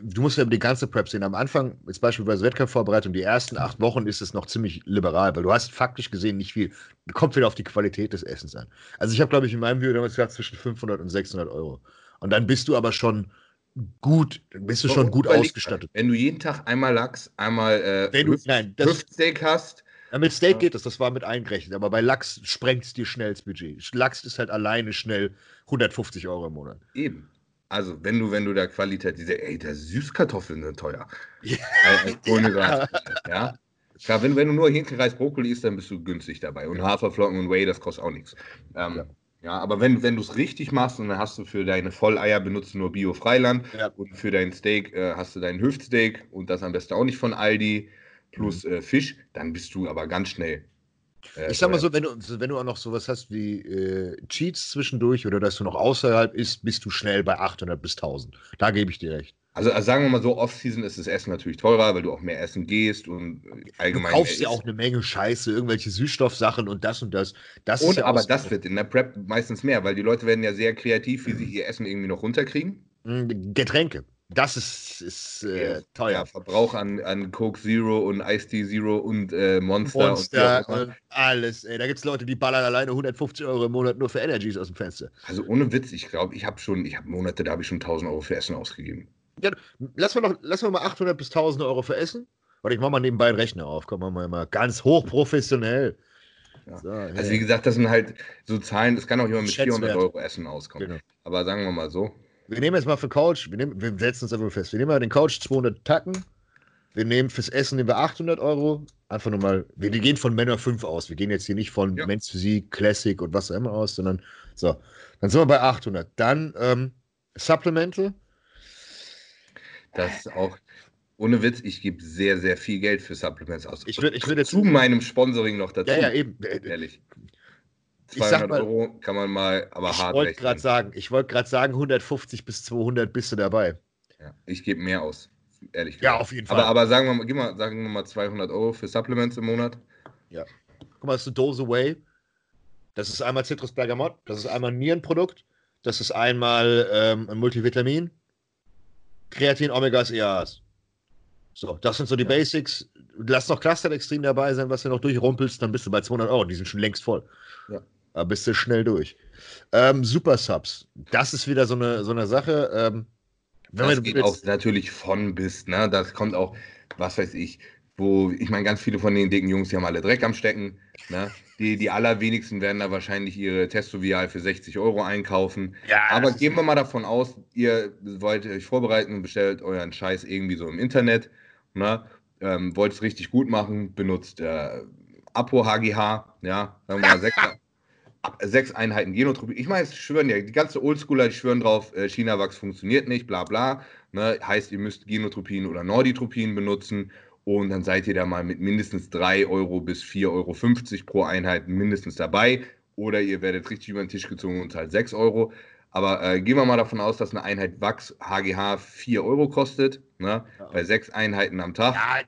du musst ja über die ganze Prep sehen. Am Anfang, jetzt beispielsweise Wettkampfvorbereitung, die ersten acht Wochen ist es noch ziemlich liberal, weil du hast faktisch gesehen nicht viel. Kommt wieder auf die Qualität des Essens an. Also ich habe, glaube ich, in meinem Video damals gesagt, zwischen 500 und 600 Euro. Und dann bist du aber schon gut, bist du schon gut ausgestattet. Wenn du jeden Tag einmal Lachs, einmal äh, wenn du, Hüft, nein, das, Hüftsteak hast. Ja, mit Steak geht das, das war mit eingerechnet, aber bei Lachs sprengt es dir schnell das Budget. Lachs ist halt alleine schnell 150 Euro im Monat. Eben. Also, wenn du, wenn du da Qualität, diese, ey, der Süßkartoffeln sind teuer. Ja. ja. ja. Klar, wenn, wenn du nur Hähnchenreis, Brokkoli isst, dann bist du günstig dabei. Und Haferflocken und Whey, das kostet auch nichts. Ähm, ja. ja. aber wenn, wenn du es richtig machst und dann hast du für deine Volleier benutzt nur Bio-Freiland ja. und für dein Steak äh, hast du dein Hüftsteak und das am besten auch nicht von Aldi plus mhm. äh, Fisch, dann bist du aber ganz schnell ja, ich sag mal so, wenn du, wenn du auch noch sowas hast wie äh, Cheats zwischendurch oder dass du noch außerhalb ist, bist du schnell bei 800 bis 1000. Da gebe ich dir recht. Also, also, sagen wir mal so, Off-Season ist das Essen natürlich teurer, weil du auch mehr essen gehst und allgemein. Du kaufst ja auch eine Menge Scheiße, irgendwelche Süßstoffsachen und das und das. das und ja aber das wird in der Prep meistens mehr, weil die Leute werden ja sehr kreativ, wie sie ihr Essen irgendwie noch runterkriegen. Hm, Getränke. Das ist, ist äh, teuer. Ja, Verbrauch an, an Coke Zero und Ice Tea Zero und äh, Monster. Monster und, und alles. Ey. Da gibt es Leute, die ballern alleine 150 Euro im Monat nur für Energies aus dem Fenster. Also ohne Witz, ich glaube, ich habe schon, ich habe Monate, da habe ich schon 1000 Euro für Essen ausgegeben. Ja, lass mal, noch, lass mal 800 bis 1000 Euro für Essen. Warte, ich mache mal nebenbei einen Rechner auf. Komm mal, mal ganz hochprofessionell. Ja. So, also wie gesagt, das sind halt so Zahlen, das kann auch jemand mit 400 Euro Essen auskommen. Genau. Aber sagen wir mal so, wir nehmen jetzt mal für Couch, wir, nehmen, wir setzen uns einfach fest, wir nehmen mal den Couch 200 Tacken, wir nehmen fürs Essen nehmen wir 800 Euro, einfach nur mal, wir, wir gehen von Männer 5 aus, wir gehen jetzt hier nicht von ja. Men's Physik, Classic und was auch immer aus, sondern so, dann sind wir bei 800. Dann ähm, Supplemente. Das ist auch, ohne Witz, ich gebe sehr, sehr viel Geld für Supplements aus. Ich würde ich würd jetzt zu meinem Sponsoring noch dazu. Ja, ja, eben. Ehrlich. 200 mal, Euro kann man mal aber ich hart wollte gerade sagen, Ich wollte gerade sagen, 150 bis 200 bist du dabei. Ja, ich gebe mehr aus, ehrlich gesagt. Ja, auf jeden Fall. Aber, aber sagen, wir mal, sagen wir mal 200 Euro für Supplements im Monat. Ja. Guck mal, das ist eine Dose Whey. Das ist einmal Citrus Bergamot, das ist einmal ein Nierenprodukt, das ist einmal ähm, ein Multivitamin, Kreatin, Omegas, EAAs. So, das sind so die ja. Basics. Lass noch Cluster extrem dabei sein, was du noch durchrumpelst, dann bist du bei 200 Euro. Die sind schon längst voll. Ja. Da bist du schnell durch. Ähm, Super Subs. Das ist wieder so eine, so eine Sache. Ähm, wenn das geht auch natürlich von bis, ne? Das kommt auch, was weiß ich, wo, ich meine, ganz viele von den dicken Jungs, die haben alle Dreck am Stecken, ne? die, die allerwenigsten werden da wahrscheinlich ihre Testovial für 60 Euro einkaufen. Ja, Aber gehen wir mal davon aus, ihr wollt euch vorbereiten und bestellt euren Scheiß irgendwie so im Internet. Ne? Ähm, wollt es richtig gut machen, benutzt äh, Apo HGH, ja, sagen wir mal sechs, ab- sechs Einheiten Genotropin. Ich meine, es schwören ja, die ganze Oldschooler, die schwören drauf, äh, China-Wachs funktioniert nicht, bla bla. Ne? Heißt, ihr müsst Genotropin oder Norditropin benutzen und dann seid ihr da mal mit mindestens 3 Euro bis 4,50 Euro pro Einheit mindestens dabei. Oder ihr werdet richtig über den Tisch gezogen und zahlt 6 Euro. Aber äh, gehen wir mal davon aus, dass eine Einheit Wachs HGH 4 Euro kostet, ne? Ja. bei sechs Einheiten am Tag. Ja,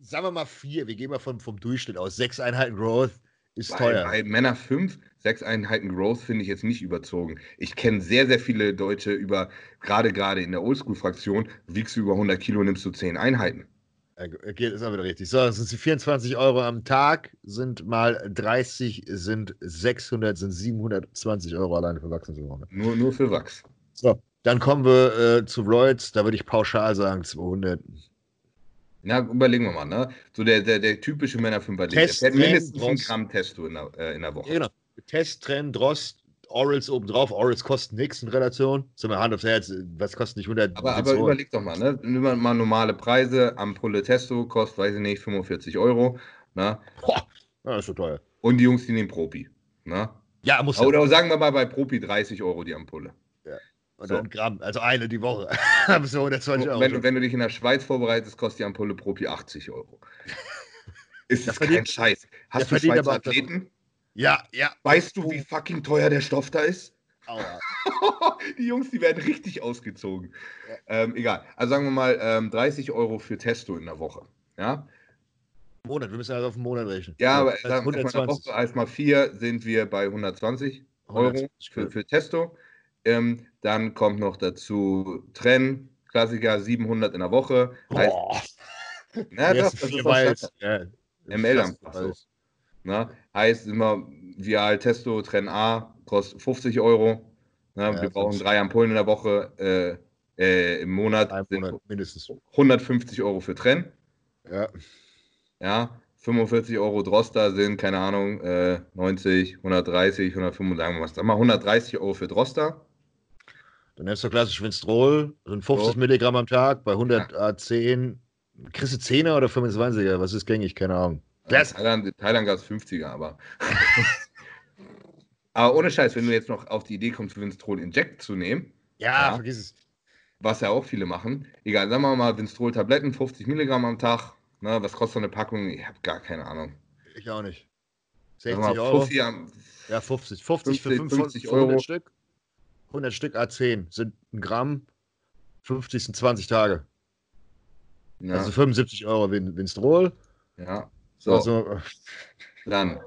sagen wir mal vier. Wir gehen mal vom, vom Durchschnitt aus. Sechs Einheiten Growth ist Bei, teuer. bei Männer 5, sechs Einheiten Growth finde ich jetzt nicht überzogen. Ich kenne sehr, sehr viele Deutsche über, gerade gerade in der Oldschool-Fraktion, wiegst du über 100 Kilo, nimmst du 10 Einheiten. Okay, ist auch wieder richtig. So, das sind die 24 Euro am Tag, sind mal 30, sind 600, sind 720 Euro alleine für Wachstumshormone. Nur, nur für Wachs. So, dann kommen wir äh, zu Roids, da würde ich pauschal sagen 200. Na, überlegen wir mal, ne? So der, der, der typische Männer 5 der Test, fährt mindestens Drost. ein Gramm Testo in der, äh, in der Woche. Ja, genau. Test, Trend, Drost, Orals obendrauf. Orals kosten nichts in Relation. Sind wir Hand aufs Herz, was kostet nicht 100? Aber, aber überleg doch mal, ne? Nimm mal mal normale Preise. Ampulle Testo kostet, weiß ich nicht, 45 Euro. Ne? Boah, ja, das ist so teuer. Und die Jungs, die nehmen Propi. Ne? Ja, muss ja. Oder sagen wir mal bei Propi 30 Euro die Ampulle. Und dann Gramm, also eine die Woche. So 120 Euro. Wenn, du- wenn du dich in der Schweiz vorbereitest, kostet die Ampulle Propi 80 Euro. Ist das kein verdient- Scheiß. der Hast du Schweizer aber das- Athleten? Ja, ja. Weißt du, wie fucking teuer der Stoff da ist? Aua. die Jungs, die werden richtig ausgezogen. Ähm, egal. Also sagen wir mal ähm, 30 Euro für Testo in der Woche. Ja, Monat, wir müssen also auf den Monat rechnen. ja aber das heißt sagen wir mal, in der 120. Woche als mal vier sind wir bei 120 Euro 120, für, für Testo. Ähm, dann kommt noch dazu Trenn, Klassiker 700 in der Woche. Heißt, Boah. na, doch, das ist ja. ML am Pass. Ne? Heißt immer, Vial Testo, Trenn A, kostet 50 Euro. Ne? Ja, wir brauchen drei Ampullen in der Woche. Äh, äh, Im Monat Monat mindestens. 150 Euro für Trenn. Ja. Ja, 45 Euro Droster sind, keine Ahnung, äh, 90, 130, 135, sagen wir mal, sag mal 130 Euro für Droster. Dann nimmst du klassisch Winstrol, sind 50 So. Milligramm am Tag, bei 100 A10. Kriegst du 10er oder 25er? Was ist gängig? Keine Ahnung. Das- Thailand, Thailand gab es 50er, aber. aber ohne Scheiß, wenn du jetzt noch auf die Idee kommst, Winstrol Inject zu nehmen, Ja, Ja. vergiss es. was ja auch viele machen, egal, sagen wir mal Winstrol-Tabletten, 50 Milligramm am Tag, ne, was kostet so eine Packung? Ich habe gar keine Ahnung. Ich auch nicht. Sagen 60 wir mal, Euro. Am, Ja, 50. 50 für 50, 50 Euro. 100 Stück. 100 Stück A10 sind ein Gramm. 50 sind 20 Tage. ja, Also 75 Euro Win Winstrol. ja. So, Also, dann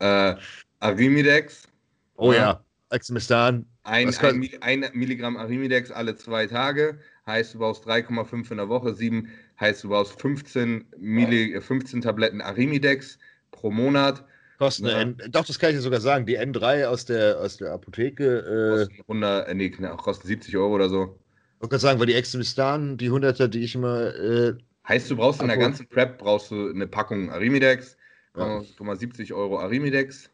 äh, Arimidex, oh Ja. Exmistan. Ein, ein, ein Milligramm Arimidex alle zwei Tage heißt, du brauchst 3,5 in der Woche. 7 heißt, du brauchst 15, Milli, äh, 15 Tabletten Arimidex pro Monat. Kosten Ja. N, doch, das kann ich dir sogar sagen. Die N3 aus der, aus der Apotheke. Äh, Kosten, 100, äh, nee, kosten 70 Euro oder so. ich kann sagen, weil die Exmistan, die 100er, die ich immer. Äh, Heißt, du brauchst in der ganzen Prep brauchst du eine Packung Arimidex. Ja. 70 Euro Arimidex.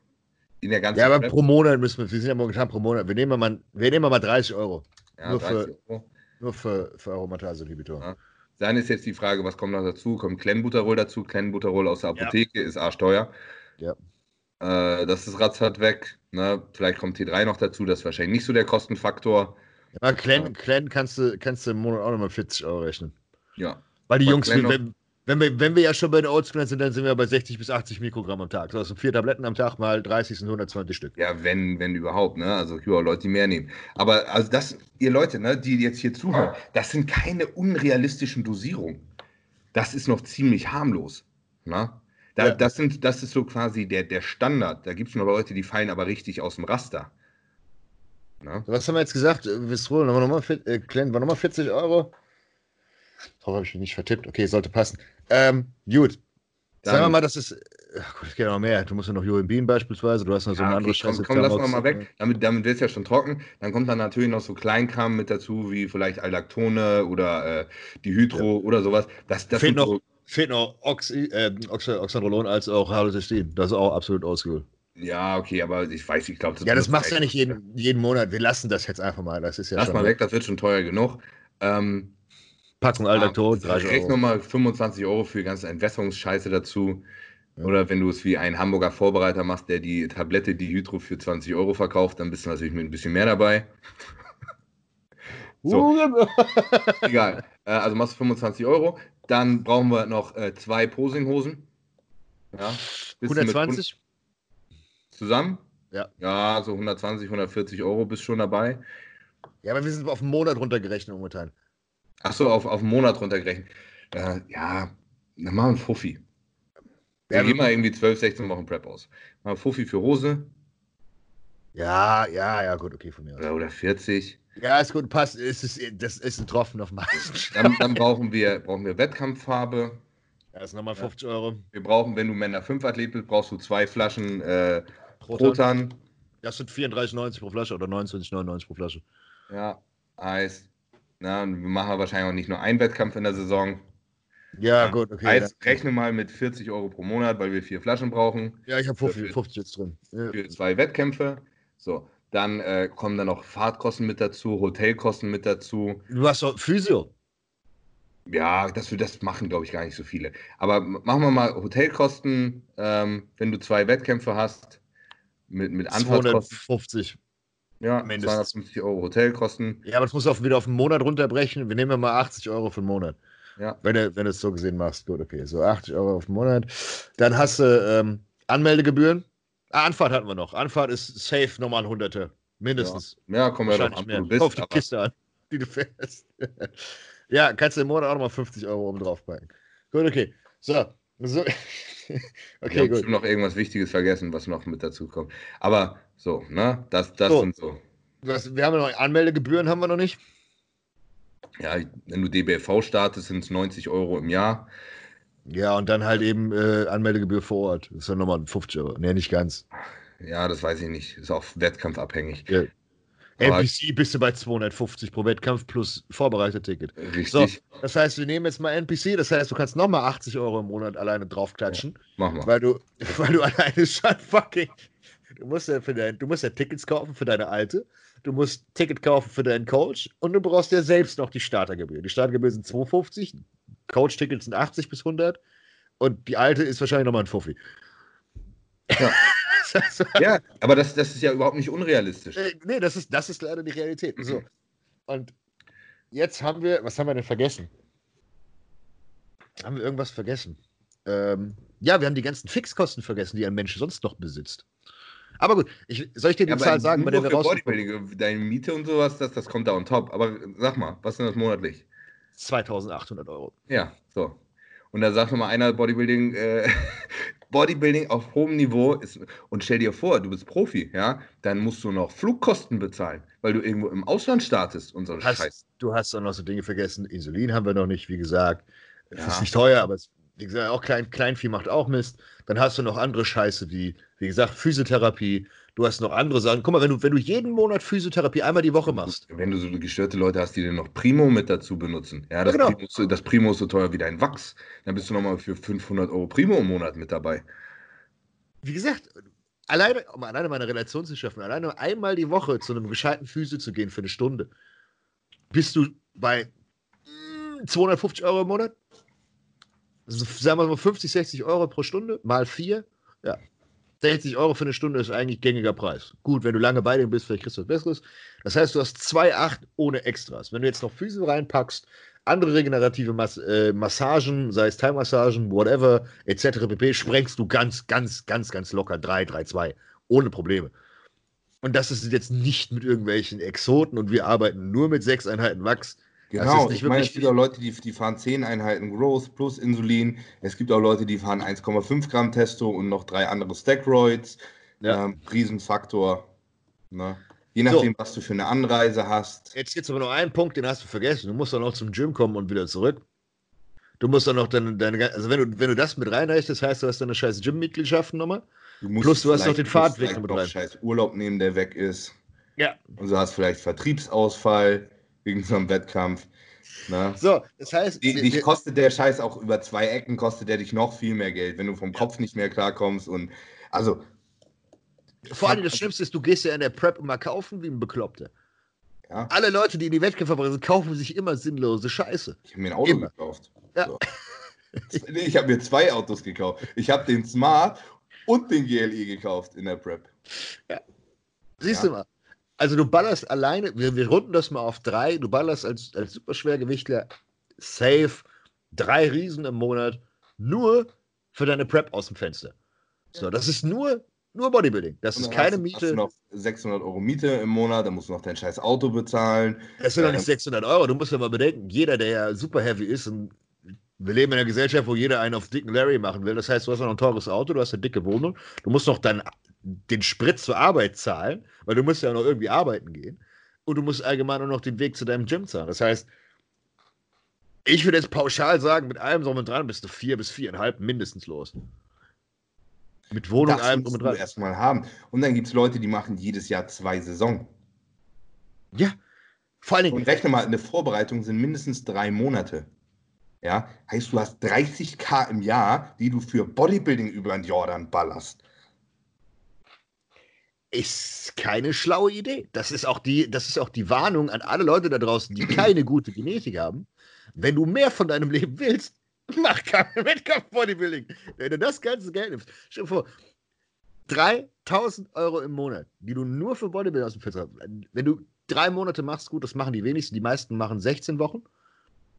In der ganzen ja, aber Prep. pro Monat müssen wir. Wir sind ja momentan pro Monat. Wir nehmen mal, wir nehmen mal 30 Euro. Ja, nur 30 Euro. Nur für, für Aromatase-Inhibitor. Ja. Dann ist jetzt die Frage, was kommt noch dazu? Kommt Clenbuterol dazu? Clenbuterol aus der Ja. Apotheke ist arschteuer. Ja. Äh, das ist ratzfatz weg. Ne? Vielleicht kommt T3 noch dazu, das ist wahrscheinlich nicht so der Kostenfaktor. Ja, Clan, Ja. Clan kannst du, kannst du im Monat auch nochmal 40 Euro rechnen. Ja. Weil die Bei Jungs, wenn, wenn, wir, wenn wir ja schon bei den Oldschool sind, dann sind wir bei 60 bis 80 Mikrogramm am Tag. So, also vier Tabletten am Tag mal 30 sind 120 Stück. Ja, wenn, wenn überhaupt, ne? Also ja, Leute, die mehr nehmen. Aber also das, ihr Leute, ne, die jetzt hier zuhören, das sind keine unrealistischen Dosierungen. Das ist noch ziemlich harmlos. Ne? Da, Ja. das, sind, das ist so quasi der, der Standard. Da gibt es noch Leute, die fallen aber richtig aus dem Raster. Ne? Was haben wir jetzt gesagt? Äh, Wistrol, war nochmal, äh, Clan war nochmal 40 Euro. Darauf habe ich mich nicht vertippt. Okay, sollte passen. Ähm, gut. Sagen wir Dann- mal, das ist. Gott, es geht noch mehr. Du musst ja noch Joel Bean beispielsweise. Du hast noch so eine Ja, andere okay, komm, Scheiße. komm, wir Thermox- mal weg. Damit, damit wird es ja schon trocken. Dann kommt dann natürlich noch so Kleinkram mit dazu, wie vielleicht Aldactone oder äh, die Hydro oder sowas. Das, das Fehlt noch- so, Fehlt noch Oxy, äh, Oxy, Oxandrolon als auch Halocystin. Das ist auch absolut ausgeholt. Ja, okay, aber ich weiß, ich glaube, Ja, das machst du ja nicht jeden, jeden Monat. Wir lassen das jetzt einfach mal. Das ist ja Lass mal weg, das wird schon teuer genug. Ähm, Packung alter ja, Tod, 30 Rechne Euro. nochmal 25 Euro für die ganze Entwässerungsscheiße dazu. Ja. Oder wenn du es wie ein Hamburger Vorbereiter machst, der die Tablette Dihydro für 20 Euro verkauft, dann bist du natürlich mit ein bisschen mehr dabei. So. Egal. Äh, also machst du 25 Euro. Dann brauchen wir noch äh, zwei Posinghosen. Ja. Bist du mit 120? Zusammen? Ja. Ja, so 120, 140 Euro bist schon dabei. Ja, aber wir sind auf einen Monat runtergerechnet momentan. Achso, auf, auf einen Monat runtergerechnet. Äh, ja, dann machen wir einen Fuffi. Wir Ja, gehen mal irgendwie 12, 16 Wochen Prep aus. Mal Fuffi für Hose Ja, ja, ja, gut, okay, von mir aus. oder, oder 40. Ja, ist gut, passt. Es ist, das ist ein Tropfen auf Eis. Dann, dann brauchen, wir, brauchen wir Wettkampffarbe. Das ist nochmal 50 Euro. Wir brauchen, wenn du Männer 5 Athlet bist, brauchst du zwei Flaschen äh, Proton. Protan. Das sind 34,90 pro Flasche oder 29,99 pro Flasche. Ja, Eis. Na, und wir machen wahrscheinlich auch nicht nur einen Wettkampf in der Saison. Ja, gut, okay. Eis, dann- rechne mal mit 40 Euro pro Monat, weil wir vier Flaschen brauchen. ja, ich habe 50, Für- 50 jetzt drin. Ja. für zwei Wettkämpfe. So, dann äh, kommen dann noch Fahrtkosten mit dazu, Hotelkosten mit dazu. Du hast doch Physio. Ja, das, das machen, glaube ich, gar nicht so viele. Aber machen wir mal Hotelkosten, ähm, wenn du zwei Wettkämpfe hast, mit, mit Anfahrtskosten. 250. Ja, mindestens. 250 Euro Hotelkosten. Ja, aber das musst du auch wieder auf einen Monat runterbrechen. Wir nehmen ja mal 80 Euro für einen Monat. Ja. Wenn du, wenn du es so gesehen machst, gut, okay. So 80 Euro auf den Monat. Dann hast du ähm, Anmeldegebühren. Ah, Anfahrt hatten wir noch. Anfahrt ist safe nochmal ein Hunderter. Mindestens. Ja, kommen wir drauf an, mehr. du Kauf bist. die Kiste an, die du fährst. ja, kannst du im Monat auch nochmal 50 Euro oben drauf packen. Gut, okay. So. so. wir okay, haben gut. bestimmt noch irgendwas Wichtiges vergessen, was noch mit dazu kommt. Aber so, ne? Das, das So. sind so. Was, wir haben ja noch Anmeldegebühren, haben wir noch nicht. Ja, wenn du DBFV startest, sind es 90 Euro im Jahr. Ja, und dann halt eben äh, Anmeldegebühr vor Ort. Das ist dann nochmal 50 Euro. Nee, nicht ganz. Ja, das weiß ich nicht. Ist auch wettkampfabhängig. Ja. NPC bist du bei 250 pro Wettkampf plus Vorbereiterticket. Richtig. So, das heißt, wir nehmen jetzt mal NPC, das heißt, du kannst nochmal 80 Euro im Monat alleine draufklatschen, Mach mal. weil du, weil du alleine schon fucking. Du musst ja für dein, du musst ja Tickets kaufen für deine alte, du musst Ticket kaufen für deinen Coach und du brauchst ja selbst noch die Startergebühr. Die Startergebühr sind 250, Coach-Tickets sind 80 bis 100 und die alte ist wahrscheinlich nochmal ein Fuffi. Ja. Ja, aber das, das ist ja überhaupt nicht unrealistisch. Äh, nee, das ist, das ist leider die Realität. So. Und jetzt haben wir, was haben wir denn vergessen? Haben wir irgendwas vergessen? Ähm, ja, wir haben die ganzen Fixkosten vergessen, die ein Mensch sonst noch besitzt. Aber gut, ich, soll ich dir die Ja, Zahl sagen, bei der wir Bodybuilding, deine Miete und sowas, das, das kommt da on top. Aber sag mal, was sind das monatlich? 2800 Euro. Ja, so. Und da sagt nochmal einer, Bodybuilding, äh, Bodybuilding auf hohem Niveau ist, und stell dir vor, du bist Profi, ja, dann musst du noch Flugkosten bezahlen, weil du irgendwo im Ausland startest und so Hast, Scheiß. du hast dann noch so Dinge vergessen. Insulin haben wir noch nicht, wie gesagt. Es Ja. ist nicht teuer, aber es, wie gesagt, auch Klein, Kleinvieh macht auch Mist. Dann hast du noch andere Scheiße wie, wie gesagt, Physiotherapie. Du hast noch andere Sachen. Guck mal, wenn du, wenn du jeden Monat Physiotherapie einmal die Woche machst, Wenn du so gestörte Leute hast, die dann noch Primo mit dazu benutzen, ja, das, genau. Primo, ist- das Primo ist so teuer wie dein Wachs, dann bist du nochmal für 500 Euro Primo im Monat mit dabei. wie gesagt, alleine, um alleine meine Relation zu schaffen, alleine einmal die Woche zu einem gescheiten Physio zu gehen für eine Stunde, bist du bei mm, 250 Euro im Monat? Also, sagen wir mal 50, 60 Euro pro Stunde, mal vier. Ja. 60 Euro für eine Stunde ist eigentlich gängiger Preis. Gut, wenn du lange bei dem bist, vielleicht kriegst du was Besseres. Das heißt, du hast 2,8 ohne Extras. Wenn du jetzt noch Physio reinpackst, andere regenerative Mas äh, Massagen, sei es Thai-Massagen, whatever, etc. pp., sprengst du ganz, ganz, ganz, ganz locker 3, 3, 2. Ohne Probleme. Und das ist jetzt nicht mit irgendwelchen Exoten und wir arbeiten nur mit sechs Einheiten Wachs. Genau, ich meine, es gibt auch Leute, die, die fahren 10 Einheiten Growth plus Insulin. Es gibt auch Leute, die fahren 1,5 Gramm Testo und noch drei andere Steroids. Ja. Ähm, Riesenfaktor. Ne? Je So. nachdem, was du für eine Anreise hast. Jetzt gibt es aber noch einen Punkt, den hast du vergessen. Du musst dann noch zum Gym kommen und wieder zurück. Du musst dann noch deine, deine also wenn du, wenn du das mit reinrechnest, heißt du hast deine scheiß Gym-Mitgliedschaft nochmal. Du musst Plus, du hast noch den Fahrtweg mit rein. scheiß Urlaub nehmen, der weg ist. Ja. Und du hast vielleicht Vertriebsausfall wegen so einem Wettkampf. Ne? So, das heißt, Die, dich kostet der Scheiß auch über zwei Ecken, kostet der dich noch viel mehr Geld, wenn du vom Kopf nicht mehr klarkommst. Und also, Vor allem das Schlimmste ist, du gehst ja in der Prep immer kaufen wie ein Bekloppter. Ja. Alle Leute, die in die Wettkämpfe bringen, kaufen sich immer sinnlose Scheiße. Ich habe mir ein Auto immer. gekauft. Ja. So. nee, ich habe mir zwei Autos gekauft. Ich habe den Smart und den GLE gekauft in der Prep. Ja. Siehst ja. du mal. Also du ballerst alleine, wir, wir runden das mal auf drei, du ballerst als, als Superschwergewichtler safe drei Riesen im Monat nur für deine Prep aus dem Fenster. So, das ist nur, nur Bodybuilding. Das ist keine hast, Miete. Hast du noch 600 Euro Miete im Monat, dann musst du noch dein scheiß Auto bezahlen. Das sind doch nicht 600 Euro. Du musst ja mal bedenken, jeder, der ja super heavy ist und wir leben in einer Gesellschaft, wo jeder einen auf dicken Larry machen will. Das heißt, du hast noch ein teures Auto, du hast eine dicke Wohnung, du musst noch dein, den Sprit zur Arbeit zahlen, weil du musst ja noch irgendwie arbeiten gehen. Und du musst allgemein auch noch den Weg zu deinem Gym zahlen. Das heißt, ich würde jetzt pauschal sagen, mit allem so und dran bist du vier bis viereinhalb mindestens los. Mit Wohnung, das allem drum und dran. erstmal haben. Und dann gibt es Leute, die machen jedes Jahr zwei Saison. Ja, vor allen Dingen. Und rechne mal, eine Vorbereitung sind mindestens drei Monate. Ja, heißt, du hast 30k im Jahr, die du für Bodybuilding über den Jordan ballerst. Ist keine schlaue Idee. Das ist auch die, das ist auch die Warnung an alle Leute da draußen, die keine gute Genetik haben. Wenn du mehr von deinem Leben willst, mach kein Wettkampf-Bodybuilding. Wenn du das ganze Geld nimmst, stell dir vor, 3000 Euro im Monat, die du nur für Bodybuilding aus dem Fenster hast. Wenn du drei Monate machst, gut, das machen die wenigsten. Die meisten machen 16 Wochen.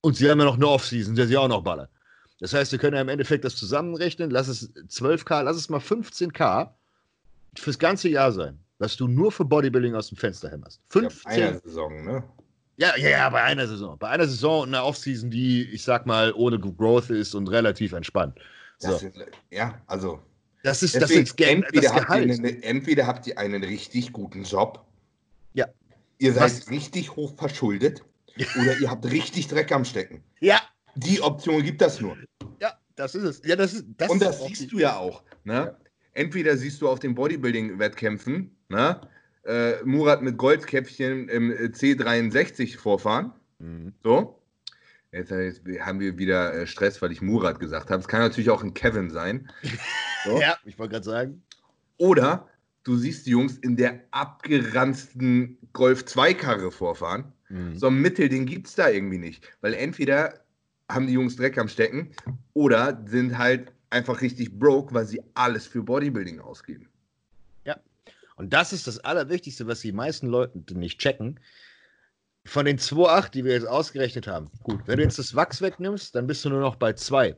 Und sie haben ja noch eine Off-Season, der sie auch noch ballern. Das heißt, wir können ja im Endeffekt das zusammenrechnen. Lass es 12k, lass es mal 15k fürs ganze Jahr sein, was du nur für Bodybuilding aus dem Fenster hämmerst. 15. Ja, einer Saison, ne? Ja, ja, ja, bei einer Saison. Bei einer Saison und einer Offseason, die, ich sag mal, ohne Growth ist und relativ entspannt. So. Ist, ja, also. Das ist, Deswegen, das ist entweder, das habt einen, entweder habt ihr einen richtig guten Job. Ja. Ihr seid Was? richtig hoch verschuldet. oder ihr habt richtig Dreck am Stecken. Ja. Die Option gibt das nur. Ja, das ist es. Ja, das ist, das und das siehst du ja auch. Ne? Ja. Entweder siehst du auf den Bodybuilding-Wettkämpfen, ne? äh, Murat mit Goldkäppchen im C63 vorfahren. Mhm. So. Jetzt, jetzt, haben wir wieder äh, Stress, weil ich Murat gesagt habe. Es kann natürlich auch ein Kevin sein. So. ja, ich wollte gerade sagen. Oder du siehst die Jungs in der abgeranzten Golf 2-Karre vorfahren. Mhm. So ein Mittel, den gibt es da irgendwie nicht. Weil entweder haben die Jungs Dreck am Stecken oder sind halt einfach richtig broke, weil sie alles für Bodybuilding ausgeben. Und das ist das Allerwichtigste, was die meisten Leute nicht checken. Von den 2,8, die wir jetzt ausgerechnet haben, gut, wenn du jetzt das Wachs wegnimmst, dann bist du nur noch bei 2.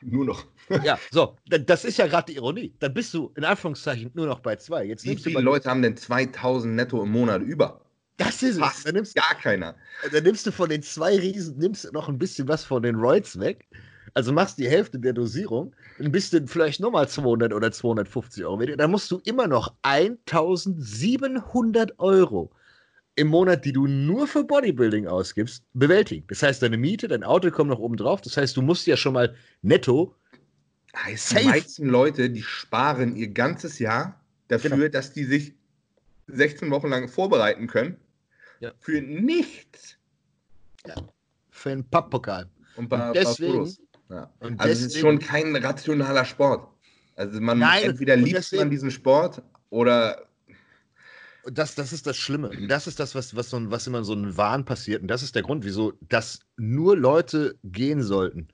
Nur noch. ja, so, das ist ja gerade die Ironie. Dann bist du in Anführungszeichen nur noch bei 2. Wie viele Leute haben denn 2000 netto im Monat über? Das ist es. Dann nimmst, gar keiner. Dann nimmst du von den zwei Riesen, nimmst noch ein bisschen was von den Roids weg also machst die Hälfte der Dosierung, dann bist du vielleicht nochmal 200 oder 250 Euro weniger. Dann musst du immer noch 1700 Euro im Monat, die du nur für Bodybuilding ausgibst, bewältigen. Das heißt, deine Miete, dein Auto kommen noch oben drauf. Das heißt, du musst ja schon mal netto. Heißt, die meisten Leute, die sparen ihr ganzes Jahr dafür, genau. dass die sich 16 Wochen lang vorbereiten können. Ja. Für nichts. Ja. Für einen Papppokal. Und, bei, Und deswegen, ja. also es ist schon kein rationaler Sport. Also man Nein, entweder liebt deswegen, man diesen Sport oder das, das ist das Schlimme. Das ist das, was, was, so, was immer so ein Wahn passiert. Und das ist der Grund, wieso das nur Leute gehen sollten.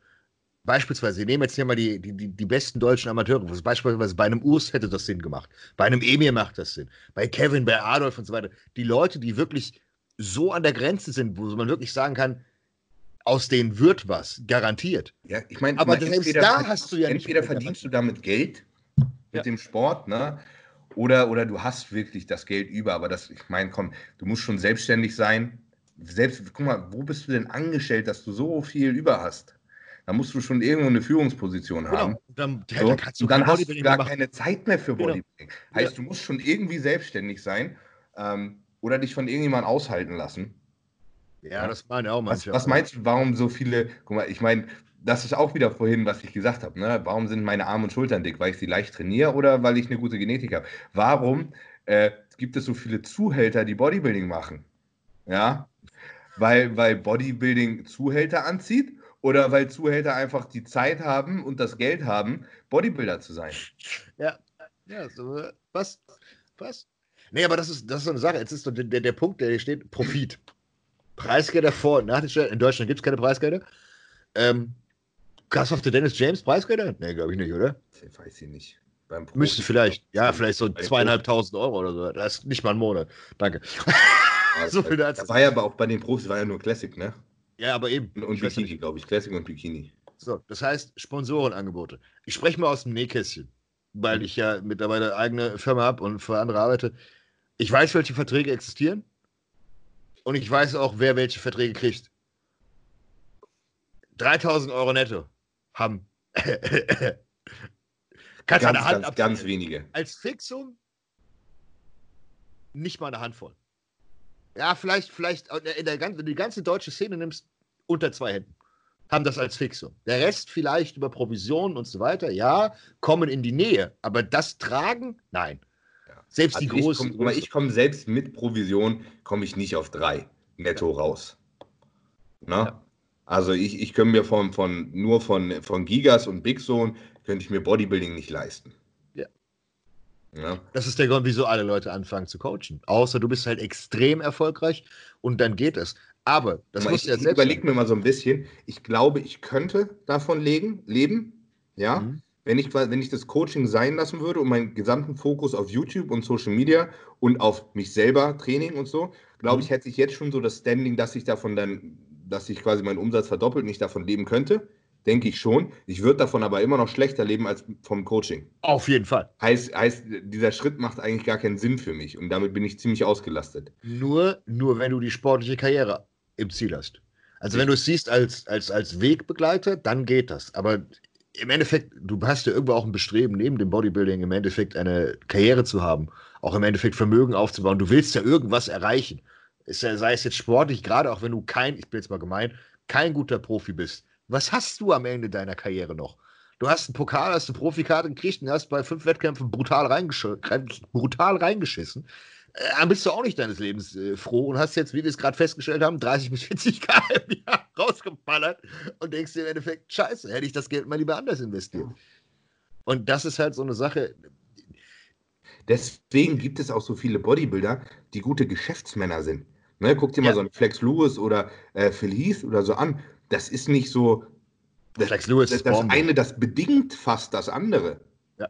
Beispielsweise, wir nehmen jetzt hier mal die, die, die besten deutschen Amateure. Beispielsweise bei einem Urs hätte das Sinn gemacht. Bei einem Emir macht das Sinn. Bei Kevin, bei Adolf und so weiter. Die Leute, die wirklich so an der Grenze sind, wo man wirklich sagen kann, aus denen wird was, garantiert. Ja, ich meine, aber selbst da hast du ja entweder verdienst du damit Geld mit ja. dem Sport, ne? Oder, oder du hast wirklich das Geld über, aber das, ich meine, komm, du musst schon selbstständig sein. Selbst, guck mal, wo bist du denn angestellt, dass du so viel über hast? Da musst du schon irgendwo eine Führungsposition genau. haben. Dann, so. dann, und dann hast du gar machen. keine Zeit mehr für genau. Bodybuilding. Genau. Heißt, ja. du musst schon irgendwie selbstständig sein ähm, oder dich von irgendjemandem aushalten lassen. Ja, das meine auch manche. Was, was meinst du, warum so viele, guck mal, ich meine, das ist auch wieder vorhin, was ich gesagt habe. Ne? Warum sind meine Arme und Schultern dick? Weil ich sie leicht trainiere oder weil ich eine gute Genetik habe? Warum äh, gibt es so viele Zuhälter, die Bodybuilding machen? Ja, weil, weil Bodybuilding Zuhälter anzieht oder weil Zuhälter einfach die Zeit haben und das Geld haben, Bodybuilder zu sein? Ja, ja so, Was? Was? Nee, aber das ist, das ist so eine Sache. Jetzt ist so der, der Punkt, der hier steht: Profit. Preisgelder vor und nach. In Deutschland gibt es keine Preisgelder. Ähm, the Dennis James Preisgelder? Nee, glaube ich nicht, oder? Ich weiß ich nicht. Müsste vielleicht. Ja, vielleicht so zweieinhalbtausend Euro oder so. Das ist nicht mal ein Monat. Danke. so viel dazu. Das war ja aber auch bei den Profis, war ja nur Classic, ne? Ja, aber eben. Und Bikini, glaube ich. Classic und Bikini. So, das heißt Sponsorenangebote. Ich spreche mal aus dem Nähkästchen, weil mhm. ich ja mittlerweile eigene Firma habe und für andere arbeite. Ich weiß, welche Verträge existieren und ich weiß auch, wer welche Verträge kriegt. 3000 Euro netto haben. Kannst ganz, Hand ganz, ganz wenige. Als Fixum nicht mal eine Handvoll. Ja, vielleicht, vielleicht in der ganzen, wenn du die ganze deutsche Szene nimmst, unter zwei Händen haben das als Fixum. Der Rest vielleicht über Provisionen und so weiter, ja, kommen in die Nähe. Aber das Tragen, nein. Selbst also die großen. Ich komme komm selbst mit Provision, komme ich nicht auf drei netto raus. Na? Ja. Also ich, ich könnte mir von, von, nur von, von Gigas und Big Zone, könnte ich mir Bodybuilding nicht leisten. Ja. ja. Das ist der Grund, wieso alle Leute anfangen zu coachen. Außer du bist halt extrem erfolgreich und dann geht es. Aber das muss ja selbst. Überleg mir mal so ein bisschen. Ich glaube, ich könnte davon legen, leben, ja, mhm. Wenn, ich, wenn ich das Coaching sein lassen würde und meinen gesamten Fokus auf YouTube und Social Media und auf mich selber, Training und so, glaube mhm. ich, hätte ich jetzt schon so das Standing, dass ich davon dann, dass ich quasi meinen Umsatz verdoppelt, nicht davon leben könnte. Denke ich schon. Ich würde davon aber immer noch schlechter leben als vom Coaching. Auf jeden Fall. Heißt, heißt, dieser Schritt macht eigentlich gar keinen Sinn für mich und damit bin ich ziemlich ausgelastet. Nur, nur wenn du die sportliche Karriere im Ziel hast. Also wenn du es siehst als, als, als Wegbegleiter, dann geht das. Aber im Endeffekt, du hast ja irgendwo auch ein Bestreben, neben dem Bodybuilding im Endeffekt eine Karriere zu haben, auch im Endeffekt Vermögen aufzubauen. Du willst ja irgendwas erreichen. sei es jetzt sportlich, gerade auch wenn du kein, ich bin jetzt mal gemein, kein guter Profi bist. Was hast du am Ende deiner Karriere noch? Du hast einen Pokal, hast eine Profikarte gekriegt und hast bei fünf Wettkämpfen brutal, reingesch brutal reingeschissen äh, bist du auch nicht deines Lebens äh, froh und hast jetzt, wie wir es gerade festgestellt haben, 30 bis 40 K im Jahr rausgeballert und denkst dir im Endeffekt, scheiße, hätte ich das Geld mal lieber anders investiert. Und das ist halt so eine Sache. Deswegen gibt es auch so viele Bodybuilder, die gute Geschäftsmänner sind. Ne, guck dir mal ja. so einen Flex Lewis oder äh, Phil Heath oder so an. Das ist nicht so. Das, Flex Lewis das, das eine, das bedingt fast das andere. Ja.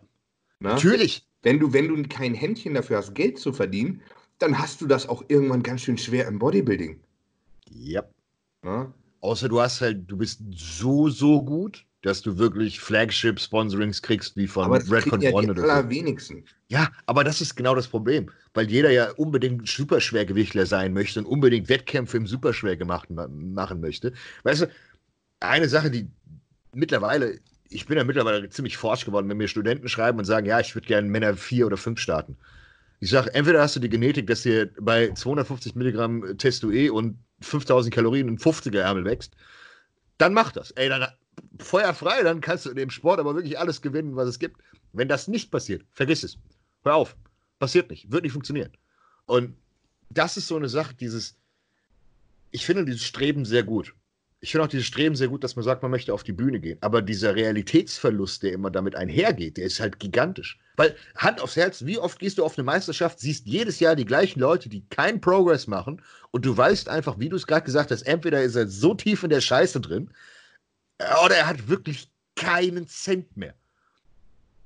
Ne? Natürlich. Wenn du, wenn du kein Händchen dafür hast, Geld zu verdienen, dann hast du das auch irgendwann ganz schön schwer im Bodybuilding. Ja. Na? Außer du hast halt, du bist so, so gut, dass du wirklich Flagship-Sponsorings kriegst, wie von aber Red ja One oder allerwenigsten. Ja, aber das ist genau das Problem, weil jeder ja unbedingt Superschwergewichtler sein möchte und unbedingt Wettkämpfe im Superschwer gemacht machen möchte. Weißt du, eine Sache, die mittlerweile ich bin ja mittlerweile ziemlich forsch geworden, wenn mir Studenten schreiben und sagen, ja, ich würde gerne Männer 4 oder 5 starten. Ich sage, entweder hast du die Genetik, dass dir bei 250 Milligramm Testoe und 5000 Kalorien ein 50er Ärmel wächst, dann mach das. Ey, dann Feuer frei, dann kannst du in dem Sport aber wirklich alles gewinnen, was es gibt. Wenn das nicht passiert, vergiss es. Hör auf. Passiert nicht. Wird nicht funktionieren. Und das ist so eine Sache, dieses, ich finde dieses Streben sehr gut ich finde auch dieses Streben sehr gut, dass man sagt, man möchte auf die Bühne gehen. Aber dieser Realitätsverlust, der immer damit einhergeht, der ist halt gigantisch. Weil, Hand aufs Herz, wie oft gehst du auf eine Meisterschaft, siehst jedes Jahr die gleichen Leute, die keinen Progress machen und du weißt einfach, wie du es gerade gesagt hast, entweder ist er so tief in der Scheiße drin oder er hat wirklich keinen Cent mehr.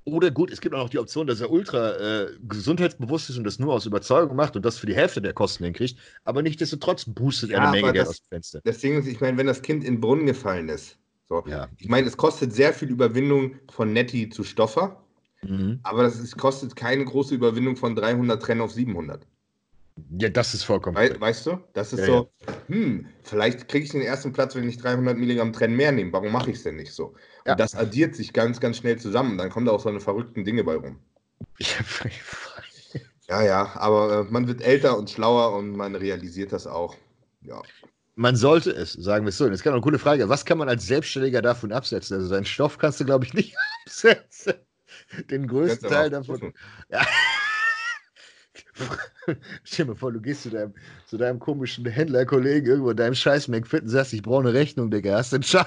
Oder gut, es gibt auch noch die Option, dass er ultra äh, gesundheitsbewusst ist und das nur aus Überzeugung macht und das für die Hälfte der Kosten hinkriegt. Aber nichtsdestotrotz boostet ja, er eine Menge Geld aus dem Fenster. Das Ding ist, ich meine, wenn das Kind in den Brunnen gefallen ist, so, ja. ich meine, es kostet sehr viel Überwindung von Netty zu Stoffer, mhm. aber das ist, kostet keine große Überwindung von 300 Trennen auf 700. Ja, das ist vollkommen. We weißt du? Das ist ja, so, hm, vielleicht kriege ich den ersten Platz, wenn ich 300 Milligramm Trennen mehr nehme. Warum mache ich es denn nicht so? Ja. Das addiert sich ganz, ganz schnell zusammen. Dann kommen da auch so eine verrückten Dinge bei rum. ja, ja, aber äh, man wird älter und schlauer und man realisiert das auch. Ja. Man sollte es, sagen wir es so. Jetzt kann noch eine coole Frage. Was kann man als Selbstständiger davon absetzen? Also seinen Stoff kannst du, glaube ich, nicht absetzen. Den größten Teil davon. Ja. Stell dir mal vor, du gehst zu deinem, zu deinem komischen Händlerkollegen irgendwo in deinem scheiß McFit und sagst, ich brauche eine Rechnung, Digga. Hast du einen Scheiß?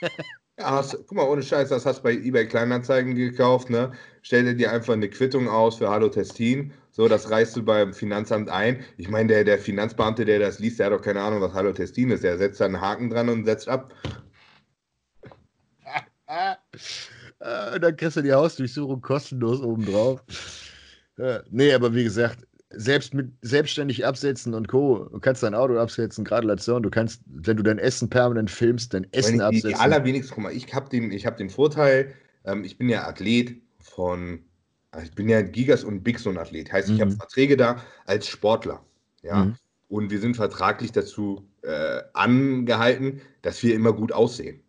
Ja, hast, guck mal, ohne Scheiß, das hast du bei eBay Kleinanzeigen gekauft, ne? Stell dir einfach eine Quittung aus für Hallo Testin. So, das reichst du beim Finanzamt ein. Ich meine, der, der Finanzbeamte, der das liest, der hat doch keine Ahnung, was Hallo Testin ist. Der setzt da einen Haken dran und setzt ab. Äh, dann kriegst du die Hausdurchsuchung kostenlos obendrauf. Äh, nee, aber wie gesagt, selbst mit selbstständig absetzen und Co. Du kannst dein Auto absetzen, Gratulation. Du kannst, wenn du dein Essen permanent filmst, dein Essen die, absetzen. Die allerwenigsten, guck mal, ich habe den, hab den Vorteil, ähm, ich bin ja Athlet von, also ich bin ja Gigas und Big Zone Athlet. Heißt, ich habe Mhm. Verträge da als Sportler. Ja. Mhm. Und wir sind vertraglich dazu äh, angehalten, dass wir immer gut aussehen.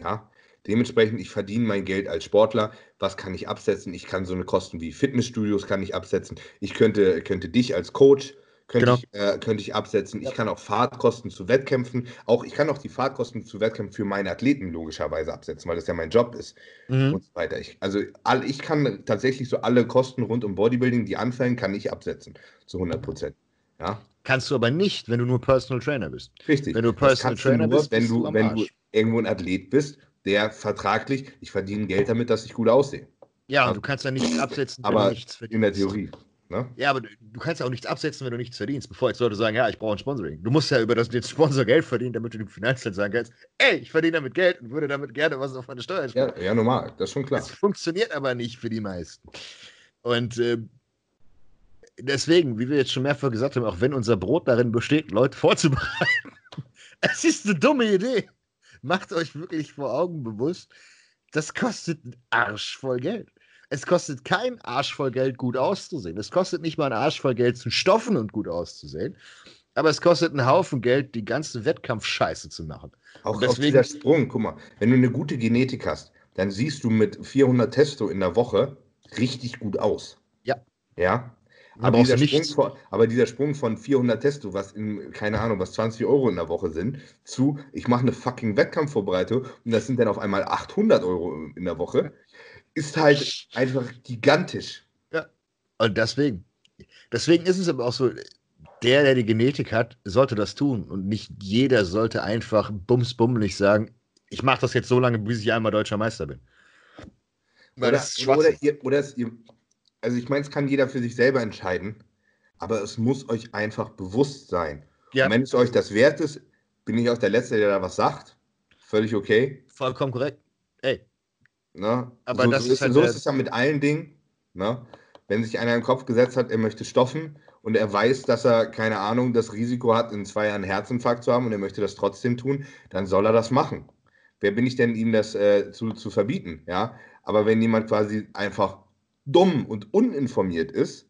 Ja. Dementsprechend, ich verdiene mein Geld als Sportler. Was kann ich absetzen? Ich kann so eine Kosten wie Fitnessstudios kann ich absetzen. Ich könnte, könnte dich als Coach könnte, Genau. ich, äh, könnte ich absetzen. Ich kann auch Fahrtkosten zu Wettkämpfen, auch ich kann auch die Fahrtkosten zu Wettkämpfen für meine Athleten logischerweise absetzen, weil das ja mein Job ist Mhm. und so weiter. Ich, also all, ich kann tatsächlich so alle Kosten rund um Bodybuilding, die anfallen, kann ich absetzen zu 100 Prozent. Ja, Kannst du aber nicht, wenn du nur Personal Trainer bist. richtig. Wenn du Personal Trainer nur, bist, wenn du, wenn du irgendwo ein Athlet bist, der vertraglich, ich verdiene Geld damit, dass ich gut aussehe. Ja, und du kannst ja nichts absetzen, wenn Aber du nichts verdienst. in der Theorie. Ne? Ja, aber du, du kannst ja auch nichts absetzen, wenn du nichts verdienst. Bevor jetzt Leute sagen, ja, ich brauche ein Sponsoring. Du musst ja über das den Sponsor Geld verdienen, damit du dem Finanzamt sagen kannst, ey, ich verdiene damit Geld und würde damit gerne was auf meine Steuer sparen. Ja, ja, normal, das ist schon klar. Das funktioniert aber nicht für die meisten. Und ähm, deswegen, wie wir jetzt schon mehrfach gesagt haben, auch wenn unser Brot darin besteht, Leute vorzubereiten, es ist eine dumme Idee. Macht euch wirklich vor Augen bewusst, das kostet einen Arsch voll Geld. Es kostet kein Arsch voll Geld, gut auszusehen. Es kostet nicht mal einen Arsch voll Geld zu stoffen und gut auszusehen. Aber es kostet einen Haufen Geld, die ganze Wettkampfscheiße zu machen. Auch Und auf deswegen- dieser Sprung, guck mal, wenn du eine gute Genetik hast, dann siehst du mit 400 Testo in der Woche richtig gut aus. Ja. Ja. Aber dieser, Sprung von, aber dieser Sprung von 400 Testo, was in, keine Ahnung, was 20 Euro in der Woche sind, zu, ich mache eine fucking Wettkampfvorbereitung und das sind dann auf einmal 800 Euro in der Woche, ist halt einfach gigantisch. Und deswegen. Deswegen ist es aber auch so, der, der die Genetik hat, sollte das tun. Und nicht jeder sollte einfach bumsbummelig sagen, ich mache das jetzt so lange, bis ich einmal deutscher Meister bin. Weil Oder, das ist oder, ihr, oder es, ihr, also ich meine, es kann jeder für sich selber entscheiden, aber es muss euch einfach bewusst sein. Ja, Und wenn es euch das wert ist, bin ich auch der Letzte, der da was sagt. Völlig okay. vollkommen korrekt. Ey, Ne? Aber so, das so ist halt so ist es ja mit allen Dingen. Ne? Wenn sich einer im Kopf gesetzt hat, er möchte stoffen und er weiß, dass er, keine Ahnung, das Risiko hat, in zwei Jahren einen Herzinfarkt zu haben und er möchte das trotzdem tun, dann soll er das machen. Wer bin ich denn, ihm das äh, zu, zu verbieten? Ja? Aber wenn jemand quasi einfach dumm und uninformiert ist,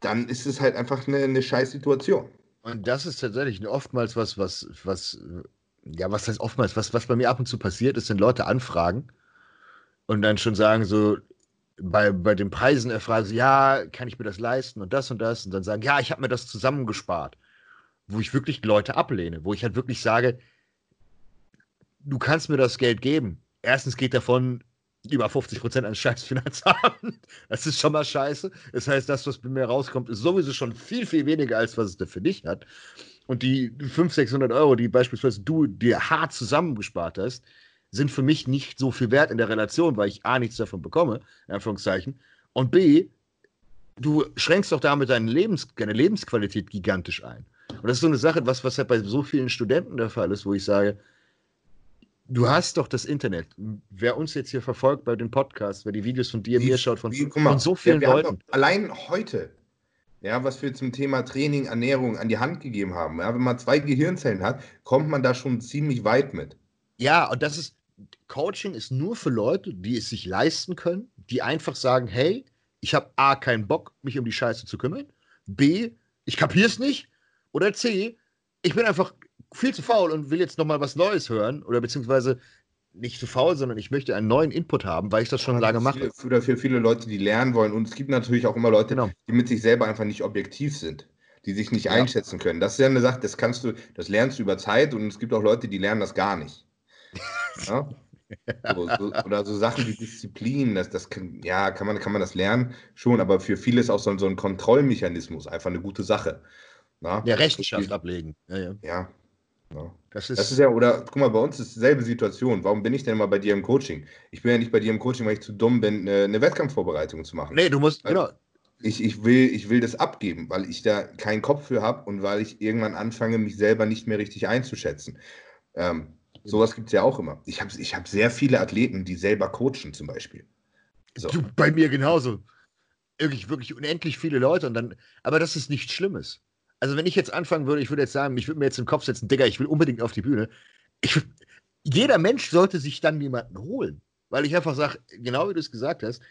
dann ist es halt einfach eine, eine scheiß Situation. und das ist tatsächlich oftmals was, was, was, ja, was heißt oftmals, was, was bei mir ab und zu passiert ist, sind Leute anfragen und dann schon sagen so, bei, bei den Preisen erfragen sie, ja, kann ich mir das leisten und das und das und dann sagen, ja, ich habe mir das zusammengespart. Wo ich wirklich Leute ablehne, wo ich halt wirklich sage, du kannst mir das Geld geben. Erstens geht davon über 50 Prozent an scheiß Finanzamt. Das ist schon mal scheiße. Das heißt, das, was bei mir rauskommt, ist sowieso schon viel, viel weniger, als was es da für dich hat. Und die 500, 600 Euro, die beispielsweise du dir hart zusammengespart hast, sind für mich nicht so viel wert in der Relation, weil ich A, nichts davon bekomme, in Anführungszeichen, und B, du schränkst doch damit deine, Lebens deine Lebensqualität gigantisch ein. Und das ist so eine Sache, was, was halt bei so vielen Studenten der Fall ist, wo ich sage, du hast doch das Internet. Wer uns jetzt hier verfolgt bei den Podcasts, wer die Videos von dir, Wie- mir schaut, von, guck mal, von so vielen wir haben Leuten. Allein heute, ja, was wir zum Thema Training, Ernährung an die Hand gegeben haben, ja, wenn man zwei Gehirnzellen hat, kommt man da schon ziemlich weit mit. Ja, und das ist, Coaching ist nur für Leute, die es sich leisten können, die einfach sagen, hey, ich habe A, keinen Bock, mich um die Scheiße zu kümmern, B, ich kapier's nicht, oder C, ich bin einfach viel zu faul und will jetzt nochmal was Neues hören, oder beziehungsweise nicht zu faul, sondern ich möchte einen neuen Input haben, weil ich das schon lange mache. Für, für viele Leute, die lernen wollen. Und es gibt natürlich auch immer Leute, Genau. die mit sich selber einfach nicht objektiv sind, die sich nicht Ja. einschätzen können. Das ist ja eine Sache, das kannst du, das lernst du über Zeit und es gibt auch Leute, die lernen das gar nicht. Ja? So, so, oder so Sachen wie Disziplin, das, das kann, ja, kann man, kann man das lernen, schon, aber für viele ist auch so, so ein Kontrollmechanismus einfach eine gute Sache. Na? Ja, Rechenschaft ablegen. Ja, ja. Ja. Ja. Das, ist das ist ja, oder guck mal, bei uns ist dieselbe Situation. Warum bin ich denn immer bei dir im Coaching? Ich bin ja nicht bei dir im Coaching, weil ich zu dumm bin, eine Wettkampfvorbereitung zu machen. Nee, du musst, weil genau. Ich, ich, will, ich will das abgeben, weil ich da keinen Kopf für habe und weil ich irgendwann anfange, mich selber nicht mehr richtig einzuschätzen. Ähm, sowas gibt es ja auch immer. Ich habe ich hab sehr viele Athleten, die selber coachen, zum Beispiel. So. Du, bei mir genauso. Wirklich, wirklich unendlich viele Leute und dann, aber das ist nichts Schlimmes. Also, wenn ich jetzt anfangen würde, ich würde jetzt sagen, ich würde mir jetzt den Kopf setzen, Digga, ich will unbedingt auf die Bühne. Ich, jeder Mensch sollte sich dann jemanden holen. Weil ich einfach sage, genau wie du es gesagt hast,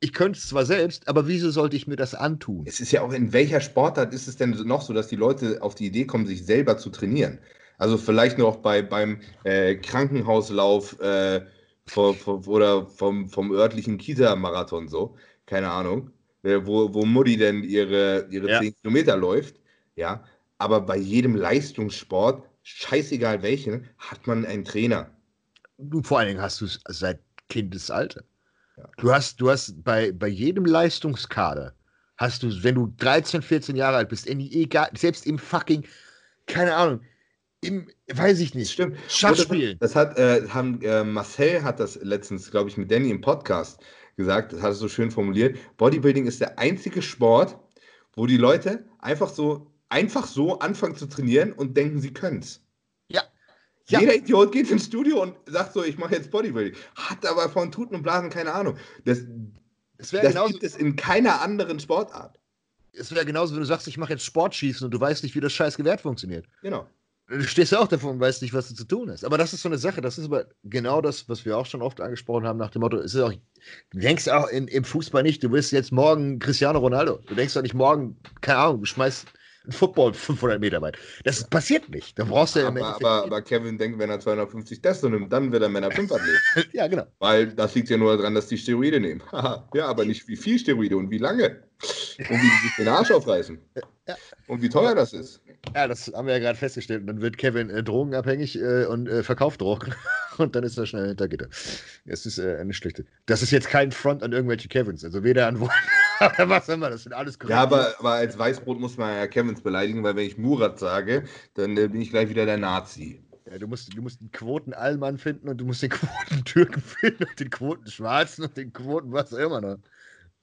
ich könnte es zwar selbst, aber wieso sollte ich mir das antun? Es ist ja auch, in welcher Sportart ist es denn noch so, dass die Leute auf die Idee kommen, sich selber zu trainieren? Also vielleicht noch bei, beim äh, Krankenhauslauf äh, vor, vor, oder vom, vom örtlichen Kita-Marathon so, keine Ahnung, äh, wo, wo Mutti denn ihre, ihre ja. 10 Kilometer läuft ja. Aber bei jedem Leistungssport, scheißegal welchen, hat man einen Trainer. Du, vor allen Dingen hast du es seit Kindesalter. Ja. Du hast, du hast bei, bei jedem Leistungskader, hast du, wenn du 13, 14 Jahre alt bist, in die egal, selbst im fucking, keine Ahnung, im, weiß ich nicht, stimmt. Schachspielen. Das, hat, äh, haben, äh, Marcel hat das letztens, glaube ich, mit Danny im Podcast gesagt, das hat es so schön formuliert. Bodybuilding ist der einzige Sport, wo die Leute einfach so einfach so anfangen zu trainieren und denken, sie können es. Ja. ja. Jeder Idiot geht ins Studio und sagt so, ich mache jetzt Bodybuilding. Hat aber von Tuten und Blasen keine Ahnung. Das, das, das genauso, gibt es in keiner anderen Sportart. Es wäre genauso, wenn du sagst, ich mache jetzt Sportschießen und du weißt nicht, wie das scheiß Gewehr funktioniert. Genau. Du stehst ja auch davor und weißt nicht, was du zu tun hast. Aber das ist so eine Sache, das ist aber genau das, was wir auch schon oft angesprochen haben, nach dem Motto, es ist auch, du denkst auch in, im Fußball nicht, du bist jetzt morgen Cristiano Ronaldo. Du denkst doch nicht morgen, keine Ahnung, du schmeißt ein Football 500 Meter weit. Das passiert nicht. Da brauchst du ja aber, aber, aber, Kevin denkt, wenn er 250 Testo nimmt, dann wird er Männer 5 Athlet. ja, genau. Weil das liegt ja nur daran, dass die Steroide nehmen. ja, aber nicht wie viel Steroide und wie lange. Und wie die sich den Arsch aufreißen. Ja. Und wie teuer das ist. Ja, das haben wir ja gerade festgestellt. dann wird Kevin äh, drogenabhängig äh, und äh, verkauft Drogen. und dann ist er schnell hinter Gitter. Das ist äh, eine schlechte. Das ist jetzt kein Front an irgendwelche Kevins. Also weder an oder was immer. Das sind alles korrekt. Ja, aber, aber als Weißbrot muss man ja Kevins beleidigen, weil wenn ich Murat sage, dann äh, bin ich gleich wieder der Nazi. Ja, du musst, du musst den Quoten-Allmann finden und du musst den Quoten-Türken finden und den Quoten-Schwarzen und den Quoten, was auch immer noch.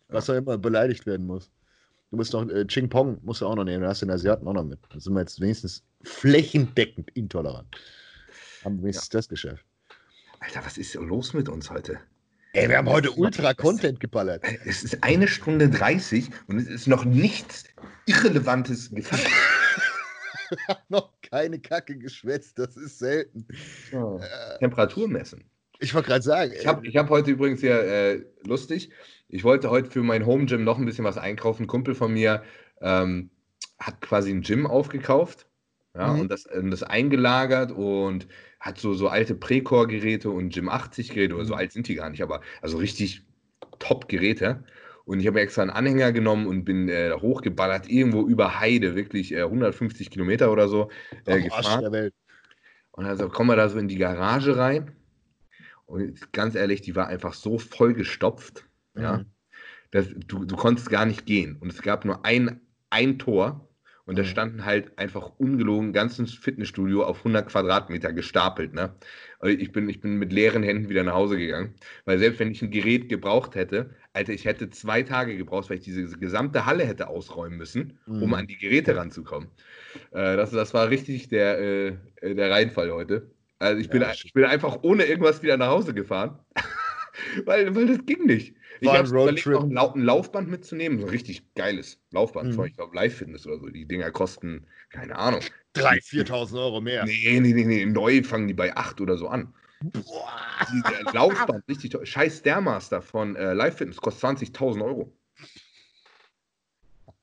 Was auch immer beleidigt werden muss. Du musst noch äh, Ching Pong musst du auch noch nehmen, da hast du den Asiaten auch noch mit. Da sind wir jetzt wenigstens flächendeckend intolerant. Haben wir wenigstens ja. das geschafft. Alter, was ist los mit uns heute? Ey, wir haben heute Ultra-Content geballert. Es ist eine Stunde 30 und es ist noch nichts Irrelevantes gefallen. noch keine Kacke geschwätzt, das ist selten. Oh. Äh, Temperatur messen. Ich wollte gerade sagen. Ich habe hab heute übrigens ja äh, lustig, ich wollte heute für mein Home Gym noch ein bisschen was einkaufen. Ein Kumpel von mir ähm, hat quasi ein Gym aufgekauft ja, mhm. und, das, und das eingelagert und hat so, so alte Precor-Geräte und Gym 80-Geräte, oder so mhm. alt sind die gar nicht, aber also richtig Top-Geräte. Und ich habe extra einen Anhänger genommen und bin äh, hochgeballert, irgendwo über Heide, wirklich äh, 150 Kilometer oder so äh, gefahren. Und also kommen wir da so in die Garage rein. Und ganz ehrlich, die war einfach so voll gestopft. Ja. Mhm. Das, du, du konntest gar nicht gehen. Und es gab nur ein, ein Tor. Und da mhm. standen halt einfach ungelogen ganzes Fitnessstudio auf 100 Quadratmeter gestapelt. Ne? Also ich, bin, ich bin mit leeren Händen wieder nach Hause gegangen. Weil selbst wenn ich ein Gerät gebraucht hätte, Alter, ich hätte zwei Tage gebraucht, weil ich diese gesamte Halle hätte ausräumen müssen, mhm. um an die Geräte ranzukommen. Äh, das, das war richtig der, äh, der Reinfall heute. Also ich bin, ja, ich bin einfach ohne irgendwas wieder nach Hause gefahren. weil, weil das ging nicht. Ich habe überlegt, noch ein, ein, Laufband mitzunehmen. So ein richtig geiles Laufband. Mhm. Ich glaube, Live-Fitness oder so. Die Dinger kosten, keine Ahnung. 3.000, 4.000 Euro mehr. Nee, nee, nee, nee. Neu fangen die bei 8 oder so an. Boah. Die, Laufband, richtig toll. Scheiß Stairmaster von äh, Live-Fitness kostet 20.000 Euro.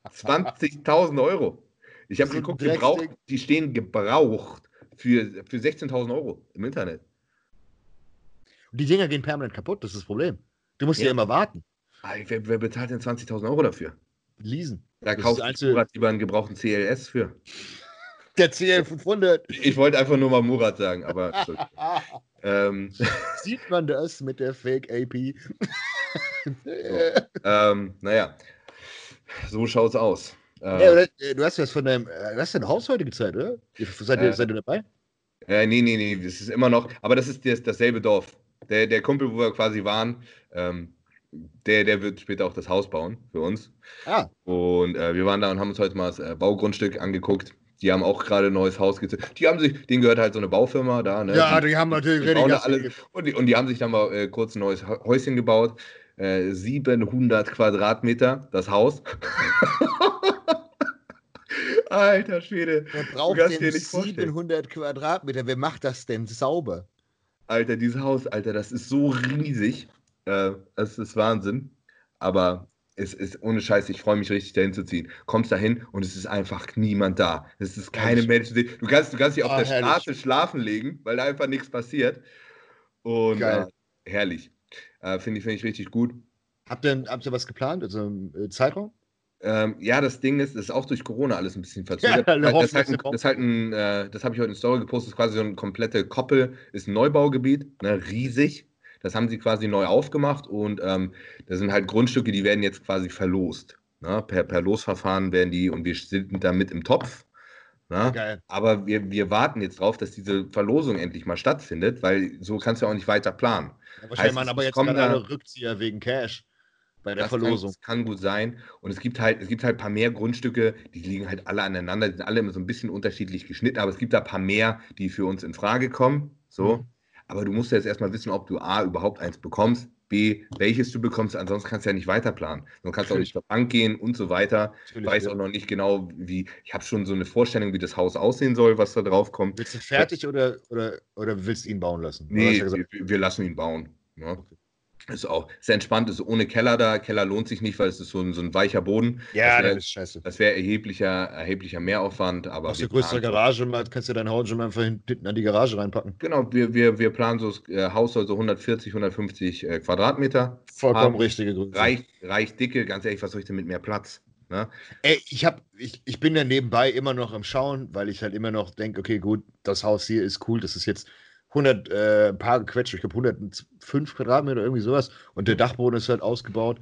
20.000 Euro. Ich habe geguckt, gebraucht, die stehen gebraucht für, für 16.000 Euro im Internet. Und die Dinger gehen permanent kaputt, das ist das Problem. Du musst ja, ja immer warten. Wer, wer bezahlt denn 20.000 Euro dafür? Leasen. Da das kauft Murat lieber einen gebrauchten CLS für. Der CL500. Ich wollte einfach nur mal Murat sagen, aber. ähm, Sieht man das mit der Fake AP? so, ähm, naja, so schaut's aus. Äh, ja, du hast das von deinem. Du hast dein Haus heute gezeigt, oder? Seid ihr, äh, seid ihr dabei? Äh, nee, nee, nee, es ist immer noch, aber das ist das, dasselbe Dorf. Der, der Kumpel, wo wir quasi waren, ähm, der, der wird später auch das Haus bauen für uns. Ah. Und äh, wir waren da und haben uns heute mal das äh, Baugrundstück angeguckt. Die haben auch gerade ein neues Haus gezündet. Die haben sich, denen gehört halt so eine Baufirma da. Ne? Ja, die, die haben natürlich die richtig alles, und, die, und die haben sich dann mal äh, kurz ein neues Häuschen gebaut. Äh, 700 Quadratmeter, das Haus. Alter Schwede. Wer braucht denn dir nicht vorstellen. 700 Quadratmeter? Wer macht das denn sauber? Alter, dieses Haus, Alter, das ist so riesig. Äh, das ist Wahnsinn. Aber es ist ohne Scheiß, ich freue mich richtig, dahin zu ziehen. Kommst dahin und es ist einfach niemand da. Es ist keine. Menschen. Du kannst, du kannst dich auf Ah, der herrlich. Straße schlafen legen, weil da einfach nichts passiert. Und äh, herrlich. Äh, Finde ich, find ich richtig gut. Habt ihr, habt ihr was geplant? Also äh, Zeitraum? Ähm, ja, das Ding ist, das ist auch durch Corona alles ein bisschen verzögert. Ja, das, halt ein, das, halt ein, äh, das habe ich heute in Story gepostet, ist quasi so ein komplette Koppel, ist ein Neubaugebiet, ne, riesig. Das haben sie quasi neu aufgemacht und ähm, das sind halt Grundstücke, die werden jetzt quasi verlost. Ne? Per, per Losverfahren werden die und wir sind da mit im Topf. Ne? Aber wir, wir warten jetzt drauf, dass diese Verlosung endlich mal stattfindet, weil so kannst du auch nicht weiter planen. Ja, wahrscheinlich Heißt, machen aber jetzt gerade alle Rückzieher wegen Cash bei der Das kann, Verlosung. das kann gut sein. Und es gibt halt, es gibt halt ein paar mehr Grundstücke, die liegen halt alle aneinander, die sind alle immer so ein bisschen unterschiedlich geschnitten, aber es gibt da ein paar mehr, die für uns in Frage kommen. So. Mhm. Aber du musst ja jetzt erstmal wissen, ob du A überhaupt eins bekommst, B, welches du bekommst, ansonsten kannst du ja nicht weiterplanen. Sonst kannst du auch nicht zur Bank gehen und so weiter. Ich Natürlich, weiß ja. auch noch nicht genau, wie. Ich habe schon so eine Vorstellung, wie das Haus aussehen soll, was da drauf kommt. Willst du fertig oder, oder, oder willst du ihn bauen lassen? Nee, ja wir, wir lassen ihn bauen. Ne? Ist auch sehr entspannt, ist ohne Keller da. Keller lohnt sich nicht, weil es ist so ein, so ein weicher Boden. ja, das wär- das ist scheiße. Das wäre erheblicher, erheblicher Mehraufwand, aber wir der größere Garage kannst du dein Haus schon mal einfach hinten an die Garage reinpacken. Genau, wir, wir, wir planen so, das äh, Haus soll so 140, 150 äh, Quadratmeter. Vollkommen Haben- richtige Größe. Reicht, reicht dicke, ganz ehrlich, was soll ich denn mit mehr Platz? Ne? Ey, ich, hab, ich, ich bin ja nebenbei immer noch am Schauen, weil ich halt immer noch denke, okay, gut, das Haus hier ist cool, das ist jetzt 100, äh, ein paar gequetscht, ich glaube 105 Quadratmeter, irgendwie sowas. Und der Dachboden ist halt ausgebaut.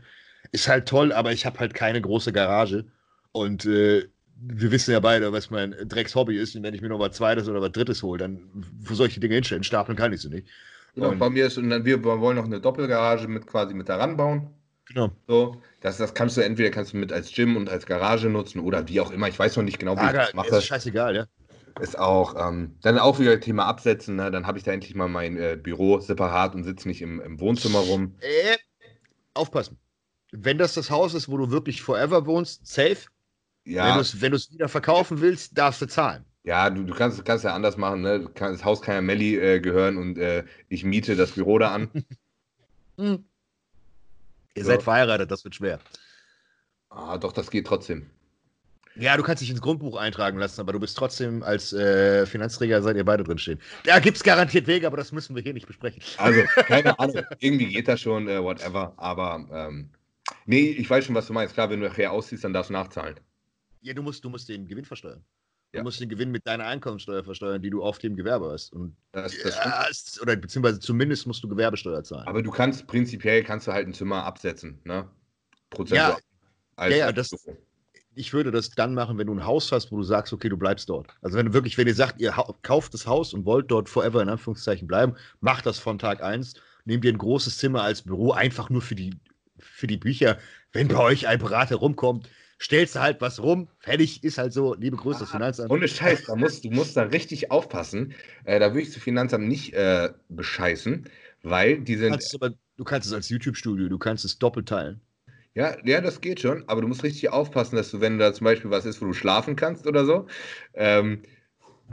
Ist halt toll, aber ich habe halt keine große Garage. Und äh, wir wissen ja beide, was mein Dreckshobby ist. Und wenn ich mir noch was Zweites oder was Drittes hole, dann wo soll ich die Dinge hinstellen? Stapeln kann ich sie nicht. Genau, Und- bei mir ist, und dann wir wollen noch eine Doppelgarage mit quasi mit daran bauen. Genau. So, das, das kannst du entweder kannst du mit als Gym und als Garage nutzen oder wie auch immer. Ich weiß noch nicht genau, wie Ah, ich da, das ist mache. scheißegal, ja. Ist auch ähm, dann auch wieder Thema Absetzen. Ne? Dann habe ich da endlich mal mein äh, Büro separat und sitze nicht im, im Wohnzimmer rum. Äh, aufpassen. Wenn das das Haus ist, wo du wirklich forever wohnst, safe. Wenn Ja, du es wenn wieder verkaufen willst, darfst du zahlen. Ja, du, du kannst, kannst ja anders machen. Ne? Das Haus kann ja Melli äh, gehören und äh, ich miete das Büro da an. Hm. Ihr So. seid verheiratet, das wird schwer. Ah, doch, das geht trotzdem. Ja, du kannst dich ins Grundbuch eintragen lassen, aber du bist trotzdem als äh, Finanzträger, seid ihr beide drinstehen. Da gibt es garantiert Wege, aber das müssen wir hier nicht besprechen. Also, keine Ahnung. Irgendwie geht das schon, äh, whatever. Aber ähm, nee, ich weiß schon, was du meinst. Klar, wenn du nachher ausziehst, dann darfst du nachzahlen. Ja, du musst, du musst den Gewinn versteuern. Du Ja. musst den Gewinn mit deiner Einkommensteuer versteuern, die du auf dem Gewerbe hast. Und, Das, das ja, oder beziehungsweise zumindest musst du Gewerbesteuer zahlen. Aber du kannst prinzipiell kannst du halt ein Zimmer absetzen, ne? Prozentual. Ja. Als, Ja, ja, als das- Büro. Ich würde das dann machen, wenn du ein Haus hast, wo du sagst, okay, du bleibst dort. Also wenn du wirklich, wenn ihr sagt, ihr kauft das Haus und wollt dort forever in Anführungszeichen bleiben, macht das von Tag 1, nehmt ihr ein großes Zimmer als Büro, einfach nur für die, für die Bücher. Wenn bei euch ein Berater rumkommt, stellst du halt was rum, fertig, ist halt so, liebe Grüße, das Finanzamt. Ohne Scheiß, da musst, du musst da richtig aufpassen. Äh, da würde ich das Finanzamt nicht äh, bescheißen, weil die Du sind. kannst, es aber, du kannst es als YouTube-Studio, du kannst es doppelt teilen. Ja, ja, das geht schon, aber du musst richtig aufpassen, dass du, wenn da zum Beispiel was ist, wo du schlafen kannst oder so, ähm,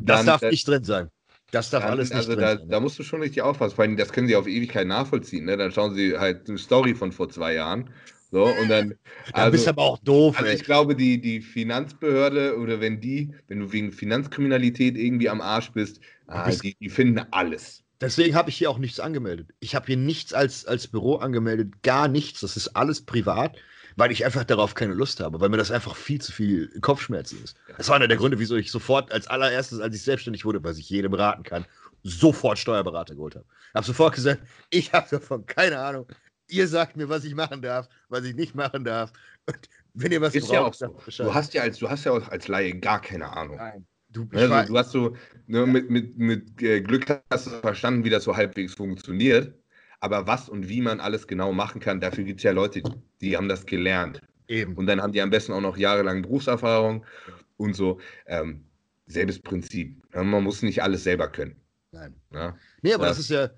Das dann, darf äh, nicht drin sein. Das darf dann, alles nicht also drin da, sein. da musst du schon richtig aufpassen. Vor allem, das können sie auf Ewigkeit nachvollziehen. Ne? Dann schauen sie halt eine Story von vor zwei Jahren. So, und dann. da bist du Also, aber auch doof, also ich glaube, die, die Finanzbehörde oder wenn die, wenn du wegen Finanzkriminalität irgendwie am Arsch bist, ah, bist- die, die finden alles. Deswegen habe ich hier auch nichts angemeldet. Ich habe hier nichts als, als Büro angemeldet, gar nichts. Das ist alles privat, weil ich einfach darauf keine Lust habe, weil mir das einfach viel zu viel Kopfschmerzen ist. Das war einer der Gründe, wieso ich sofort als allererstes, als ich selbstständig wurde, was ich jedem raten kann, sofort Steuerberater geholt habe. Habe sofort gesagt, ich habe davon keine Ahnung. Ihr sagt mir, was ich machen darf, was ich nicht machen darf. Und wenn ihr was Ist ja auch so. Du hast ja als, du hast ja auch als Laie gar keine Ahnung. Nein. Du, also, du hast so, ne, mit, mit, mit äh, Glück hast du verstanden, wie das so halbwegs funktioniert. Aber was und wie man alles genau machen kann, dafür gibt es ja Leute, die haben das gelernt. Eben. Und dann haben die am besten auch noch jahrelang Berufserfahrung und so. Ähm, selbes Prinzip. Man muss nicht alles selber können. Nein. Ja? Nee, aber das, das ist ja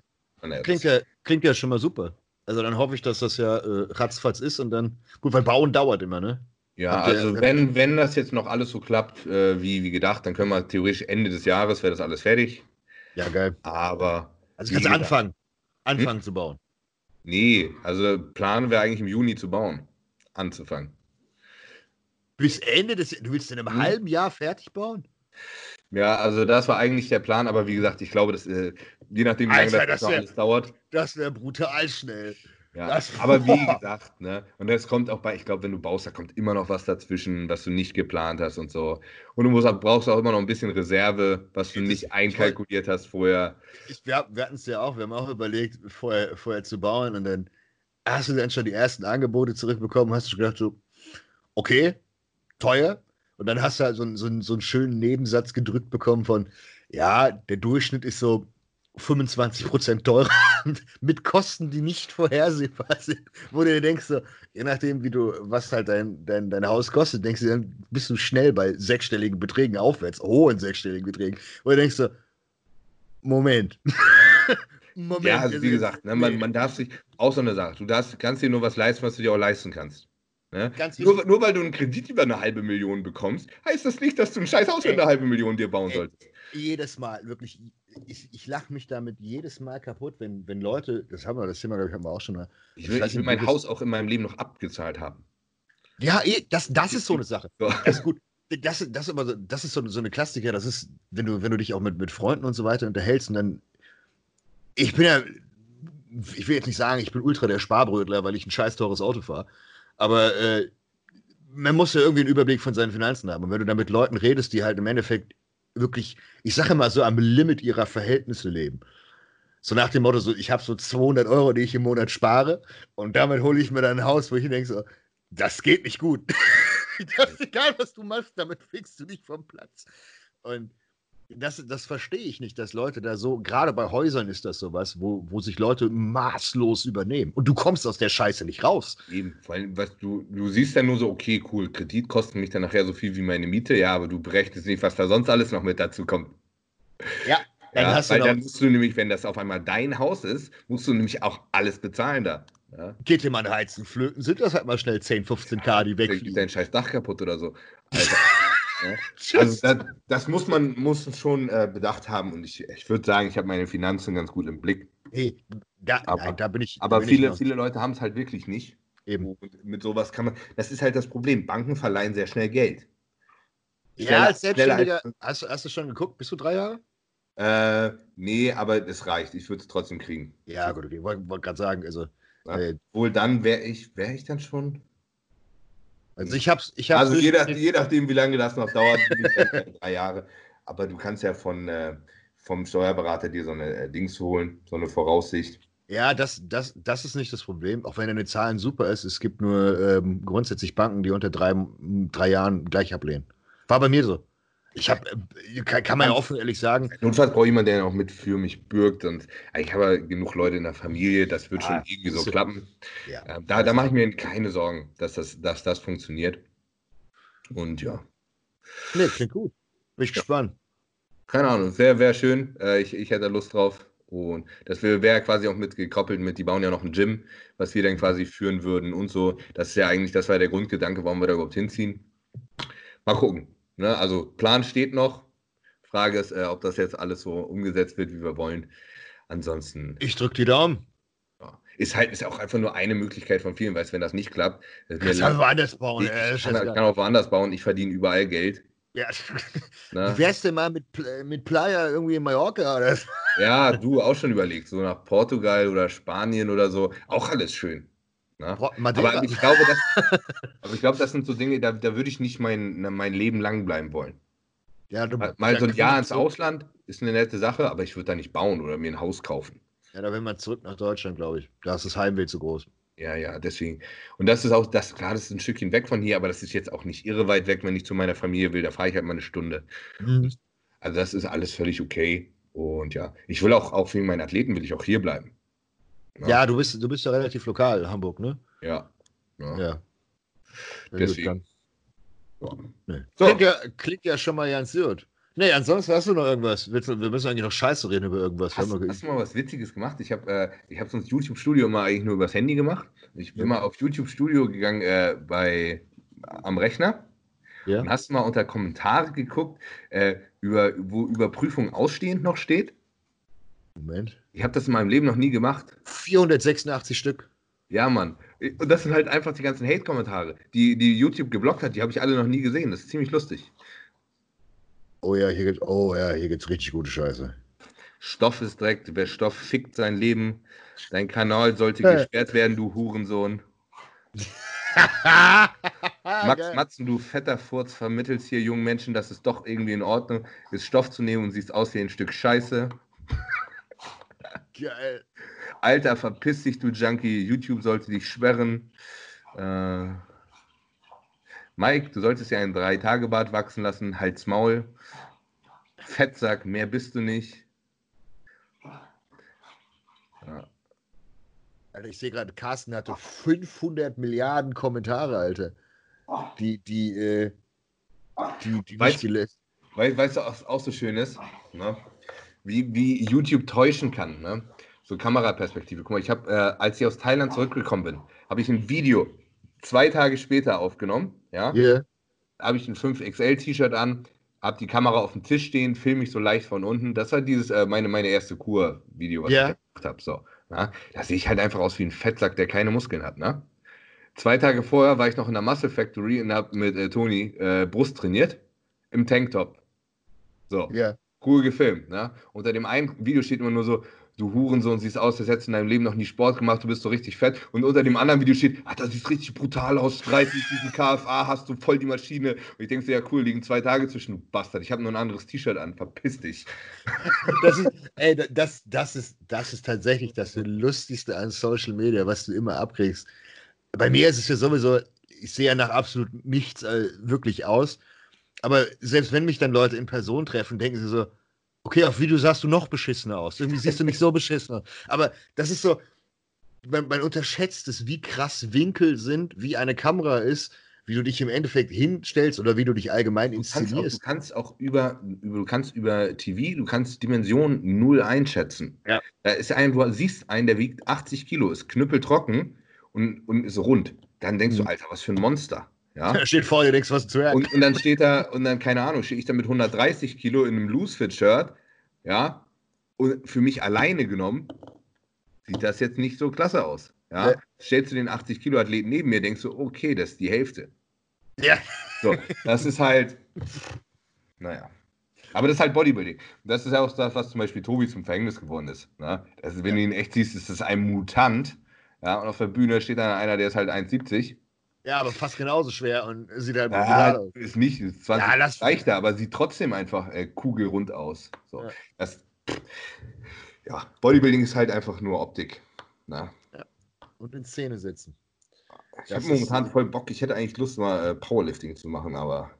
klingt, ja, klingt ja schon mal super. Also dann hoffe ich, dass das ja äh, ratzfatz ist und dann, gut, weil Bauen dauert immer, ne? Ja, also wenn, wenn das jetzt noch alles so klappt, äh, wie, wie gedacht, dann können wir theoretisch Ende des Jahres, wäre das alles fertig. Ja, geil. Aber. Also kannst du anfangen, anfangen hm? zu bauen. Nee, also planen wir eigentlich im Juni zu bauen. Anzufangen. Bis Ende des Du willst in einem hm? halben Jahr fertig bauen? Ja, also das war eigentlich der Plan, aber wie gesagt, ich glaube, dass äh, je nachdem, wie lange das, das wär, alles dauert. Das wäre brutal schnell. Ja, das, aber wie gesagt, ne? Und das kommt auch bei, ich glaube, wenn du baust, da kommt immer noch was dazwischen, was du nicht geplant hast und so. Und du musst, brauchst auch immer noch ein bisschen Reserve, was du nicht einkalkuliert hast vorher. Ich, wir, wir hatten es ja auch, wir haben auch überlegt, vorher, vorher zu bauen und dann hast du dann schon die ersten Angebote zurückbekommen, hast du gedacht, so, okay, teuer, und dann hast du halt so, einen, so, so einen schönen Nebensatz gedrückt bekommen von, ja, der Durchschnitt ist so 25 Prozent teurer mit Kosten, die nicht vorhersehbar sind. Wo du dir denkst, so, je nachdem, wie du, was halt dein, dein, dein Haus kostet, denkst du, dann bist du schnell bei sechsstelligen Beträgen aufwärts, hohen sechsstelligen Beträgen. Wo du denkst so, Moment. Moment. Ja, also wie gesagt, ne, man, man darf sich, auch so eine Sache, du darfst, kannst dir nur was leisten, was du dir auch leisten kannst. Ne? Nur, nur, weil du einen Kredit über eine halbe Million bekommst, heißt das nicht, dass du ein scheiß Haus für eine halbe Million dir bauen ey, solltest. Jedes Mal, wirklich, ich, ich lache mich damit jedes Mal kaputt, wenn, wenn Leute, das haben wir, das Thema, glaube ich, haben wir auch schon mal. Ich will, ich will mein Haus auch in meinem Leben noch abgezahlt haben. Ja, eh, das, das ist so eine Sache. Das ist gut. Das, das, immer so, das ist so, so eine Klassiker, das ist, wenn du, wenn du dich auch mit, mit Freunden und so weiter unterhältst und dann, ich bin ja, ich will jetzt nicht sagen, ich bin ultra der Sparbrötler, weil ich ein scheiß teures Auto fahre. Aber äh, man muss ja irgendwie einen Überblick von seinen Finanzen haben. Und wenn du da mit Leuten redest, die halt im Endeffekt wirklich, ich sage mal so, am Limit ihrer Verhältnisse leben. So nach dem Motto, so, ich habe so 200 Euro, die ich im Monat spare und damit hole ich mir dann ein Haus, wo ich denke so, das geht nicht gut. das ist egal, was du machst, damit fixst du dich vom Platz. Und das, das verstehe ich nicht, dass Leute da so, gerade bei Häusern ist das sowas, wo, wo sich Leute maßlos übernehmen. Und du kommst aus der Scheiße nicht raus. Eben, weil was du, du siehst ja nur so, okay, cool, Kredit kostet mich dann nachher so viel wie meine Miete, ja, aber du berechnest nicht, was da sonst alles noch mit dazu kommt. Ja, dann ja, hast weil du dann musst du nämlich, wenn das auf einmal dein Haus ist, musst du nämlich auch alles bezahlen da. Ja. Geht dir mal ein Heizen flöten, sind das halt mal schnell 10, 15 K, die wegfliegen. Dein scheiß Dach kaputt oder so. Alter. Also das, das, muss man muss schon äh, bedacht haben und ich, ich würde sagen, ich habe meine Finanzen ganz gut im Blick. Hey, da, aber, da bin ich. Aber bin viele, ich viele Leute haben es halt wirklich nicht. Eben. Und mit sowas kann man. Das ist halt das Problem. Banken verleihen sehr schnell Geld. ja, als Selbstständiger. Hast, hast, du schon geguckt? Bist du drei Jahre? Äh, nee, aber es reicht. Ich würde es trotzdem kriegen. Ja, gut, okay. Wollte wollt gerade sagen, also. Ja, äh, wohl dann wäre ich, wäre ich dann schon. Also ich hab's, ich hab's Also je, nach, je, nachdem, wie lange das noch dauert, drei Jahre. Aber du kannst ja von, äh, vom Steuerberater dir so eine äh, Dings holen, so eine Voraussicht. Ja, das, das, das ist nicht das Problem, auch wenn deine Zahlen super ist. Es gibt nur ähm, grundsätzlich Banken, die unter drei, drei Jahren gleich ablehnen. War bei mir so. Ich habe, äh, kann, man ja offen ehrlich sagen. Notfalls brauche ich jemanden, der auch mit für mich bürgt. Und ich habe ja genug Leute in der Familie, das wird ah, schon irgendwie so, so klappen. Ja, ähm, da da mache ich mir keine Sorgen, dass das, dass das funktioniert. Und ja. Nee, klingt gut. Bin ich ja. gespannt. Keine Ahnung, wäre wär schön. Äh, ich, ich hätte Lust drauf. Und das wäre quasi auch mit gekoppelt mit, die bauen ja noch ein Gym, was wir dann quasi führen würden und so. Das ist ja eigentlich, das war der Grundgedanke, warum wir da überhaupt hinziehen. Mal gucken. Ne? Also Plan steht noch. Frage ist, äh, ob das jetzt alles so umgesetzt wird, wie wir wollen. Ansonsten. Ich drücke die Daumen. Ja. Ist halt ist auch einfach nur eine Möglichkeit von vielen, weil wenn das nicht klappt, kannst du woanders bauen. Ich, kann, kann, auch woanders bauen. Ich verdiene überall Geld. Ja. Na? Wie wär's denn mal mit, mit Playa irgendwie in Mallorca oder? Ja, du auch schon überlegt, so nach Portugal oder Spanien oder so. Auch alles schön. Ne? Aber ich glaube, das, aber ich glaube, das sind so Dinge, da, da würde ich nicht mein, mein Leben lang bleiben wollen. Ja, du, Mal so ein Jahr ins Ausland ist eine nette Sache, aber ich würde da nicht bauen oder mir ein Haus kaufen. Ja, da will man zurück nach Deutschland, glaube ich. Da ist das Heimweh zu groß. Ja, ja, deswegen. Und das ist auch, das, klar, das ist ein Stückchen weg von hier, aber das ist jetzt auch nicht irre weit weg, wenn ich zu meiner Familie will. Da fahre ich halt mal eine Stunde. Mhm. Also das ist alles völlig okay. Und ja, ich will auch, auch wegen meinen Athleten will ich auch hier bleiben. Ja, ja du bist du bist ja relativ lokal, Hamburg, ne? Ja. Ja. ja. Deswegen. Ja. Nee. So. Klingt, ja, klingt ja schon mal ganz gut. Nee, ansonsten hast du noch irgendwas. Wir müssen eigentlich noch Scheiße reden über irgendwas. Hast, hast du mal was Witziges gemacht? Ich habe äh, ich hab sonst YouTube-Studio immer eigentlich nur übers Handy gemacht. Ich bin ja. mal auf YouTube-Studio gegangen äh, bei, am Rechner. Ja. Und hast du mal unter Kommentare geguckt, äh, über, wo Überprüfung ausstehend noch steht? Moment. Ich habe das in meinem Leben noch nie gemacht. 486 Stück. Ja, Mann. Und das sind halt einfach die ganzen Hate-Kommentare, die, die YouTube geblockt hat. Die habe ich alle noch nie gesehen. Das ist ziemlich lustig. Oh ja, hier gibt's, oh ja, hier gibt's richtig gute Scheiße. Stoff ist direkt, wer Stoff fickt sein Leben. Dein Kanal sollte gesperrt werden, du Hurensohn. Max Geil. Matzen, du fetter Furz, vermittelst hier jungen Menschen, dass es doch irgendwie in Ordnung ist, Stoff zu nehmen und siehst aus wie ein Stück Scheiße. Geil. Alter, verpiss dich, du Junkie. YouTube sollte dich sperren. Äh, Mike, du solltest ja ein Drei-Tage-Bart wachsen lassen. Halt's Maul. Fettsack, mehr bist du nicht. Ja. Alter, ich sehe gerade, Carsten hatte 500 Milliarden Kommentare, Alter. Die, die, äh, die, die weißt, nicht Weißt, weißt du, was auch so schön ist? Ne? Wie, wie YouTube täuschen kann, ne? So Kameraperspektive. Guck mal, ich habe, äh, als ich aus Thailand zurückgekommen bin, habe ich ein Video zwei Tage später aufgenommen. Ja. Yeah. Habe ich ein 5XL-T-Shirt an, habe die Kamera auf dem Tisch stehen, filme mich so leicht von unten. Das war dieses, äh, meine, meine erste Kur-Video, was yeah. ich gemacht habe. So, ja? Da sehe ich halt einfach aus wie ein Fettsack, der keine Muskeln hat. Ne? Zwei Tage vorher war ich noch in der Muscle Factory und habe mit äh, Toni äh, Brust trainiert im Tanktop. So, yeah. Cool gefilmt. Ne? Unter dem einen Video steht immer nur so, du Hurensohn, siehst aus, als hättest du in deinem Leben noch nie Sport gemacht, du bist so richtig fett. Und unter dem anderen Video steht, ach, das sieht richtig brutal aus, streitest diesen KFA, hast du voll die Maschine. Und ich denke so, ja cool, liegen zwei Tage zwischen, du Bastard. Ich habe nur ein anderes T-Shirt an, verpiss dich. Das ist, ey, das, das, ist, das ist tatsächlich das Lustigste an Social Media, was du immer abkriegst. Bei mir ist es ja sowieso, ich sehe ja nach absolut nichts äh, wirklich aus. Aber selbst wenn mich dann Leute in Person treffen, denken sie so, Okay, auf Video sahst du noch beschissener aus. Irgendwie siehst du nicht so beschissen aus. Aber das ist so, man, man, unterschätzt es, wie krass Winkel sind, wie eine Kamera ist, wie du dich im Endeffekt hinstellst oder wie du dich allgemein du inszenierst. Auch, du kannst auch über, über, du kannst über TV, du kannst Dimension null einschätzen. Ja. Da ist ein, du siehst einen, der wiegt 80 Kilo, ist knüppeltrocken und, und ist rund. Dann denkst mhm. du, Alter, was für ein Monster. Ja. Er steht vor dir, denkst was zu und, und dann steht da, und dann, keine Ahnung, stehe ich da mit 130 Kilo in einem Loose-Fit-Shirt, ja, und für mich alleine genommen, sieht das jetzt nicht so klasse aus. Ja. ja. Stellst du den 80 Kilo Athleten neben mir, denkst du, okay, das ist die Hälfte. Ja. So, das ist halt, naja. Aber das ist halt Bodybuilding. Das ist ja auch das, was zum Beispiel Tobi zum Verhängnis geworden ist. Ne? Also, wenn ja. du ihn echt siehst, ist das ein Mutant. Ja, und auf der Bühne steht dann einer, der ist halt 1,70 ja, aber fast genauso schwer und sieht halt ja, aus. Ist nicht, ist 20 ja, leichter, aber sieht trotzdem einfach äh, kugelrund aus. So. Ja. Das, ja, Bodybuilding ist halt einfach nur Optik. Na? Ja. Und in Szene setzen. Ich habe momentan voll Bock. Ich hätte eigentlich Lust, mal äh, Powerlifting zu machen, aber.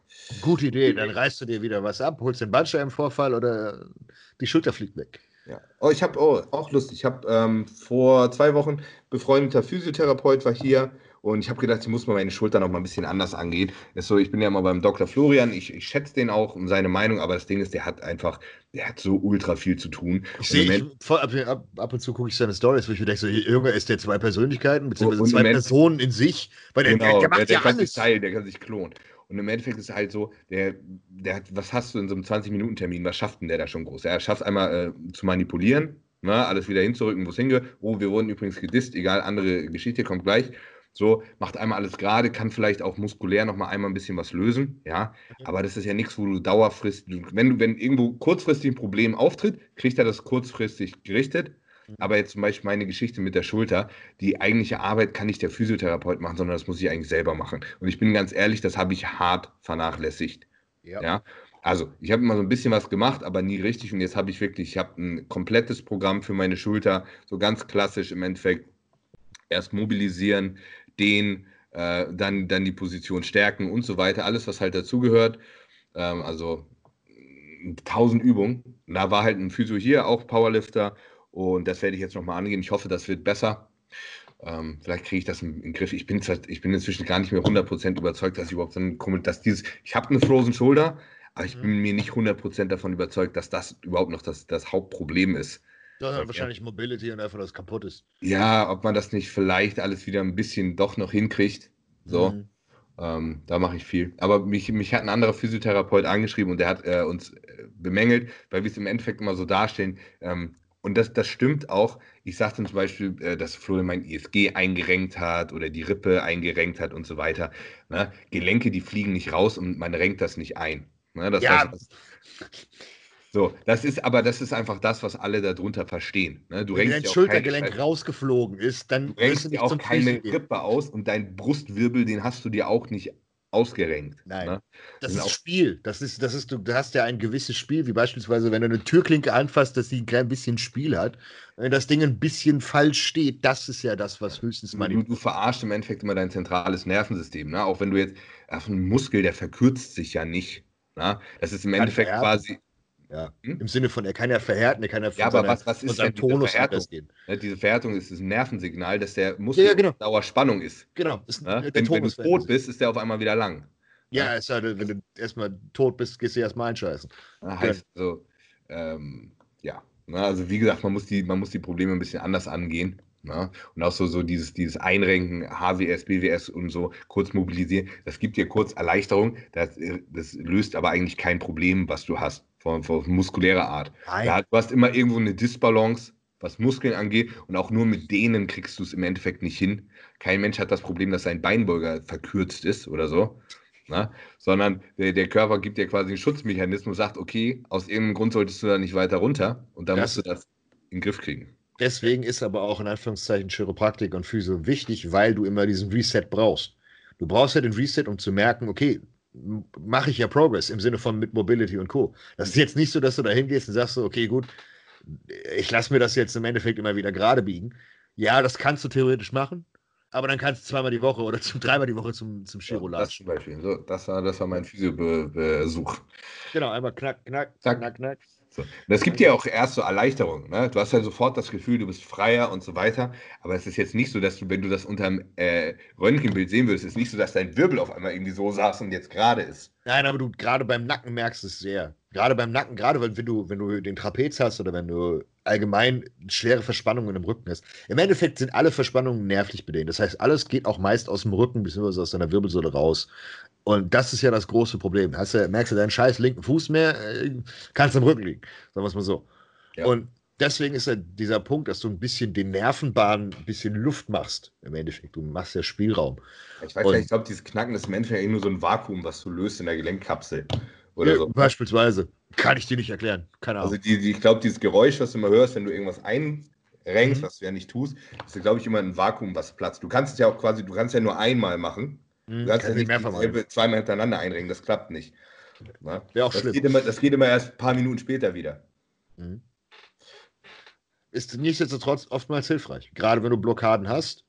Gute Idee. Dann reißt du dir wieder was ab, holst den Bandscheibenvorfall oder die Schulter fliegt weg. Ja. Oh, ich habe oh, auch Lust. Ich habe ähm, vor zwei Wochen befreundeter Physiotherapeut war hier und ich habe gedacht, ich muss mal meine Schulter noch mal ein bisschen anders angehen. Ist so, ich bin ja mal beim Dr. Florian, ich, ich schätze den auch und seine Meinung, aber das Ding ist, der hat einfach, der hat so ultra viel zu tun. Ich sehe, ab, ab, ab, und zu gucke ich seine Stories, wo ich mir denke, so, irgendwer ist der zwei Persönlichkeiten, beziehungsweise zwei Personen in sich, weil der, genau, der, der macht der, der ja kann alles. sich teilen, der kann sich klonen. Und im Endeffekt ist es halt so, der, der hat, was hast du in so einem 20-Minuten-Termin, was schafft denn der da schon groß? Er schafft einmal äh, zu manipulieren, ne, alles wieder hinzurücken, wo es hingeht. Oh, wir wurden übrigens gedisst, egal, andere Geschichte kommt gleich. So, macht einmal alles gerade, kann vielleicht auch muskulär nochmal einmal ein bisschen was lösen, ja. Mhm. Aber das ist ja nichts, wo du dauerfristig, wenn du, wenn irgendwo kurzfristig ein Problem auftritt, kriegt er das kurzfristig gerichtet. Mhm. Aber jetzt zum Beispiel meine Geschichte mit der Schulter, die eigentliche Arbeit kann nicht der Physiotherapeut machen, sondern das muss ich eigentlich selber machen. Und ich bin ganz ehrlich, das habe ich hart vernachlässigt. Ja. ja? Also, ich habe immer so ein bisschen was gemacht, aber nie richtig. Und jetzt habe ich wirklich, ich habe ein komplettes Programm für meine Schulter, so ganz klassisch im Endeffekt. Erst mobilisieren, den, äh, dann, dann die Position stärken und so weiter. Alles, was halt dazugehört. Ähm, also 1000 Übungen. Da war halt ein Physio hier, auch Powerlifter. Und das werde ich jetzt nochmal angehen. Ich hoffe, das wird besser. Ähm, vielleicht kriege ich das in, in Griff. Ich bin, ich bin inzwischen gar nicht mehr 100% überzeugt, dass ich überhaupt so ein, dass dieses, ich habe eine Frozen Shoulder, aber ich mhm. bin mir nicht 100% davon überzeugt, dass das überhaupt noch das, das Hauptproblem ist. Das ist wahrscheinlich Mobility und einfach, dass es kaputt ist. Ja, ob man das nicht vielleicht alles wieder ein bisschen doch noch hinkriegt. So. Mhm. Ähm, da mache ich viel. Aber mich, mich hat ein anderer Physiotherapeut angeschrieben und der hat äh, uns äh, bemängelt, weil wir es im Endeffekt immer so darstellen. Ähm, und das, das stimmt auch. Ich sagte zum Beispiel, äh, dass Florian mein ISG eingerenkt hat oder die Rippe eingerenkt hat und so weiter. Ne? Gelenke, die fliegen nicht raus und man renkt das nicht ein. Ne? Das ja. heißt, so, das ist aber das ist einfach das, was alle darunter verstehen. Ne? Du Wenn dein Schultergelenk keine, rausgeflogen ist, dann du renkst dir auch keine Rippe aus und dein Brustwirbel, den hast du dir auch nicht ausgerenkt. Nein. Ne? Das, das ist Spiel. Das ist, das ist, du hast ja ein gewisses Spiel, wie beispielsweise, wenn du eine Türklinke anfasst, dass sie ein klein bisschen Spiel hat. Wenn das Ding ein bisschen falsch steht, das ist ja das, was höchstens mal. Du, du verarschst im Endeffekt immer dein zentrales Nervensystem. Ne? Auch wenn du jetzt auf einen Muskel, der verkürzt sich ja nicht. Ne? Das ist im Endeffekt quasi ja, hm? im Sinne von, er kann ja verhärten, er kann ja von, ja, aber seiner, was, was ist seinem Tonus Verhärtung? Ja, diese Verhärtung ist ein Nervensignal, dass der Muskel ja, ja, genau. Dauerspannung ist. Genau. Ist ja? wenn, wenn, du tot bist, ist der auf einmal wieder lang. Ja, ist halt, wenn du erstmal tot bist, gehst du erstmal einscheißen. Ja, heißt also, ähm, ja. Also wie gesagt, man muss, die, man muss die Probleme ein bisschen anders angehen. Na? Und auch so, so dieses, dieses Einrenken, HWS, BWS und so kurz mobilisieren, das gibt dir kurz Erleichterung. Das, das löst aber eigentlich kein Problem, was du hast von, von muskulärer Art. Ja, du hast immer irgendwo eine Disbalance, was Muskeln angeht, und auch nur mit denen kriegst du es im Endeffekt nicht hin. Kein Mensch hat das Problem, dass sein Beinbeuger verkürzt ist oder so. Na? Sondern der, der, Körper gibt dir quasi einen Schutzmechanismus, sagt, okay, aus irgendeinem Grund solltest du da nicht weiter runter und dann musst du das in den Griff kriegen. Deswegen ist aber auch in Anführungszeichen Chiropraktik und Physio wichtig, weil du immer diesen Reset brauchst. Du brauchst ja den Reset, um zu merken, okay, mache ich ja Progress im Sinne von mit Mobility und Co. Das ist jetzt nicht so, dass du da hingehst und sagst so, okay, gut, ich lasse mir das jetzt im Endeffekt immer wieder gerade biegen. Ja, das kannst du theoretisch machen, aber dann kannst du zweimal die Woche oder zum, dreimal die Woche zum, zum Chiro ja, Das zum Beispiel. So, das, war, das war mein Physio-Besuch. Genau, einmal knack, knack, knack, knack, knack. So. Das gibt dir auch erst so Erleichterung. Ne? Du hast ja sofort das Gefühl, du bist freier und so weiter. Aber es ist jetzt nicht so, dass du, wenn du das unter dem äh, Röntgenbild sehen würdest, ist nicht so, dass dein Wirbel auf einmal irgendwie so saß und jetzt gerade ist. Nein, aber du gerade beim Nacken merkst es sehr. Gerade beim Nacken, gerade wenn du, wenn du den Trapez hast oder wenn du allgemein schwere Verspannungen im Rücken hast. Im Endeffekt sind alle Verspannungen nervlich bedingt. Das heißt, alles geht auch meist aus dem Rücken bzw. aus deiner Wirbelsäule raus. Und das ist ja das große Problem. Hast du, merkst du deinen scheiß linken Fuß mehr, äh, kannst am Rücken liegen. Sagen wir es mal so. Ja. Und deswegen ist ja dieser Punkt, dass du ein bisschen den Nervenbahnen ein bisschen Luft machst. Im Endeffekt. Du machst ja Spielraum. Ich weiß ja, ich glaube, dieses Knacken ist im Endeffekt ja nur so ein Vakuum, was du löst in der Gelenkkapsel. Oder ja, so. Beispielsweise. Kann ich dir nicht erklären. Keine Ahnung. Also die, die, ich glaube, dieses Geräusch, was du immer hörst, wenn du irgendwas einrenkst, mhm. was du ja nicht tust, ist, glaube ich, immer ein Vakuum, was platzt. Du kannst es ja auch quasi, du kannst ja nur einmal machen. Mhm, du kannst ja nicht mehr zweimal hintereinander einringen, das klappt nicht. Wäre auch das schlimm. Geht immer, das geht immer erst ein paar Minuten später wieder. Mhm. Ist nichtsdestotrotz oftmals hilfreich, gerade wenn du Blockaden hast.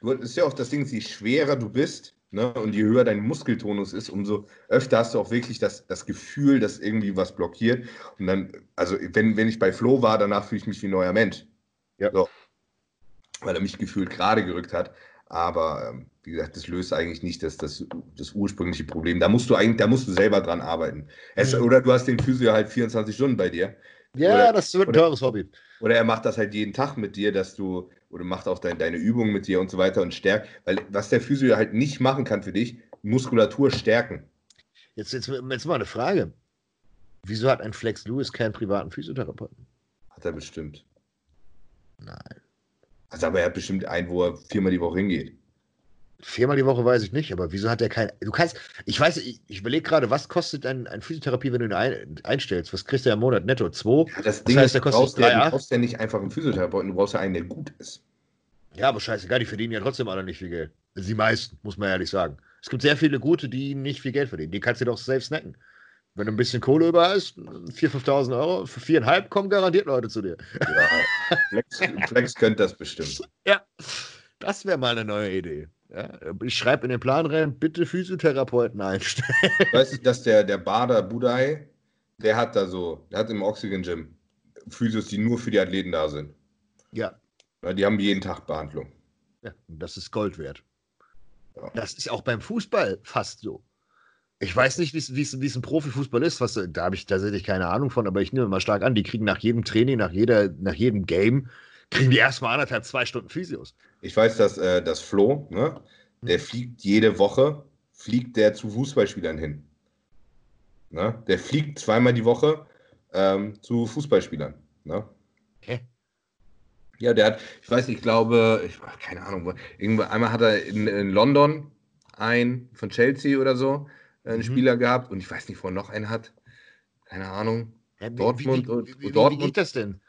Du, das ist ja auch das Ding, je schwerer du bist ne, und je höher dein Muskeltonus ist, umso öfter hast du auch wirklich das, das Gefühl, dass irgendwie was blockiert. Und dann, also wenn, wenn ich bei Flo war, danach fühle ich mich wie ein neuer Mensch. Ja. So. Weil er mich gefühlt gerade gerückt hat. Aber ähm, wie gesagt, das löst eigentlich nicht das, das, das ursprüngliche Problem. Da musst du eigentlich, da musst du selber dran arbeiten. Es, mhm. Oder du hast den Physio halt 24 Stunden bei dir. Ja, oder, das wird ein teures Hobby. Oder er macht das halt jeden Tag mit dir, dass du, oder macht auch dein, deine Übungen mit dir und so weiter und stärkt. Weil was der Physio halt nicht machen kann für dich, Muskulatur stärken. Jetzt, jetzt, jetzt mal eine Frage. Wieso hat ein Flex Lewis keinen privaten Physiotherapeuten? Hat er bestimmt. Nein. Also aber er hat bestimmt einen, wo er viermal die Woche hingeht. Viermal die Woche weiß ich nicht, aber wieso hat er kein. Du kannst, ich weiß, ich, ich überlege gerade, was kostet ein, ein Physiotherapie, wenn du ihn ein, einstellst? Was kriegst du im Monat netto? Zwei? Ja, das Ding das heißt, der kostet brauchst ja, du brauchst ja nicht einfach einen Physiotherapeuten, du brauchst ja einen, der gut ist. Ja, aber scheißegal, die verdienen ja trotzdem alle nicht viel Geld. Also die meisten, muss man ehrlich sagen. Es gibt sehr viele gute, die nicht viel Geld verdienen. Die kannst du doch selbst snacken. Wenn du ein bisschen Kohle über hast, 4.000, 5.000 Euro, für viereinhalb kommen garantiert Leute zu dir. Ja, Flex, Flex könnte das bestimmt. Ja, das wäre mal eine neue Idee. Ja, ich schreibe in den Plan rein, bitte Physiotherapeuten einstellen. Weißt du, dass der, der Bader Budai, der hat da so, der hat im Oxygen Gym Physios, die nur für die Athleten da sind. Ja. Weil die haben jeden Tag Behandlung. Ja, und das ist Gold wert. Ja. Das ist auch beim Fußball fast so. Ich weiß nicht, wie es ein Profifußball ist, was, da habe ich tatsächlich keine Ahnung von, aber ich nehme mal stark an, die kriegen nach jedem Training, nach, jeder, nach jedem Game, kriegen die erstmal anderthalb, zwei Stunden Physios. Ich weiß, dass äh, das Flo, ne, der fliegt jede Woche, fliegt der zu Fußballspielern hin. Ne? Der fliegt zweimal die Woche ähm, zu Fußballspielern. Ne? Hä? Ja, der hat, ich weiß, ich glaube, ich keine Ahnung, irgendwann einmal hat er in, in London einen von Chelsea oder so, einen mhm. Spieler gehabt und ich weiß nicht, wo er noch einen hat. Keine Ahnung. Ja, Dortmund wie, wie, wie, Dortmund. Wie geht das denn?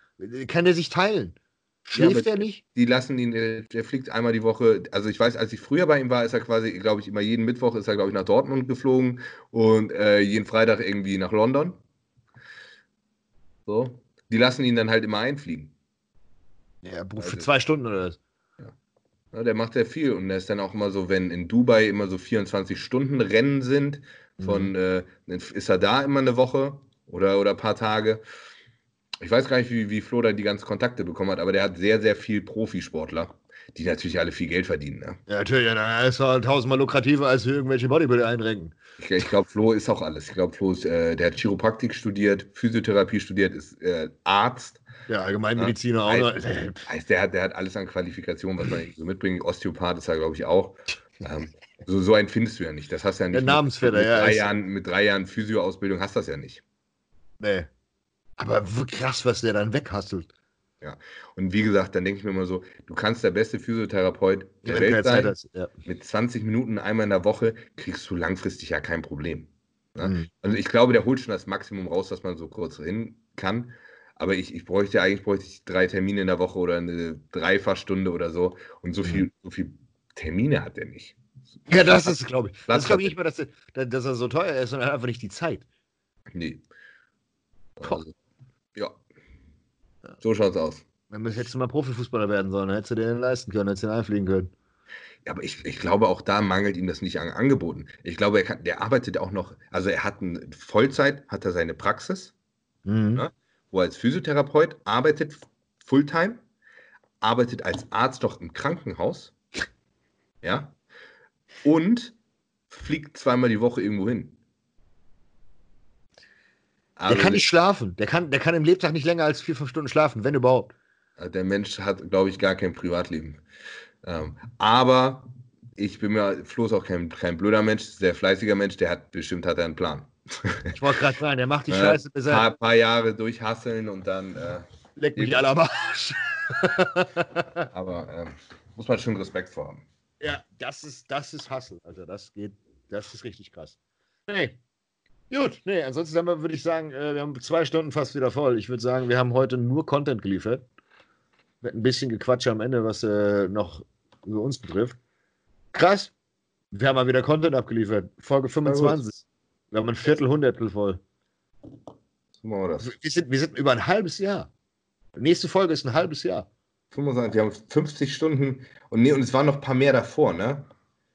Kann er sich teilen? Schläft ja, er nicht? Die lassen ihn, der fliegt einmal die Woche. Also ich weiß, als ich früher bei ihm war, ist er quasi, glaube ich, immer jeden Mittwoch ist er, glaube ich, nach Dortmund geflogen und äh, jeden Freitag irgendwie nach London. So. Die lassen ihn dann halt immer einfliegen. Ja, für also, zwei Stunden oder was? Ja. Der macht sehr viel und der ist dann auch immer so, wenn in Dubai immer so 24 Stunden Rennen sind, von mhm. äh, ist er da immer eine Woche oder, oder ein paar Tage. Ich weiß gar nicht, wie, wie Flo da die ganzen Kontakte bekommen hat, aber der hat sehr, sehr viel Profisportler, die natürlich alle viel Geld verdienen. Ne? Ja, natürlich, ja, ist halt tausendmal lukrativer als irgendwelche Bodybuilder einrenken. Ich, ich glaube, Flo ist auch alles. Ich glaube, Flo ist, äh, der hat Chiropraktik studiert, Physiotherapie studiert, ist äh, Arzt. Ja, Allgemeinmediziner ja, auch. Heißt, heißt, der, hat, der hat alles an Qualifikationen, was man so mitbringt. Osteopath ist er, glaube ich, auch. Ähm, so, so einen findest du ja nicht. Das hast du ja nicht. Der Namensvetter, mit, ja. Drei Jahren, mit drei Jahren Physioausbildung hast du das ja nicht. Nee. Aber krass, was der dann weghasselt. Ja, und wie gesagt, dann denke ich mir immer so, du kannst der beste Physiotherapeut der ja, Welt sein. Hast, ja. Mit 20 Minuten einmal in der Woche kriegst du langfristig ja kein Problem. Ne? Mhm. Also ich glaube, der holt schon das Maximum raus, dass man so kurz hin kann. Aber ich, ich bräuchte eigentlich bräuchte ich drei Termine in der Woche oder eine Dreifachstunde oder so. Und so mhm. viel, so viel Termine hat er nicht. Ja, das ist, glaube ich. Das glaube ich nicht mal, dass er, dass er so teuer ist, sondern einfach nicht die Zeit. Nee. Also, ja. So schaut's aus. Wenn wir jetzt mal Profifußballer werden sollen, hättest du den leisten können, hättest du den einfliegen können. Ja, aber ich, ich glaube, auch da mangelt ihm das nicht an Angeboten. Ich glaube, er kann, der arbeitet auch noch, also er hat eine Vollzeit, hat er seine Praxis, mhm. ne, wo er als Physiotherapeut arbeitet, Fulltime, arbeitet als Arzt doch im Krankenhaus, ja, und fliegt zweimal die Woche irgendwo hin. Der kann nicht schlafen. Der kann, der kann im Lebtag nicht länger als vier, fünf Stunden schlafen, wenn überhaupt. Der Mensch hat, glaube ich, gar kein Privatleben. Ähm, aber ich bin mir, Flo ist auch kein, kein blöder Mensch, sehr fleißiger Mensch, der hat bestimmt hat er einen Plan. Ich wollte gerade sagen, der macht die äh, Scheiße bis er. Ein paar, Jahre durchhasseln und dann. Äh, Leck mich alle am Arsch. aber äh, muss man schon Respekt vor haben. Ja, das ist, das ist Hassel. Also das geht, das ist richtig krass. Nee, Gut, nee, ansonsten wir, würde ich sagen, äh, wir haben zwei Stunden fast wieder voll. Ich würde sagen, wir haben heute nur Content geliefert. Mit ein bisschen Gequatsche am Ende, was äh, noch über uns betrifft. Krass. Wir haben mal wieder Content abgeliefert. Folge 25. Wir haben ein Viertelhundertel voll. So machen wir das. Wir sind, wir sind über ein halbes Jahr. Die nächste Folge ist ein halbes Jahr. 25, wir haben 50 Stunden und nee, und es waren noch ein paar mehr davor, ne?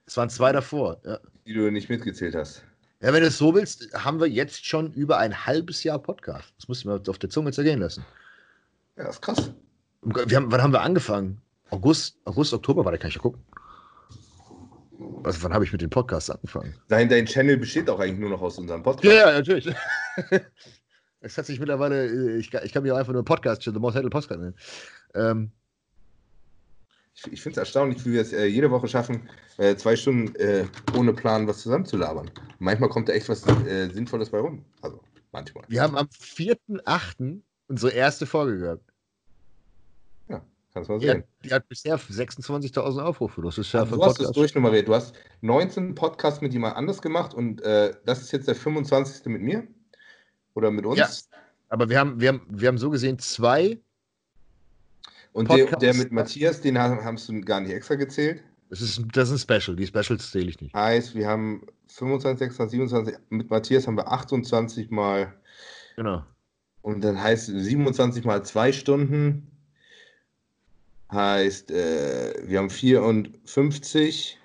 Es waren zwei davor, ja. Die du nicht mitgezählt hast. Ja, wenn du es so willst, haben wir jetzt schon über ein halbes Jahr Podcast. Das musst du mir auf der Zunge zergehen lassen. Ja, das ist krass. Haben, wann haben wir angefangen? August, August, Oktober war der, kann ich ja gucken. Also, wann habe ich mit dem Podcast angefangen? Dein, dein Channel besteht auch eigentlich nur noch aus unserem Podcast. Ja, ja natürlich. Es hat sich mittlerweile, äh, ich, ich kann mich auch einfach nur Podcast, The Most Headed Podcast nennen. Ähm, ich, ich finde es erstaunlich, wie wir es äh, jede Woche schaffen, äh, zwei Stunden äh, ohne Plan was zusammenzulabern. Manchmal kommt da echt was äh, Sinnvolles bei rum. Also manchmal. Wir haben am 4.8. unsere erste Folge gehabt. Ja, kannst du mal sehen. Die, die hat bisher 26.000 Aufrufe. Das ist ja also du hast es durchnummeriert. Du hast 19 Podcasts mit jemand anders gemacht und äh, das ist jetzt der 25. mit mir? Oder mit uns? Ja, aber wir haben, wir haben, wir haben so gesehen zwei und der, der, mit Matthias, den hast du gar nicht extra gezählt? Das ist, das ist ein Special, die Specials zähle ich nicht. Heißt, wir haben 25, 26, 27, mit Matthias haben wir 28 mal. Genau. Und dann heißt 27 mal 2 Stunden. Heißt, äh, wir haben 54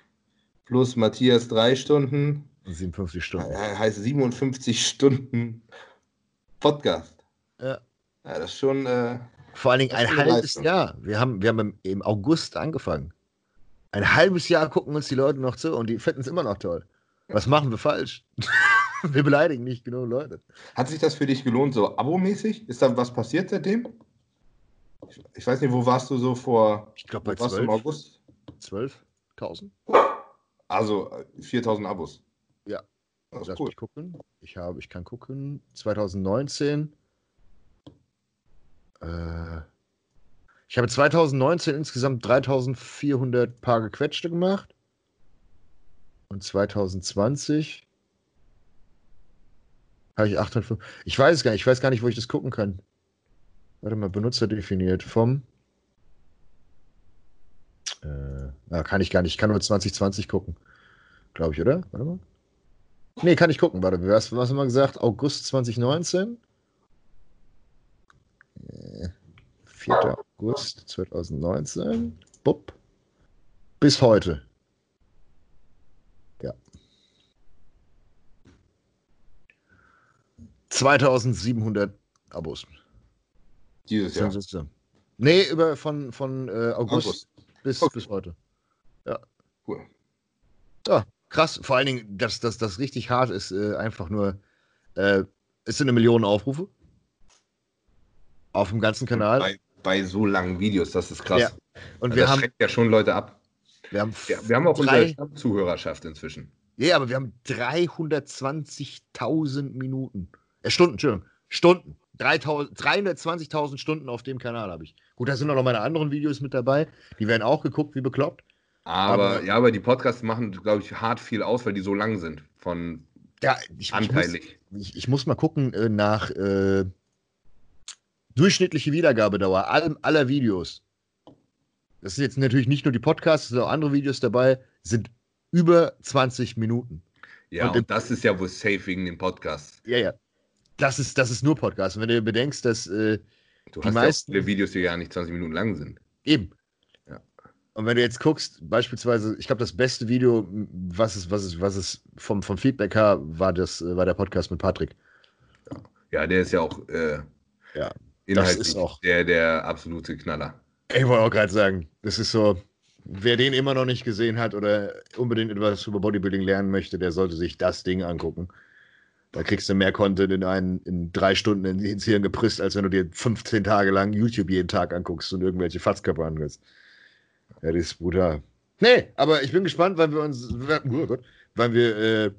plus Matthias 3 Stunden. 57 Stunden. Heißt 57 Stunden Podcast. Ja. Ja, das ist schon. Äh, Vor allen Dingen ein halbes Leistung. Jahr. Wir haben, wir haben im, August angefangen. Ein halbes Jahr gucken uns die Leute noch zu und die finden es immer noch toll. Was machen wir falsch? wir beleidigen nicht genug Leute. hat sich das für dich gelohnt, so abomäßig? Ist da was passiert seitdem? Ich, ich weiß nicht, wo warst du so vor. Ich glaube bei warst du im 12 August? 12.000. Also äh, 4000 Abos. Ja. Das ist Lass cool. mich gucken. Ich habe, ich kann gucken. 2019. Äh, ich habe 2019 insgesamt 3400 Paar gequetschte gemacht. Und 2020 habe ich 805. Ich weiß gar nicht. Ich weiß gar nicht, wo ich das gucken kann. Warte mal, Benutzer definiert vom. Äh, na, kann ich gar nicht. Ich kann nur 2020 gucken. Glaube ich, oder? Warte mal. Nee, kann ich gucken. Warte, was, was haben wir gesagt? August 2019? Äh, 4. August 2019. Bupp. Bis heute. Ja. 2700 Abos. Dieses Jahr. Nee, über von, von äh, August, August. Bis, Okay. bis heute. Cool. Ja, krass. Vor allen Dingen, dass das, das richtig hart ist, äh, einfach nur, äh, es sind eine Million Aufrufe. Auf dem ganzen Kanal. Bei, so langen Videos, das ist krass. Ja. Und Also wir das haben, schreckt ja schon Leute ab. wir haben, Ja, wir haben auch drei, unsere Zuhörerschaft inzwischen. Ja, aber wir haben 320.000 Minuten. Äh, Stunden, Entschuldigung. Stunden. 3000 320.000 Stunden auf dem Kanal habe ich. Gut, da sind auch noch meine anderen Videos mit dabei. Die werden auch geguckt, wie bekloppt. Aber, Aber- ja, aber die Podcasts machen, glaube ich, hart viel aus, weil die so lang sind. Von Ja, ich, ich, muss, anteilig. ich, ich muss mal gucken äh, nach äh, durchschnittliche Wiedergabedauer all, aller Videos. Das sind jetzt natürlich nicht nur die Podcasts, es sind auch andere Videos dabei, sind über 20 Minuten. Ja, Und und, das ist ja wohl safe wegen dem Podcast. Ja, ja. Das ist, das ist nur Podcast. Und wenn du bedenkst, dass äh, Du Die hast meisten- ja Videos, die gar nicht 20 Minuten lang sind. Eben. Ja. Und wenn du jetzt guckst, beispielsweise, ich glaube, das beste Video, was es, was es, was es vom, vom Feedback her war, das, äh, war der Podcast mit Patrick. Ja, der ist ja auch äh, Ja, inhaltlich ist auch- Der, der absolute Knaller. Ich wollte auch gerade sagen, das ist so, wer den immer noch nicht gesehen hat oder unbedingt etwas über Bodybuilding lernen möchte, der sollte sich das Ding angucken. Da kriegst du mehr Content in, einen, in drei Stunden in- ins Hirn gepresst, als wenn du dir 15 Tage lang YouTube jeden Tag anguckst und irgendwelche Fatzkörper anguckst. Ja, das ist brutal. Nee, aber ich bin gespannt, weil wir uns, oh Gott, weil wir äh,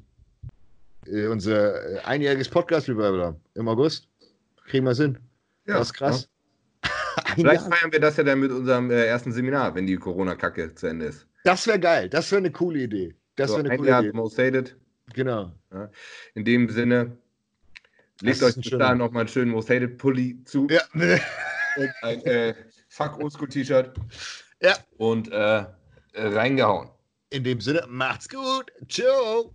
äh, unser äh, einjähriges Podcast-Revival haben. Im August. Kriegen wir es hin. Ja, das ist krass. Ja. Vielleicht Jahr. feiern wir das ja dann mit unserem äh, ersten Seminar, wenn die Corona-Kacke zu Ende ist. Das wäre geil. Das wäre eine coole Idee. Das so, wäre eine ein coole Jahr Idee. Most Hated. Genau. In dem Sinne, legt euch bis dahin nochmal einen schönen Most Hated Pulli zu Ja. und ein äh, Fuck Oldschool T-Shirt ja. und äh, äh, reingehauen. In dem Sinne, macht's gut. Ciao.